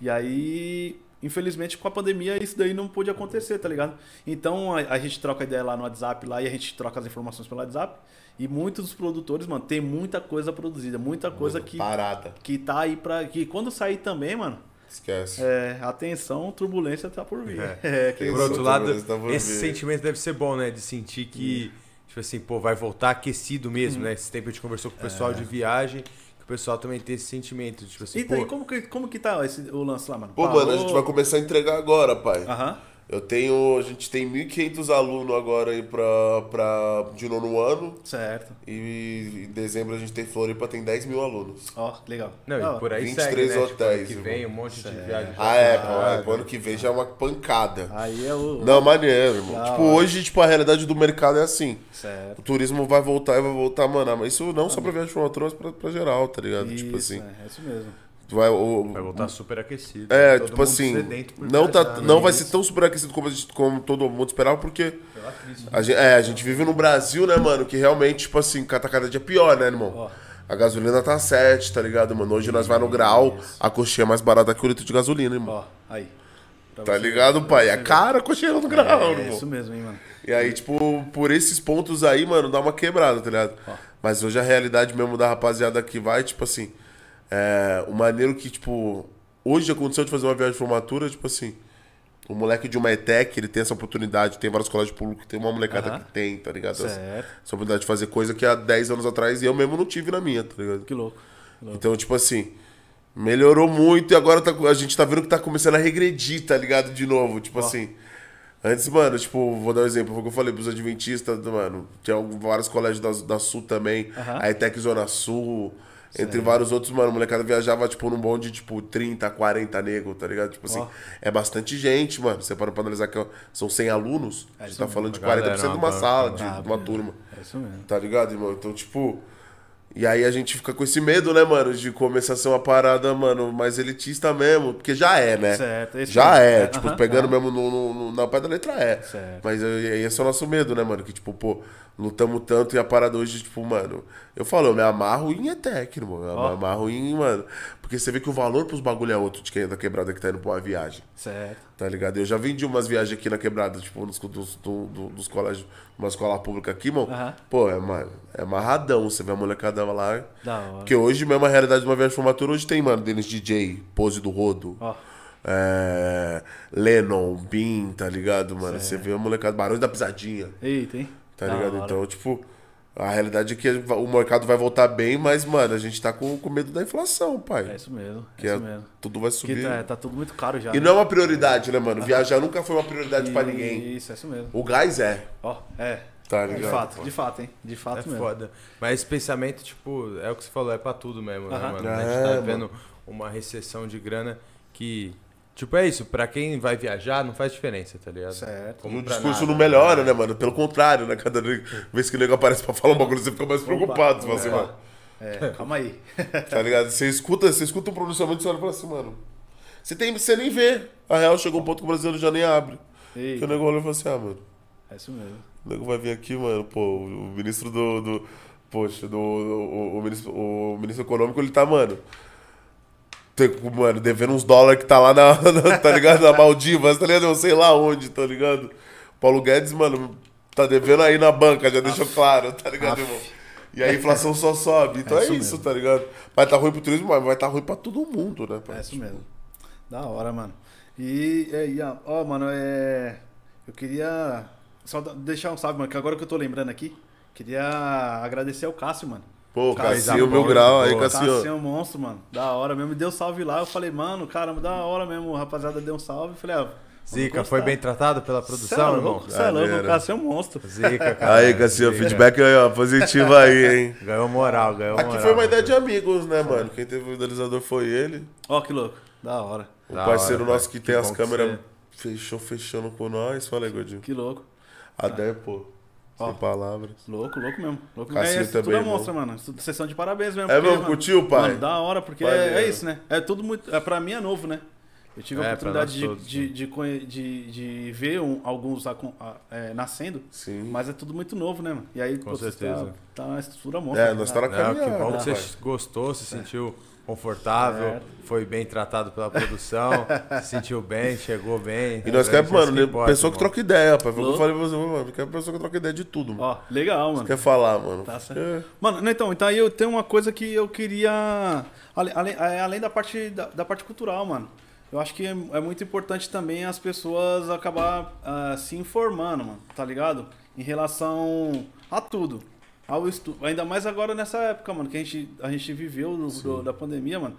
E aí, infelizmente, com a pandemia, isso daí não pôde acontecer, tá ligado? Então a, a gente troca ideia lá no WhatsApp lá e a gente troca as informações pelo WhatsApp. E muitos dos produtores, mano, tem muita coisa produzida, muita coisa que, Parada. que tá aí pra. Que quando sair também, mano, Esquece. é, atenção, turbulência tá por vir. É. É, que- Tem Por outro lado, tá por esse vir. sentimento deve ser bom, né? De sentir que, tipo assim, pô, vai voltar aquecido mesmo, Hum. né? Esse tempo a gente conversou com o É. pessoal de viagem, que o pessoal também tem esse sentimento, tipo assim, E daí, pô, como que, como que tá esse, o lance lá, mano? Pô, mano, a gente vai começar a entregar agora, pai. Aham. Eu tenho. A gente tem 1.500 alunos agora aí pra, pra, de nono ano. Certo. E em dezembro a gente tem Floripa, tem 10 mil alunos. Ó, legal. Não, Ó, e por aí 23 segue, né? Tipo, hotéis, ano que vem, um monte de viagem. Ah, é, pô. já É, ano que vem já é uma pancada. Aí é o. Não, maneiro, irmão. Da tipo, hoje, tipo, a realidade do mercado é assim. Certo. O turismo vai voltar e vai voltar, mano. Mas isso não só pra viagem de formatura, mas pra, pra geral, tá ligado? Isso, tipo assim. é, é isso mesmo. Vai, Vai voltar super aquecido. é, tipo assim, não, tá, não né? vai ser tão superaquecido como, a gente- como todo mundo esperava, porque crise. a gente, é, a gente vive no Brasil, né, mano, que realmente, tipo assim, tá cada dia pior, né, irmão? Ó. A gasolina tá 7, tá ligado, mano? Hoje nós vai no grau, a coxinha é mais barata que o litro de gasolina, irmão. Ó, aí. Pra Tá ligado, ver. pai? É cara a coxinha no grau, É, irmão. isso mesmo, hein, mano. E aí, tipo, por esses pontos aí, mano, dá uma quebrada, tá ligado? Ó. Mas hoje a realidade mesmo da rapaziada que vai, tipo assim, é, o maneiro que, tipo, hoje aconteceu de fazer uma viagem de formatura, tipo assim, o moleque de uma ETEC, ele tem essa oportunidade, tem vários colégios públicos, tem uma molecada Aham. que tem, tá ligado? Essa, Certo. essa oportunidade de fazer coisa que há 10 anos atrás eu mesmo não tive na minha, tá ligado? Que louco. que louco. Então, tipo assim, melhorou muito e agora tá- a gente tá vendo que tá começando a regredir, tá ligado? De novo, tipo assim. Antes, mano, tipo, vou dar um exemplo, foi o que eu falei pros adventistas, mano. Tinha vários colégios da, da Sul também, Aham. a ETEC Zona Sul, entre vários outros, mano. A molecada viajava, tipo, num bonde, tipo, 30, 40 negros, tá ligado? Tipo assim, Ó. é bastante gente, mano. Você para pra analisar que são 100 alunos, É isso tá mesmo, falando de uma galera, 40% de uma uma sala, de, de uma turma. É isso mesmo. Tá ligado, irmão? Então, tipo. E aí a gente fica com esse medo, né, mano? De começar a ser uma parada, mano, mais elitista mesmo. Porque já é, né? Certo, já é. É, tipo, pegando aham. mesmo no, no- na pé da letra é. Certo. Mas aí esse é o nosso medo, né, mano? Que, tipo, pô, lutamos tanto e a parada hoje, tipo, mano. Eu falo, eu me amarro em ETEC, irmão. Eu Ó. me amarro em, mano. Porque você vê que o valor pros bagulho é outro de quem é da quebrada que tá indo pra uma viagem. Certo. Tá ligado? Eu já vendi umas viagens aqui na quebrada, tipo, nos, dos, do- do- dos colégios, uma escola pública aqui, irmão. Aham. Pô, é, ma- é amarradão. Você vê a molecada lá. Da hora. Porque hoje mesmo a realidade de uma viagem de formatura, hoje tem, mano, Denis DJ, Pose do Rodo. Ó. É, Lennon, Bin, tá ligado, mano? Você vê a molecada, Barões da Pisadinha, Eita, hein? tá Da ligado? hora. Então, tipo, a realidade é que o mercado vai voltar bem, mas, mano, a gente tá com, com medo da inflação, pai. É isso mesmo. que é é, isso mesmo. tudo vai Que subir. tá, tá tudo muito caro já. E né? não é uma prioridade, né, mano? Viajar nunca foi uma prioridade pra ninguém. Isso, é isso mesmo. O gás é, Ó, é. tá De ligado? fato, de fato, hein? De É fato mesmo. foda. Mas esse pensamento, tipo, é o que você falou, é pra tudo mesmo, né, Aham. mano? A É, gente tá mano. vendo uma recessão de grana que. Tipo, é isso, pra quem vai viajar não faz diferença, tá ligado? Certo. Como O discurso nada, não melhora, né, mano? Pelo contrário, né? Cada vez que o nego aparece pra falar um bagulho, você fica mais preocupado. Você fala assim, mano. É, calma aí. Tá ligado? Você escuta, você escuta um pronunciamento e você olha e fala assim, mano. Você, tem, você nem vê. A real chegou um ponto que o brasileiro já nem abre. Que o nego olha e fala assim, ah, mano. é isso mesmo. O nego vai vir aqui, mano, pô, o ministro do. do poxa, do. O, o ministro, o ministro econômico, ele tá, mano. Tem- Mano, devendo uns dólares que tá lá na, na- Tá ligado? Na Maldivas, tá ligado? Eu sei lá onde, tá ligado? Paulo Guedes, mano, tá devendo aí na banca, já deixou claro, tá ligado, irmão? E a inflação só sobe. Então É é, isso mesmo. tá ligado? Vai tá ruim pro turismo, mas vai tá ruim pra todo mundo, né? pai? É isso mesmo. Da hora, mano. E, e, ó, mano, é. Eu queria só deixar um salve, mano, que agora que eu tô lembrando aqui, queria agradecer ao Cássio, mano. Pô, meu boa, grau aí, boa. Cassinho. Cássio é um monstro, mano. Da hora mesmo. Me deu salve lá. Eu falei, mano, caramba, da hora mesmo. A rapaziada deu um salve. Eu falei, ah. Zica, foi bem tratado pela Cê é produção, irmão? é louco. O. Cássio é um monstro. Zica, cara. Aí, Cassinho, Zica. feedback aí, ó, positivo aí, hein? Ganhou moral, ganhou moral. Aqui foi uma ideia de amigos, né, mano? Quem teve o idealizador foi ele. Ó, que louco. Da hora. O Da parceiro hora, nosso pai. que tem Que as que câmeras você- fechou, fechando com nós. Fala aí, Gordinho. Que louco. A Dé, pô. Sem palavras. Louco, louco mesmo. Louco Cassinho é, estrutura também, monstra, mano. Sessão de parabéns mesmo. É mesmo, curtiu, pai? Mano, da hora, porque Pai, é, é é. isso, né? É tudo muito. É, pra mim é novo, né? Eu tive a É, pra oportunidade de, todos, de, né? de, de, de ver um- alguns a- é, nascendo, Sim. mas é tudo muito novo, né, mano? E aí, Com pô, certeza. Tá, tá uma estrutura monstra. É, nós tá na Não, que bom que você gostou, se sentiu confortável, Certo. foi bem tratado pela produção, se sentiu bem, chegou bem. E nós É, queremos, isso mano, que né, importa, pessoa que irmão. troca ideia, pai. Foi o que eu falei pra você, mano. Quer pessoa que troca ideia de tudo, mano. Ó, legal, mano. Quer falar, mano. Tá certo. É. Mano, então, então aí eu tenho uma coisa que eu queria. Além, é, além da parte da, da parte cultural, mano. Eu acho que é, é muito importante também as pessoas acabar ah, se informando, mano, tá ligado? Em relação a tudo. Ao estudo. Ainda mais agora nessa época, mano, que a gente, a gente viveu do- do- da pandemia, mano.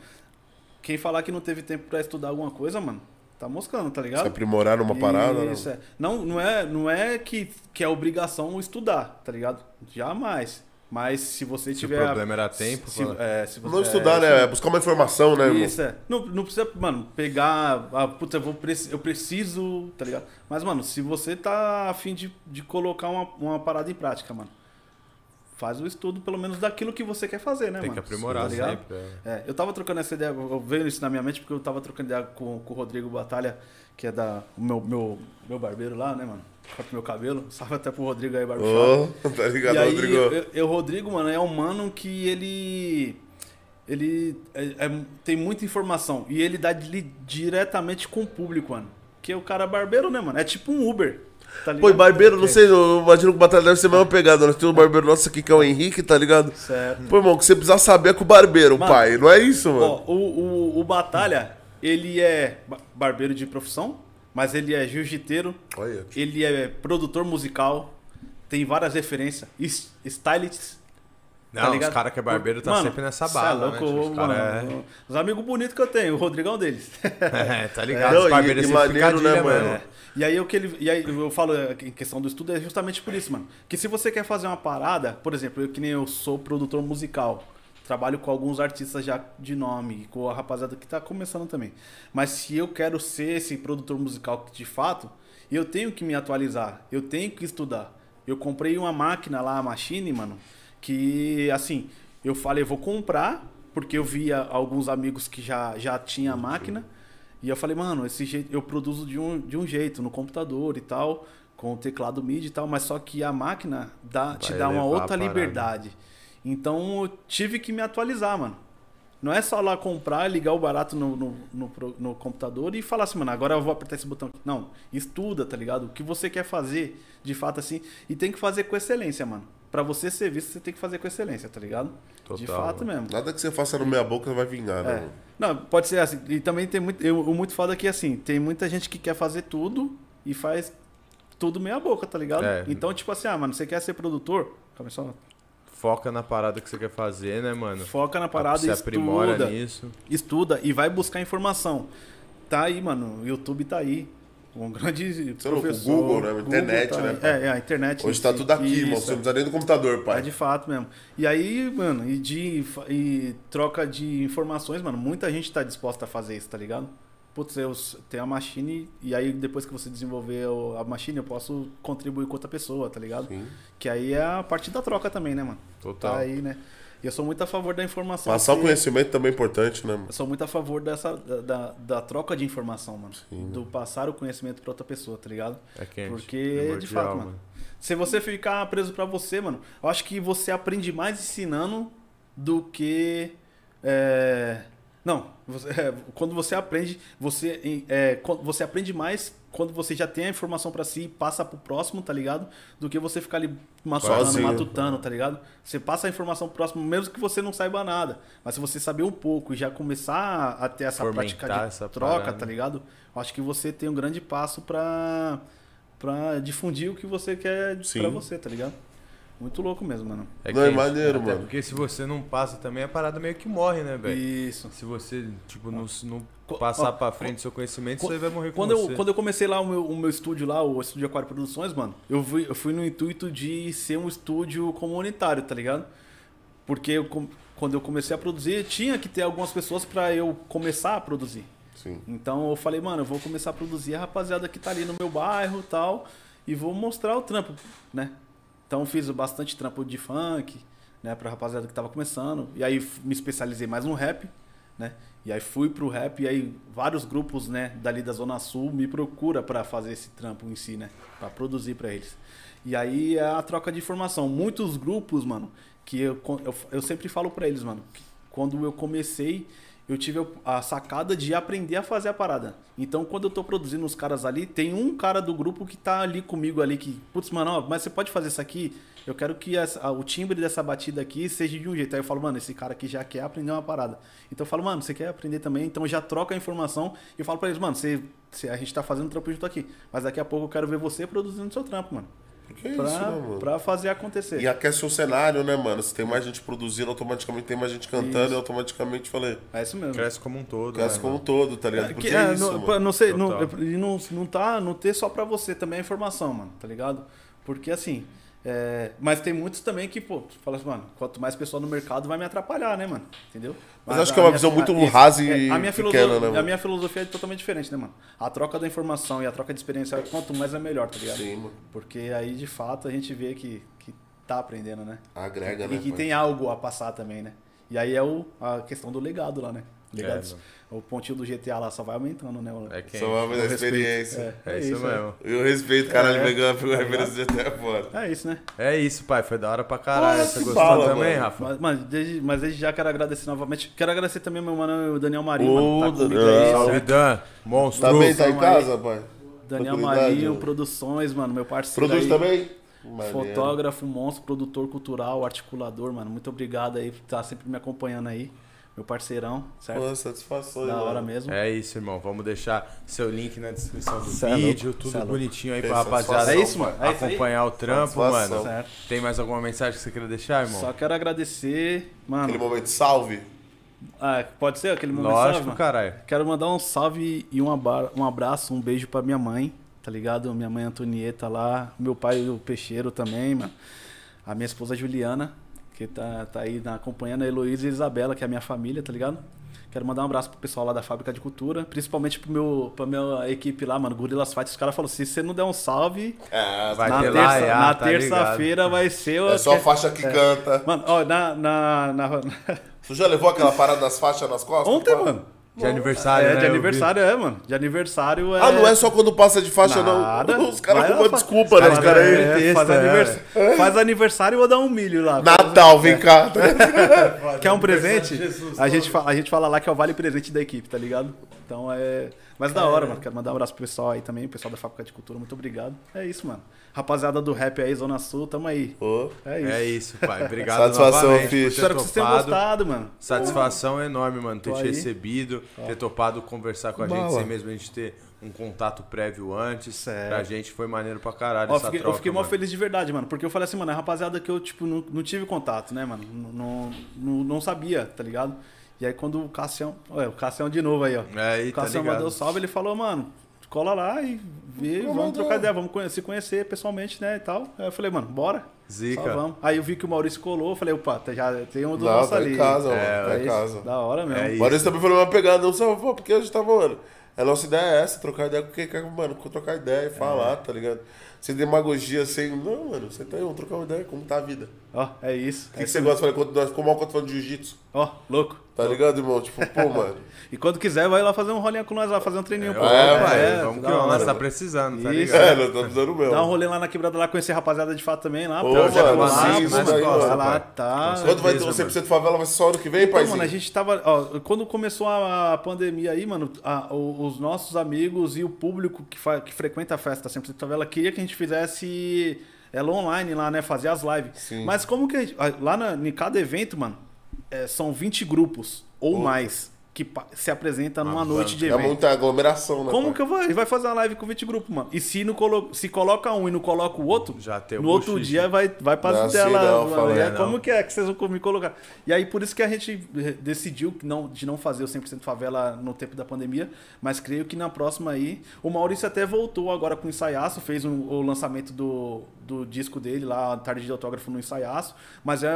Quem falar que não teve tempo pra estudar alguma coisa, mano, tá moscando, tá ligado? Se aprimorar numa parada, né? Isso, é. Não, não é, não é que, que é obrigação estudar, tá ligado? Jamais. Mas se você Se o tiver. problema era tempo, se, é, se você, Não estudar, é, né? É buscar uma informação, né, irmão? Isso, é. Não, não precisa, mano, pegar. Ah, puta, eu, vou, eu preciso, tá ligado? Mas, mano, se você tá afim de, de colocar uma, uma parada em prática, mano, faz o estudo, pelo menos, daquilo que você quer fazer, né, Tem mano? que aprimorar Tá sempre. é. É, eu tava trocando essa ideia, eu veio isso na minha mente porque eu tava trocando ideia com, com o Rodrigo Batalha, que é da, o meu, meu, meu barbeiro lá, né, mano? Corta meu cabelo. Salve até pro Rodrigo aí, barbershop. Ô, tá ligado, e aí, Rodrigo? eu- Rodrigo, mano, é um mano que ele. Ele é- é- tem muita informação. E ele dá li- diretamente com o público, mano. Que o cara é barbeiro, né, mano? É tipo um Uber. Tá Pô, e barbeiro, não sei, eu imagino que o Batalha deve ser a mesma pegada. Nós temos um barbeiro nosso aqui que é o Henrique, tá ligado? Certo. Pô, irmão, o que você precisa saber é com o barbeiro, Mano, pai. Não é isso, mano? Ó, o, o, o Batalha, ele é ba- barbeiro de profissão, mas ele é jiu-jiteiro, Olha. ele é produtor musical, tem várias referências, is- stylist. Não, tá os caras que é barbeiro tá Mano, sempre nessa cê é bala, louco, né? Os mano, cara Os amigos bonitos que eu tenho, o Rodrigão deles. é... é, tá ligado? Não, os barbeiros e sempre maneiro, né, mano? mesmo. É. E aí o que ele. E aí eu falo é, em questão do estudo é justamente por isso, mano. Que se você quer fazer uma parada, por exemplo, eu que nem eu sou produtor musical, trabalho com alguns artistas já de nome, com a rapaziada que tá começando também. Mas se eu quero ser esse produtor musical de fato, eu tenho que me atualizar, eu tenho que estudar. Eu comprei uma máquina lá, a Machine, mano, que assim, eu falei, vou comprar, porque eu via alguns amigos que já, já tinha a máquina. E eu falei, mano, esse jeito eu produzo de um, de um jeito, no computador e tal, com o teclado MIDI e tal, mas só que a máquina dá, te dá uma outra liberdade. Então eu tive que me atualizar, mano. Não é só lá comprar, ligar o barato no, no, no, no computador e falar assim, mano, agora eu vou apertar esse botão aqui. Não, estuda, tá ligado? O que você quer fazer, de fato, assim, e tem que fazer com excelência, mano. Pra você ser visto, você tem que fazer com excelência, tá ligado? de Total, fato mano. mesmo. Nada que você faça no meia boca vai vingar, né? É. Não, pode ser assim. E também tem muito. Eu, o muito foda é que assim, tem muita gente que quer fazer tudo e faz tudo meia boca, tá ligado? É. Então, tipo assim, ah, mano, você quer ser produtor? Calma só. Foca na parada que você quer fazer, né, mano? Foca na parada Você e aprimora estuda. nisso. Estuda e vai buscar informação. Tá aí, mano. O YouTube tá aí. Um grande Você é louco, o professor. Google, né? A internet, tá né? É, é, a internet. Hoje em tá si. tudo aqui. Isso, Você não precisa nem do computador, É pai. de fato mesmo. E aí, mano, e de e troca de informações, mano, muita gente tá disposta a fazer isso, tá ligado? Putz, eu tenho a machine e aí depois que você desenvolver a machine, eu posso contribuir com outra pessoa, tá ligado? Sim. Que aí é a parte da troca também, né, mano? Total. Tá aí, né? E eu sou muito a favor da informação. Passar o conhecimento também é importante, né, mano? Eu sou muito a favor dessa, da, da, da troca de informação, mano. Do passar o conhecimento pra outra pessoa, tá ligado? É quente. Porque, de primordial, fato, mano. Se você ficar preso pra você, mano, eu acho que você aprende mais ensinando do que. é, Não, você- é, quando você aprende, você, é, você aprende mais quando você já tem a informação pra si e passa pro próximo, tá ligado? Do que você ficar ali Sozinho. matutando, tá ligado? Você passa a informação pro próximo, mesmo que você não saiba nada. Mas se você saber um pouco e já começar a ter essa Fomentar prática de essa troca, parada. tá ligado? Eu acho que você tem um grande passo pra, pra difundir o que você quer pra você, tá ligado? Muito louco mesmo, mano. É Não, é maneiro, mano. Porque se você não passa também, a parada meio que morre, né, velho? Isso. Se você, tipo, não, não Co- passar ó, pra frente seu conhecimento, Quando- você vai morrer com Quando você. eu, quando eu comecei lá o meu, o meu estúdio lá, o Estúdio Aquário Produções, mano, eu fui, eu fui no intuito de ser um estúdio comunitário, tá ligado? Porque eu quando eu comecei a produzir, tinha que ter algumas pessoas pra eu começar a produzir. Sim. Então eu falei, mano, eu vou começar a produzir a rapaziada que tá ali no meu bairro e tal, e vou mostrar o trampo, né? Então fiz bastante trampo de funk, né, pra rapaziada que tava começando, e aí me especializei mais no rap, né? E aí fui pro rap, e aí vários grupos, né, dali da Zona Sul me procura pra fazer esse trampo em si, né, Pra produzir pra eles. E aí é a troca de informação. Muitos grupos, mano, que eu, eu, eu sempre falo pra eles, mano, que quando eu comecei, eu tive a sacada de aprender a fazer a parada. Então, quando eu tô produzindo os caras ali, tem um cara do grupo que tá ali comigo ali que, putz, mano, ó, mas você pode fazer isso aqui? Eu quero que essa- o timbre dessa batida aqui seja de um jeito. Aí eu falo, mano, esse cara aqui já quer aprender uma parada. Então eu falo, mano, você quer aprender também? Então já troca a informação e eu falo pra eles, mano, você- a gente tá fazendo trampo junto aqui. Mas daqui a pouco eu quero ver você produzindo seu trampo, mano. Que Pra, isso, né, mano? pra fazer acontecer. E aquece o cenário, né, mano? Se tem mais gente produzindo, automaticamente tem mais gente cantando Isso. e automaticamente falei, É isso mesmo. Cresce como um todo. cresce né, como um mano? todo, tá ligado? É, Porque que, é, é, isso, não, não sei, não, Total. e não, não tá, não ter só pra você também a informação, mano, tá ligado? Porque assim, é, mas tem muitos também que, pô, tu fala assim, mano, quanto mais pessoal no mercado vai me atrapalhar, né, mano? Entendeu? Mas acho que é uma visão muito a- rasa e é, a minha, pequena, filosofia, né, mano? a minha filosofia é totalmente diferente, né, mano? A troca da informação e a troca de experiência, quanto mais é melhor, tá ligado? Sim, mano. Porque aí, de fato, a gente vê que, que tá aprendendo, né? Agrega, e né? que pai? tem algo a passar também, né? E aí é o, a questão do legado lá, né? Legado, o pontinho do GTA lá só vai aumentando, né? O, É quem? Só uma o vez a experiência. É, isso, mesmo. E o respeito, caralho, É. pegou a Tá referência de até fora. É isso, né? É isso, pai. Foi da hora pra caralho. Você gostou bala, também, mano. Rafa? Mas, mas, desde, mas desde já quero agradecer novamente. Quero agradecer também meu mano o Daniel Marinho, Ô, mano. Tá Daniel. Salve? Dan. Monstro. Tá bem, tá em casa, pai? Daniel Marinho. Produções, mano, meu parceiro. Produz aí. também? Maneiro. Fotógrafo, monstro, produtor cultural, articulador, mano. Muito obrigado aí por estar sempre me acompanhando aí. Meu parceirão, certo? Pô, satisfação, da mano. hora mesmo. É isso, irmão. Vamos deixar seu link na descrição do Cê é vídeo. louco, tudo cê é bonitinho aí Tem pra rapaziada. É isso, mano. É isso aí. acompanhar o trampo, mano. Certo. Tem mais alguma mensagem que você queira deixar, irmão? Só quero agradecer, mano. Aquele momento, salve. Ah, pode ser aquele momento Lógico, salve, mano? caralho. Quero mandar um salve e um, um abraço, um beijo pra minha mãe, tá ligado? Minha mãe Antonieta lá, meu pai o Peixeiro também, mano. A minha esposa Juliana, que tá, tá aí na, acompanhando, a Heloísa e a Isabela, que é a minha família, tá ligado? Quero mandar um abraço pro pessoal lá da Fábrica de Cultura, principalmente pro meu, pra minha equipe lá, mano, Gorilas Fight. Os caras falaram, se você não der um salve, É, Vai na ter terça- lá, é, na tá terça-feira vai ser... o- é só a faixa que canta. Mano, ó, na... na, na- Tu já levou aquela parada das faixas nas costas? Ontem, mano. De aniversário, é, né? de aniversário, é, mano. De aniversário é... Ah, não é só quando passa de faixa, Nada. não. Os caras arrumam desculpa, né? Os faz- caras aí. é, faz, Texto, anivers- faz aniversário ou dá um milho lá. Natal, vem cá. Quer um presente? Jesus, a, gente fala, a gente fala lá que é o vale presente da equipe, tá ligado? Então é. Mas da hora, mano. Quero mandar um abraço pro pessoal aí também, o pessoal da Fábrica de Cultura. Muito obrigado. É isso, mano. Rapaziada do rap aí, Zona Sul, tamo aí. Ô, É isso. É isso, pai. Obrigado Satisfação, ter Espero que vocês tenham gostado, mano. Satisfação enorme, mano, ter Tô te aí. recebido, ter topado conversar com a gente, sem mesmo a gente ter um contato prévio antes. Certo. Pra gente foi maneiro pra caralho Ó, eu essa fiquei, troca, eu fiquei mó feliz de verdade, mano. Porque eu falei assim, mano, é rapaziada que eu, tipo, não, não tive contato, né, mano? Não, não, não, sabia, tá ligado? E aí quando o Cassião. Olha, o Cassião de novo aí, ó. É, aí, o tá Cassião ligado. mandou salve, ele falou, mano, cola lá e vê, vamos trocar ideia, vamos conhe- se conhecer pessoalmente, né, e tal. Aí eu falei, mano, bora. Zica. Só vamos. Aí eu vi que o Maurício colou, eu falei, opa, tá- já tem um do Não, nosso tá ali. em casa, mano. É, tá É em isso, casa. Da hora mesmo. É isso. Maurício também falou uma pegada, não sei, pô, porque a gente tava, mano. A nossa ideia é essa, trocar ideia com quem quer, mano, trocar ideia e falar, tá ligado? Sem demagogia, sem. Não, mano, você tá aí, vamos trocar uma ideia, como tá a vida. Ó, é isso. O que, que você gosta? Quando nós ficou mal quando falando de jiu-jitsu. Ó, louco. Tá ligado, irmão? Tipo, pô, mano. E quando quiser, vai lá fazer um rolinho com nós lá, fazer um treininho. pô. É, pai, É, vamos da que nós tá precisando, tá Isso. ligado? É, nós estamos dando mesmo. Dá um rolê lá na quebrada lá, conhecer a rapaziada de fato também lá. Ô, pô, já mano, lá, sim, pô, daí, mano, lá, pai. tá. Quando vai ter o 100% favela, vai ser só ano que vem, Então, paizinho? mano, a gente tava. Ó, quando começou a pandemia aí, mano, a- os nossos amigos e o público que, fa- que frequenta a festa 100% favela queria que a gente fizesse ela online lá, né? Fazer as lives. Sim. Mas como que. a gente- Lá na, em cada evento, mano, é, são 20 grupos ou mais que se apresentam numa noite de É evento. muita aglomeração, né? Como pai? que eu vou? Ele vai fazer uma live com 20 grupos, mano. E se, não colo... se coloca um e não coloca o outro, Já tem no outro buchiche. dia vai, vai pra Não, tela. não, é, como que é que vocês vão me colocar? E aí, por isso que a gente decidiu que não, de não fazer o 100% favela no tempo da pandemia, mas creio que na próxima aí. O Maurício até voltou agora com o ensaiaço, fez um- o lançamento do, do disco dele lá, tarde de autógrafo no ensaiaço, mas é,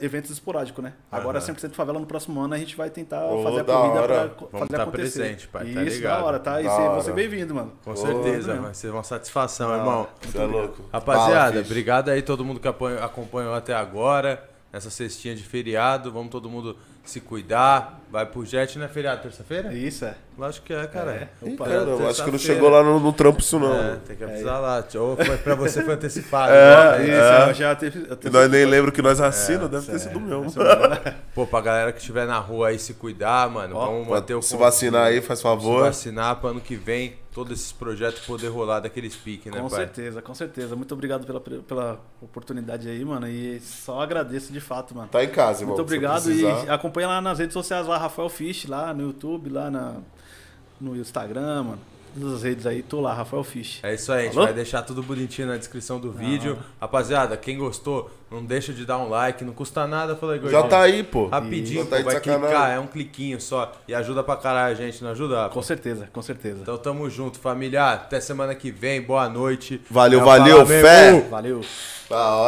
é eventos esporádicos, né? Agora, Aham. 100% favela no próximo ano, a gente vai tentar Ô, fazer a da corrida hora. pra Vamos fazer tá acontecer. presente, pai, tá Isso, ligado? da hora, tá? E Da você, você bem-vindo, mano. Com Ô, certeza, vai ser uma satisfação, irmão. Você é louco. Rapaziada, Fala, obrigado aí todo mundo que acompanhou até agora. Nessa cestinha de feriado. Vamos todo mundo se cuidar. Vai pro jet, né? Feriado terça-feira? Isso, é. Lógico que é, cara. É. Opa, cara, eu acho que não chegou lá no, no trampo isso não. É, tem que avisar lá. Ou foi, pra você foi antecipado. É, né? Isso, eu já teve. eu nós nem lembro que nós assinamos, deve ter sido meu. Pô, pra galera que estiver na rua aí se cuidar, mano. Ó, vamos manter o Se vacinar aí, faz Se favor. vacinar pra ano que vem todos esses projetos poder rolar daqueles piques, né, Com pai? certeza, com certeza. Muito obrigado pela, pela oportunidade aí, mano. E só agradeço de fato, mano. Tá em casa, irmão. Muito obrigado e acompanha lá nas redes sociais lá, Rafael Fish, lá no YouTube, lá na, no Instagram, mano. Todas as redes aí, tô lá, Rafael Fish. É isso aí, a gente vai deixar tudo bonitinho na descrição do vídeo. Rapaziada, quem gostou, não deixa de dar um like, não custa nada, falei, Já tá aí, pô. Rapidinho, tá aí pô, vai sacanagem. clicar, é um cliquinho só. E ajuda pra caralho a gente, não ajuda? Com certeza, com certeza. Então tamo junto, família. Até semana que vem, boa noite. Valeu, É valeu, fé. Valeu. Da hora.